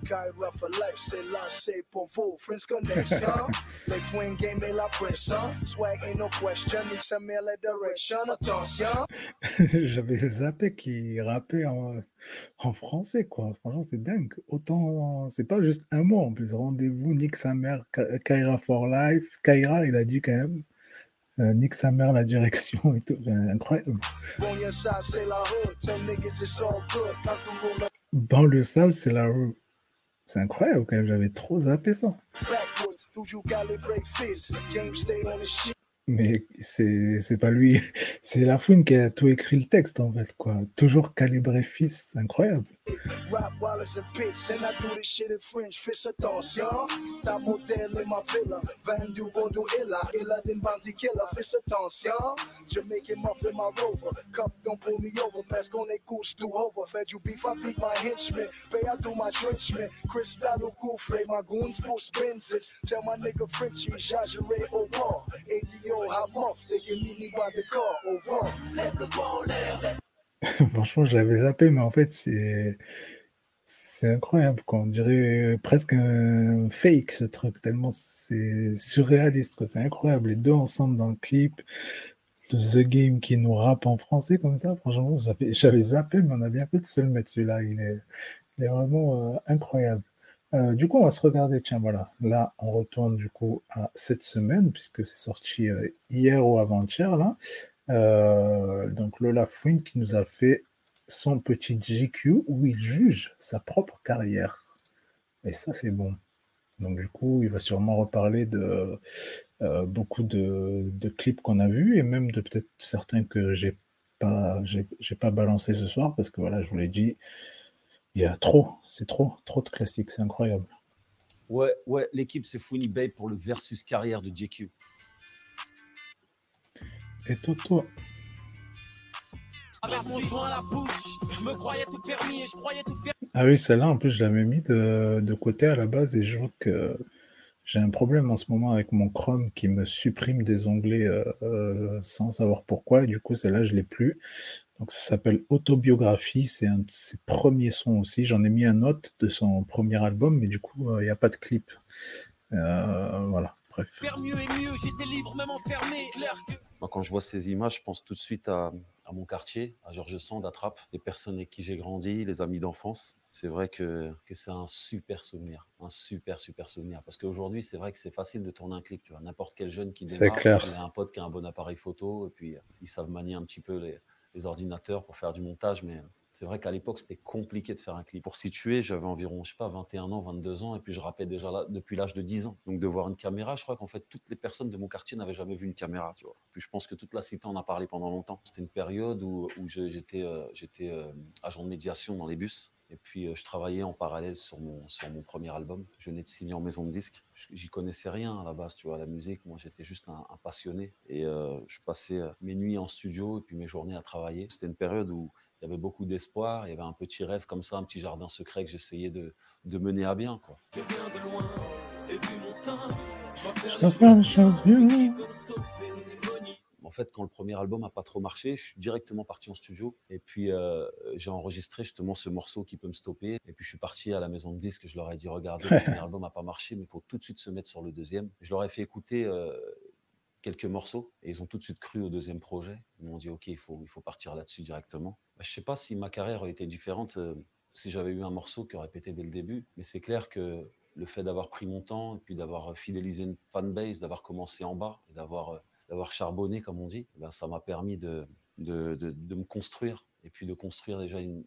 Kyra for life, c'est là, c'est pour vous. Friends connection, les fouines game et la pression. Swag ain't no question, nique sa mère la direction. Attention. J'avais zappé qu'il rappait en, en français, quoi. Franchement, c'est dingue. Autant, c'est pas juste un mot en plus. Rendez-vous, nique sa mère, Kaira for life. Kaira, il a dit quand même, euh, nique sa mère la direction et tout. Enfin, incroyable. Bon, Banlieue sale, c'est la rue. C'est incroyable quand même. J'avais trop zappé ça. Mais c'est pas lui, c'est Lafouine qui a tout écrit le texte en fait, quoi. Toujours calibré fils, incroyable. Franchement, j'avais zappé, mais en fait, c'est c'est incroyable, quoi. On dirait presque un fake ce truc, tellement c'est surréaliste, quoi. C'est incroyable. Les deux ensemble dans le clip, The Game qui nous rappe en français comme ça, franchement, j'avais j'avais zappé, mais on a bien fait de se le mettre celui-là. Il est, il est vraiment euh, incroyable. Euh, du coup, on va se regarder. Tiens, voilà. Là, on retourne du coup à cette semaine, puisque c'est sorti euh, hier ou avant-hier, là. Euh, donc, Lola Fouine qui nous a fait son petit GQ où il juge sa propre carrière. Et ça, c'est bon. Donc, du coup, il va sûrement reparler de beaucoup de, de clips qu'on a vus et même de peut-être certains que j'ai pas, j'ai j'ai pas balancé ce soir parce que voilà, je vous l'ai dit, il y a trop, c'est trop, trop de classiques, c'est incroyable. Ouais, ouais, l'équipe c'est Fouini Bay pour le versus carrière de JQ. Et Toto, Avec mon joint à la bouche, je me croyais tout permis et je croyais tout faire. Ah oui, celle-là, en plus, je l'avais mis de, de côté à la base et je vois que j'ai un problème en ce moment avec mon Chrome qui me supprime des onglets euh, euh, sans savoir pourquoi. Et du coup, celle-là, je l'ai plus. Donc, ça s'appelle Autobiographie. C'est un de ses premiers sons aussi. J'en ai mis un autre de son premier album, mais du coup, euh, il n'y a pas de clip. Euh, voilà, bref. Moi, quand je vois ces images, je pense tout de suite à, à mon quartier, à Georges Sand, à Trappes, les personnes avec qui j'ai grandi, les amis d'enfance. C'est vrai que, que c'est un super souvenir, un super, super souvenir. Parce qu'aujourd'hui, c'est vrai que c'est facile de tourner un clip. Tu vois, n'importe quel jeune qui démarre, clair. il a un pote qui a un bon appareil photo, et puis ils savent manier un petit peu les, les ordinateurs pour faire du montage, mais C'est vrai qu'à l'époque, c'était compliqué de faire un clip. Pour situer, j'avais environ, je sais pas, 21 ans, 22 ans, et puis je rappais déjà là, depuis l'âge de 10 ans. Donc de voir une caméra, je crois qu'en fait, toutes les personnes de mon quartier n'avaient jamais vu une caméra, tu vois. Puis je pense que toute la cité en a parlé pendant longtemps. C'était une période où, j'étais euh, euh, agent de médiation dans les bus. Et puis, euh, je travaillais en parallèle sur mon, premier album. Je venais de signer en maison de disque. J'y connaissais rien à la base, tu vois, la musique. Moi, j'étais juste un, passionné. Et je passais mes nuits en studio et puis mes journées à travailler. C'était une période où il y avait beaucoup d'espoir. Il y avait un petit rêve comme ça, un petit jardin secret que j'essayais de, de mener à bien, quoi. Je viens de loin et vu mon teint, je Je dois faire les choses bien. En fait, quand le premier album n'a pas trop marché, je suis directement parti en studio et puis euh, j'ai enregistré justement ce morceau qui peut me stopper. Et puis je suis parti à la maison de disques, je leur ai dit regardez, le premier album n'a pas marché, mais il faut tout de suite se mettre sur le deuxième. Je leur ai fait écouter euh, quelques morceaux et ils ont tout de suite cru au deuxième projet. Ils m'ont dit ok, il faut, il faut partir là-dessus directement. Bah, je sais pas si ma carrière aurait été différente euh, si j'avais eu un morceau qui aurait pété dès le début, mais c'est clair que le fait d'avoir pris mon temps et puis d'avoir fidélisé une fanbase, d'avoir commencé en bas euh, d'avoir charbonné, comme on dit, eh ben, ça m'a permis de, de, de- de me construire et puis de construire déjà une-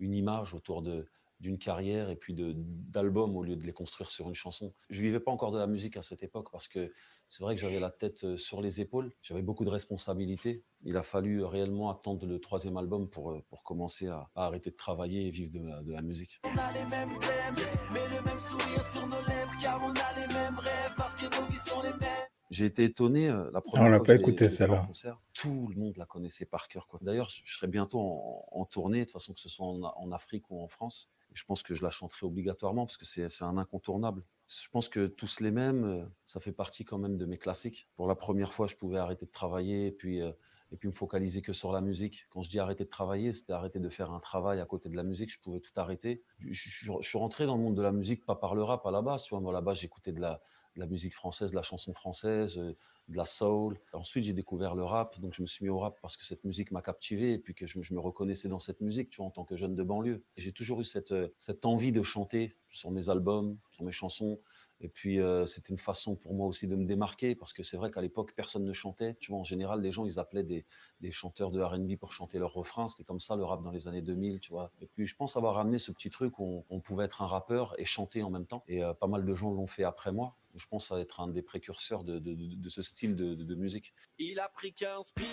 une image autour de d'une carrière et puis de- d'albums au lieu de les construire sur une chanson. Je vivais pas encore de la musique à cette époque parce que c'est vrai que j'avais la tête euh, sur les épaules, j'avais beaucoup de responsabilités. Il a fallu réellement attendre le troisième album pour, euh, pour commencer à, à arrêter de travailler et vivre de la, de la musique. On a les mêmes thèmes, mais le même sourire sur nos lèvres, car on a les mêmes rêves, parce que nos vies sont les mêmes. J'ai été étonné euh, la première on l'a fois pas écouté, celle-là. concert. Tout le monde la connaissait par cœur. D'ailleurs, je je serai bientôt en, en tournée, de toute façon que ce soit en, en Afrique ou en France. Je pense que je la chanterai obligatoirement parce que c'est un incontournable. Je pense que tous les mêmes, euh, ça fait partie quand même de mes classiques. Pour la première fois, je pouvais arrêter de travailler et puis, euh, et puis me focaliser que sur la musique. Quand je dis arrêter de travailler, c'était arrêter de faire un travail à côté de la musique. Je pouvais tout arrêter. Je, suis rentré dans le monde de la musique, pas par le rap à la base. Tu vois, moi, base, j'écoutais de la, de la musique française, de la chanson française, euh, de la soul. Ensuite, j'ai découvert le rap, donc je me suis mis au rap parce que cette musique m'a captivé et puis que je, me- reconnaissais dans cette musique, tu vois, en tant que jeune de banlieue. J'ai toujours eu cette, euh, cette envie de chanter sur mes albums, sur mes chansons. Et puis, euh, c'était une façon pour moi aussi de me démarquer parce que c'est vrai qu'à l'époque, personne ne chantait. Tu vois, en général, les gens, ils appelaient des, des chanteurs de RB pour chanter leurs refrains. C'était comme ça le rap dans les années 2000, tu vois. Et puis, je pense avoir ramené ce petit truc où on, pouvait être un rappeur et chanter en même temps. Et pas mal de gens l'ont fait après moi. Je pense à être un des précurseurs de, ce style de musique. Il a pris 15 piges,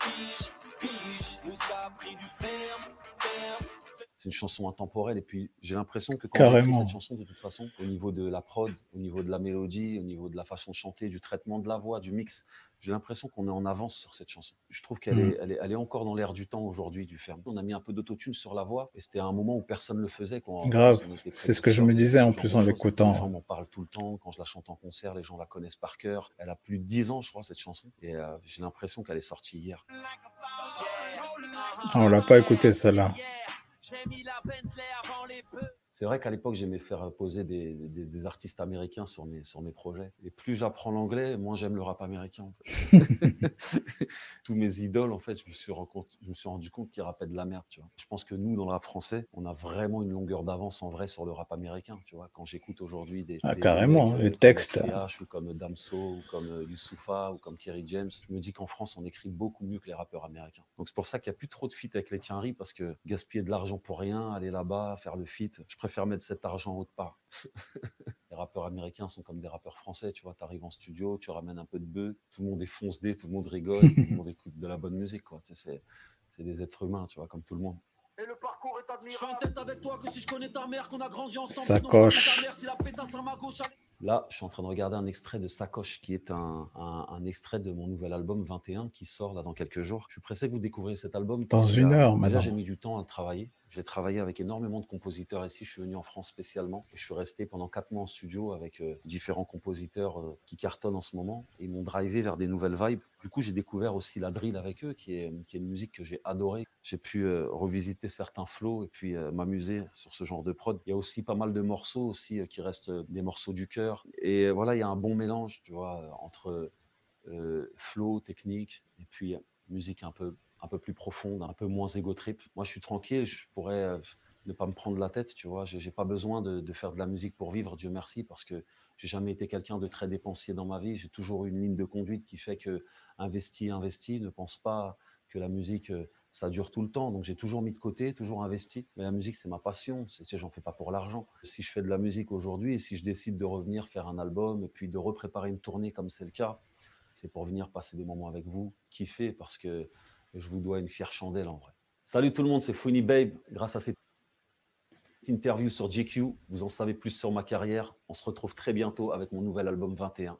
piges, piges, nous ça a pris du ferme, ferme. C'est une chanson intemporelle et puis j'ai l'impression que quand j'écris Carrément. cette chanson, de toute façon, au niveau de la prod, au niveau de la mélodie, au niveau de la façon de chanter, du traitement de la voix, du mix, j'ai l'impression qu'on est en avance sur cette chanson. Je trouve qu'elle Mm. est, elle est, elle est encore dans l'air du temps aujourd'hui du ferme. On a mis un peu d'autotune sur la voix et c'était un moment où personne ne le faisait. En Grave. On C'est ce que je me disais en plus en l'écoutant. Les gens m'en parlent tout le temps. Quand je la chante en concert, les gens la connaissent par cœur. Elle a plus de 10 ans, je crois, cette chanson. Et euh, j'ai l'impression qu'elle est sortie hier. Ah, on l'a pas écouté, celle-là. J'ai mis la Bentley avant les bœufs. C'est vrai qu'à l'époque, j'aimais faire poser des, des- des artistes américains sur mes, sur mes projets. Et plus j'apprends l'anglais, moins j'aime le rap américain. en fait. Tous mes idoles, en fait, je me suis, rencontre- je me suis rendu compte qu'ils rappaient de la merde. Tu vois. Je pense que nous, dans le rap français, on a vraiment une longueur d'avance en vrai sur le rap américain. Tu vois. Quand j'écoute aujourd'hui des, Ah, des carrément, mecs, les comme textes. Ou comme Damso ou comme euh, Youssoufa ou comme Kerry James, je me dis qu'en France, on écrit beaucoup mieux que les rappeurs américains. Donc c'est pour ça qu'il n'y a plus trop de feats avec les Quinry parce que gaspiller de l'argent pour rien, aller là-bas, faire le feat, je préfère mettre cet argent autre part. les rappeurs américains sont comme des rappeurs français, tu vois, tu arrives en studio, tu ramènes un peu de bœuf, tout le monde est fonce-dé, tout le monde rigole, tout le monde écoute de la bonne musique, quoi. Tu sais, c'est, c'est des êtres humains, tu vois, comme tout le monde. Et le parcours est admirable. Je fais une tête avec toi que si je connais ta mère, qu'on a grandi ensemble. Sacoche. Là, je suis en train de regarder un extrait de Sacoche, qui est un, un- un extrait de mon nouvel album 21, qui sort là dans quelques jours. Je suis pressé que vous découvriez cet album. Dans une euh, heure, Déjà, maintenant. j'ai mis du temps à le travailler. J'ai travaillé avec énormément de compositeurs ici. Je suis venu en France spécialement. Et je suis resté pendant quatre mois en studio avec euh, différents compositeurs euh, qui cartonnent en ce moment. Ils m'ont drivé vers des nouvelles vibes. Du coup, j'ai découvert aussi la drill avec eux, qui est, une musique que j'ai adorée. J'ai pu euh, revisiter certains flows et puis m'amuser sur ce genre de prod. Il y a aussi pas mal de morceaux aussi qui restent des morceaux du cœur. Et voilà, il y a un bon mélange, tu vois, entre flow, technique, et puis musique un peu, un peu plus profonde, un peu moins égo trip. Moi, je suis tranquille, je pourrais euh, ne pas me prendre la tête, tu vois. J'ai pas besoin de, de faire de la musique pour vivre, Dieu merci, parce que j'ai jamais été quelqu'un de très dépensier dans ma vie. J'ai toujours eu une ligne de conduite qui fait que investi, investi, ne pense pas que la musique, euh, ça dure tout le temps. Donc j'ai toujours mis de côté, toujours investi. Mais la musique, c'est ma passion. C'est, tu sais, j'en fais pas pour l'argent. Si je fais de la musique aujourd'hui et si je décide de revenir faire un album et puis de repréparer une tournée comme c'est le cas, c'est pour venir passer des moments avec vous, kiffer parce que je vous dois une fière chandelle en vrai. Salut tout le monde, c'est Fouini Babe. Grâce à cette interview sur GQ, vous en savez plus sur ma carrière. On se retrouve très bientôt avec mon nouvel album 21.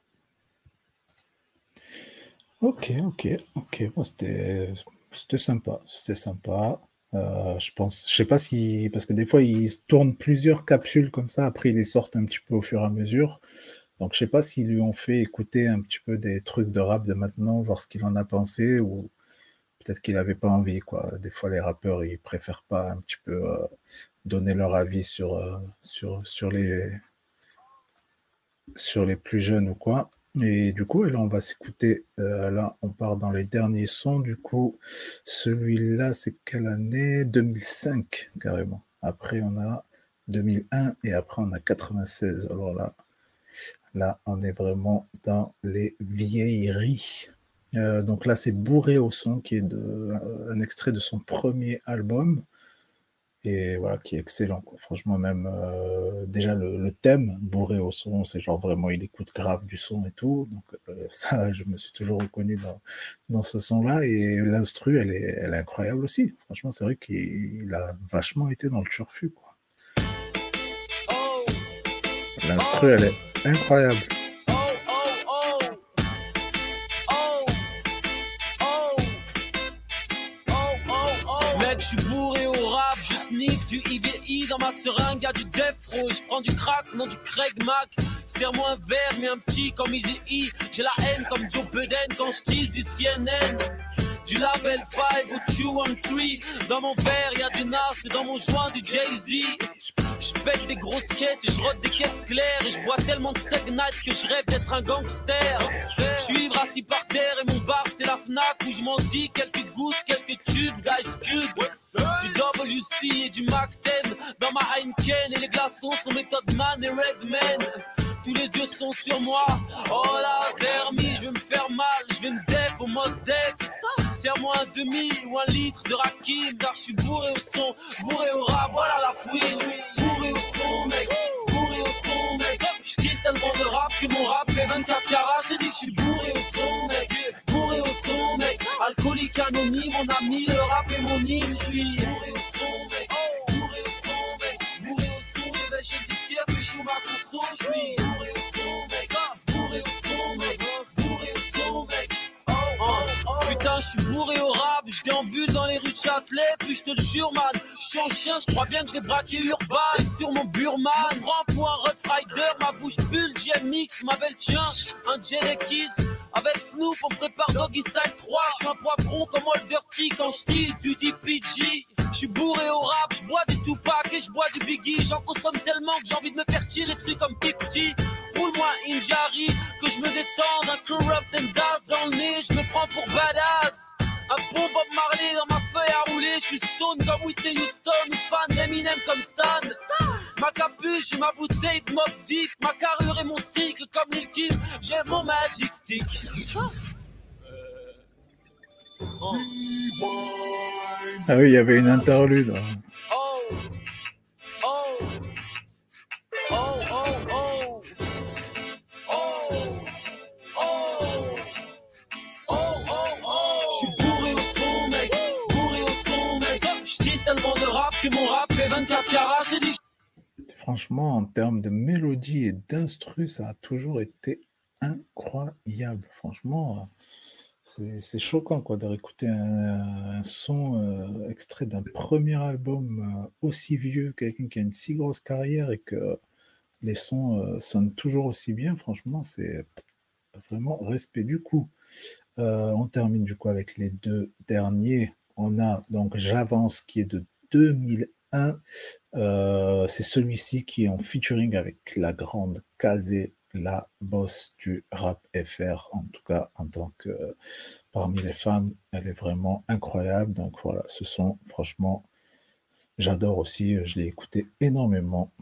Ok, ok, ok. C'était sympa, c'était sympa. Euh, je pense, je sais pas si, parce que des fois ils tournent plusieurs capsules comme ça, après ils les sortent un petit peu au fur et à mesure. Donc je sais pas s'ils lui ont fait écouter un petit peu des trucs de rap de maintenant, voir ce qu'il en a pensé, ou peut-être qu'il avait pas envie, quoi. Des fois les rappeurs ils préfèrent pas un petit peu euh, donner leur avis sur, euh, sur, sur les sur les plus jeunes ou quoi. Et du coup, là, on va s'écouter. euh, là, on part dans les derniers sons. Du coup, celui-là, c'est quelle année? 2005, carrément. Après, on a 2001 et après, on a 96. Alors là, là, on est vraiment dans les vieilleries. Euh, donc là, c'est Bourré au son, qui est de, euh, un extrait de son premier album et voilà, qui est excellent. quoi. Franchement, même euh, déjà le, le thème, bourré au son, c'est genre vraiment, il écoute grave du son et tout. Donc euh, ça, je me suis toujours reconnu dans, dans ce son-là. Et l'instru, elle est, elle est incroyable aussi. Franchement, c'est vrai qu'il il a vachement été dans le turfu. quoi. L'instru, elle est incroyable. Ma seringue, y'a du Defro et je prends du crack, non du Craig Mac. Serre-moi un verre, mais un petit comme Easy E. J'ai la haine comme Joe Biden quand je tease du CNN. Du label 5 au 213 Dans mon verre y'a du Nas et dans mon joint du Jay-Z. Je des grosses caisses et je rose des caisses claires. Et je bois tellement de Seg Night que je rêve d'être un gangster. Je suis assis par terre et mon bar c'est la Fnac Où je m'en dis quelques gouttes, quelques tubes d'Ice Cube. Du WC et du Mac 10 Dans ma Heineken et les glaçons sont Method Man et Redman tous les yeux sont sur moi. Oh là, Zermi, je vais me faire mal, je vais me def au Mos Def. Serre-moi un demi ou un litre de Rakim, car je suis bourré au son, bourré au rap, voilà la suis bourré au son, mec, bourré au son, mec. Je dis tellement de rap que mon rap fait 24 carats. J'ai dit que je suis bourré au son, mec, bourré au son, mec. Alcoolique anonyme, mon ami, le rap est mon hymne. Je suis bourré au son, mec, bourré au son, mec, bourré au son. Je vais Je suis bourré au rap, je déambule dans les rues Châtelet, puis je te le jure, man. Je suis en chien, je crois bien que je l'ai braqué urbain. Sur mon burman, prends pour un Rider, ma bouche pull, GMX, ma belle tient, un Kiss. Avec Snoop, on prépare Doggy Style 3. Je suis un poivron comme Old Dirty quand je du DPG. Je suis bourré au rap, je bois du Tupac et je bois du Biggie. J'en consomme tellement que j'ai envie de me faire tirer dessus comme Picti. Roule-moi une Jari, que je me détende, un corrupt and das dans le nez, je me prends pour badass. Un bon Bob Marley dans ma feuille à rouler, je suis stone comme Whitney Houston, ou fan d'Eminem comme Stan. Ma capuche, j'ai ma bouteille de Mob Dick, ma carrure et mon stick, comme Lil Kim, j'ai mon Magic Stick. Ah oui, il y avait une interlude. hein. Oh, oh, oh. Je mon rap fait 24 carats. J'ai dit que Franchement, en termes de mélodie et d'instru, ça a toujours été incroyable. Franchement, c'est c'est choquant quoi, de réécouter un, son euh, extrait d'un premier album euh, aussi vieux, quelqu'un qui a une si grosse carrière et que les sons euh, sonnent toujours aussi bien. Franchement, c'est vraiment respect. Du coup, on termine du coup avec les deux derniers. On a donc J'avance qui est de 2001. Euh, c'est celui-ci qui est en featuring avec la grande Kazé, la boss du rap FR, en tout cas en tant que parmi les femmes, elle est vraiment incroyable. Donc voilà, ce son, franchement, j'adore aussi. Je l'ai écouté énormément.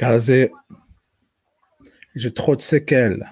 Kazé. J'ai trop de séquelles.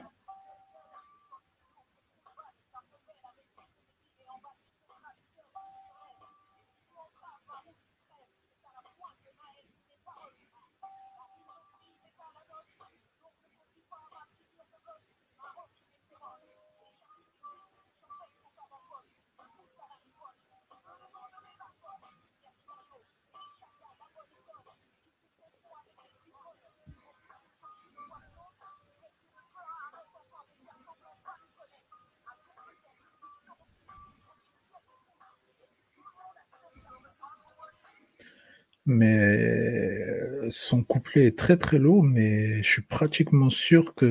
Mais son couplet est très très lourd, mais je suis pratiquement sûr que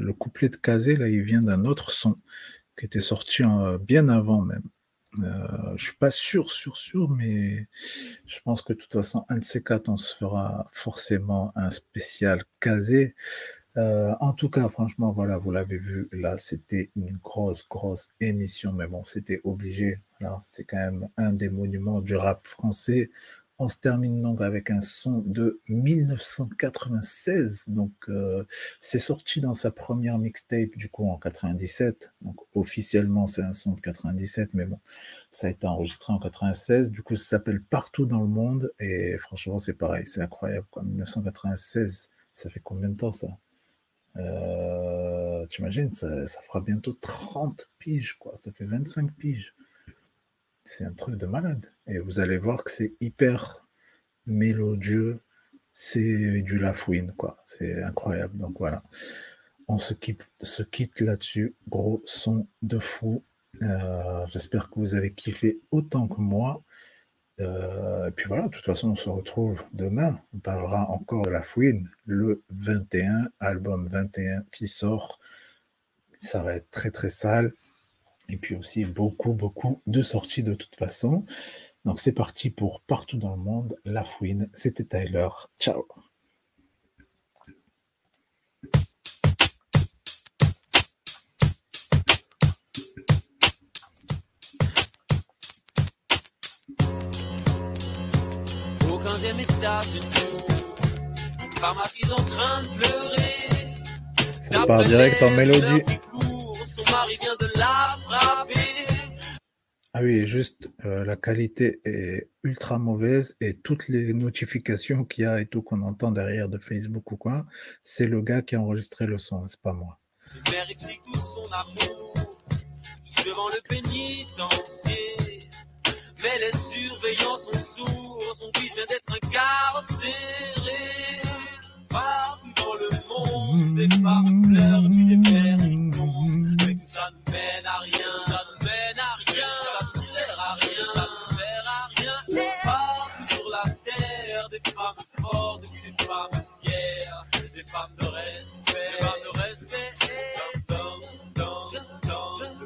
le couplet de Kazé, là, il vient d'un autre son qui était sorti en- bien avant même. Euh, je suis pas sûr, sûr, sûr, mais je pense que de toute façon, un de ces quatre, se fera forcément un spécial Kazé. Euh, en tout cas, franchement, voilà, vous l'avez vu, là, c'était une grosse, grosse émission, mais bon, c'était obligé. C'est quand même un des monuments du rap français. On se termine donc avec un son de 1996. Donc, euh, c'est sorti dans sa première mixtape, du coup, en 97. Donc, officiellement, c'est un son de 97, mais bon, ça a été enregistré en 96. Du coup, ça s'appelle Partout dans le monde. Et franchement, c'est pareil, c'est incroyable. Quoi. 1996, ça fait combien de temps ça? Euh, T'imagines, ça, ça fera bientôt 30 piges, quoi. Ça fait 25 piges. C'est un truc de malade. Et vous allez voir que c'est hyper mélodieux. C'est du Lafouine, quoi. C'est incroyable. Donc voilà. On se quitte, là-dessus. Gros son de fou. Euh, J'espère que vous avez kiffé autant que moi. Euh, et puis voilà, de toute façon, on se retrouve demain. On parlera encore de la fouine, le 21, album 21 qui sort. Ça va être très très sale. Et puis aussi beaucoup, beaucoup de sorties de toute façon. Donc c'est parti pour partout dans le monde. La fouine, c'était Tyler. Ciao. Au 15e étage d'une tour, pharmacie en train de pleurer. Ça part direct en mélodie. Mari vient de la frapper. Ah oui, juste euh, la qualité est ultra mauvaise et toutes les notifications qu'il y a et tout qu'on entend derrière de Facebook ou quoi, c'est le gars qui a enregistré le son, c'est pas moi. Le père explique tout son amour devant le pénitencier. Mais les surveillants sont sourds, son fils vient d'être incarcéré. Partout dans le monde, des femmes pleurent puis des pères qui tombent. Ça ne mène à rien, ça ne mène à rien, ça ne sert à rien, ça ne sert à rien. Partout sur la terre, des femmes fortes et puis des femmes fières, des femmes de respect, des femmes de respect.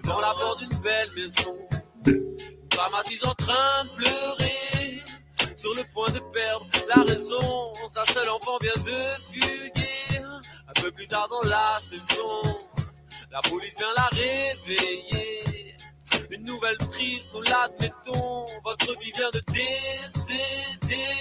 Devant la porte d'une belle maison, une femme assise en train de pleurer, sur le point de perdre la raison. Sa seule enfant vient de fuguer. Un peu plus tard dans la saison, la police vient la réveiller. Une nouvelle triste, nous l'admettons. Votre vie vient de décéder.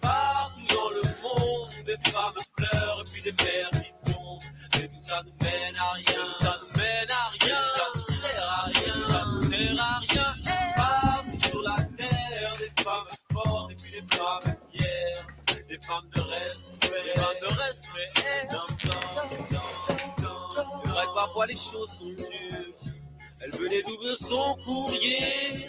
Partout dans le monde, des femmes pleurent et puis des mères qui tombent. Mais tout ça nous mène à rien, ça nous mène à rien, ça nous sert à rien, ça nous sert à rien. Partout sur la terre, des femmes fortes et puis des femmes fières, des femmes de respect, des femmes de respect. Les choses sont dures. Elle venait d'ouvrir son courrier.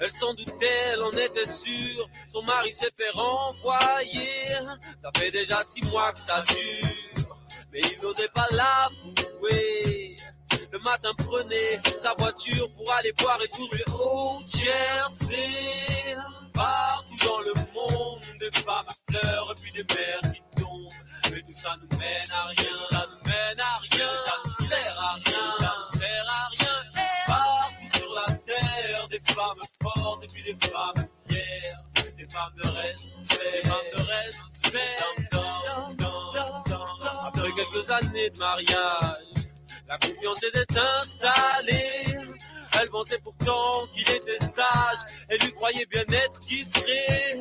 Elle s'en doutait, elle en était sûre. Son mari s'est fait renvoyer. Ça fait déjà six mois que ça dure. Mais il n'osait pas l'avouer. Le matin prenait sa voiture pour aller boire et jouer au Jersey. Partout dans le monde, des femmes pleurent et puis des mères qui Mais tout ça nous mène à rien, ça nous mène à rien, ça nous sert à rien, ça nous sert à rien. Partout sur la terre, des femmes fortes et puis des femmes fières, des femmes de respect, des femmes de respect. Après quelques années de mariage, la confiance était installée. Elle pensait pourtant qu'il était sage. Elle lui croyait bien être discret.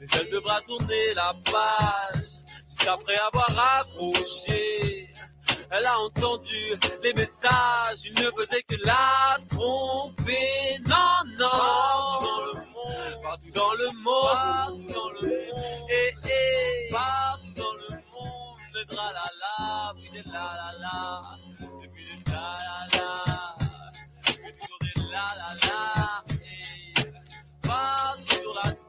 Mais elle devra tourner la page qu'après avoir accroché, elle a entendu les messages, il ne faisait que la tromper. Non, non, partout dans le monde, partout dans le monde, partout dans le monde, et, et partout dans le monde, le tralala, puis des la la la, depuis des la la la, puis toujours des la la la, et partout sur la terre.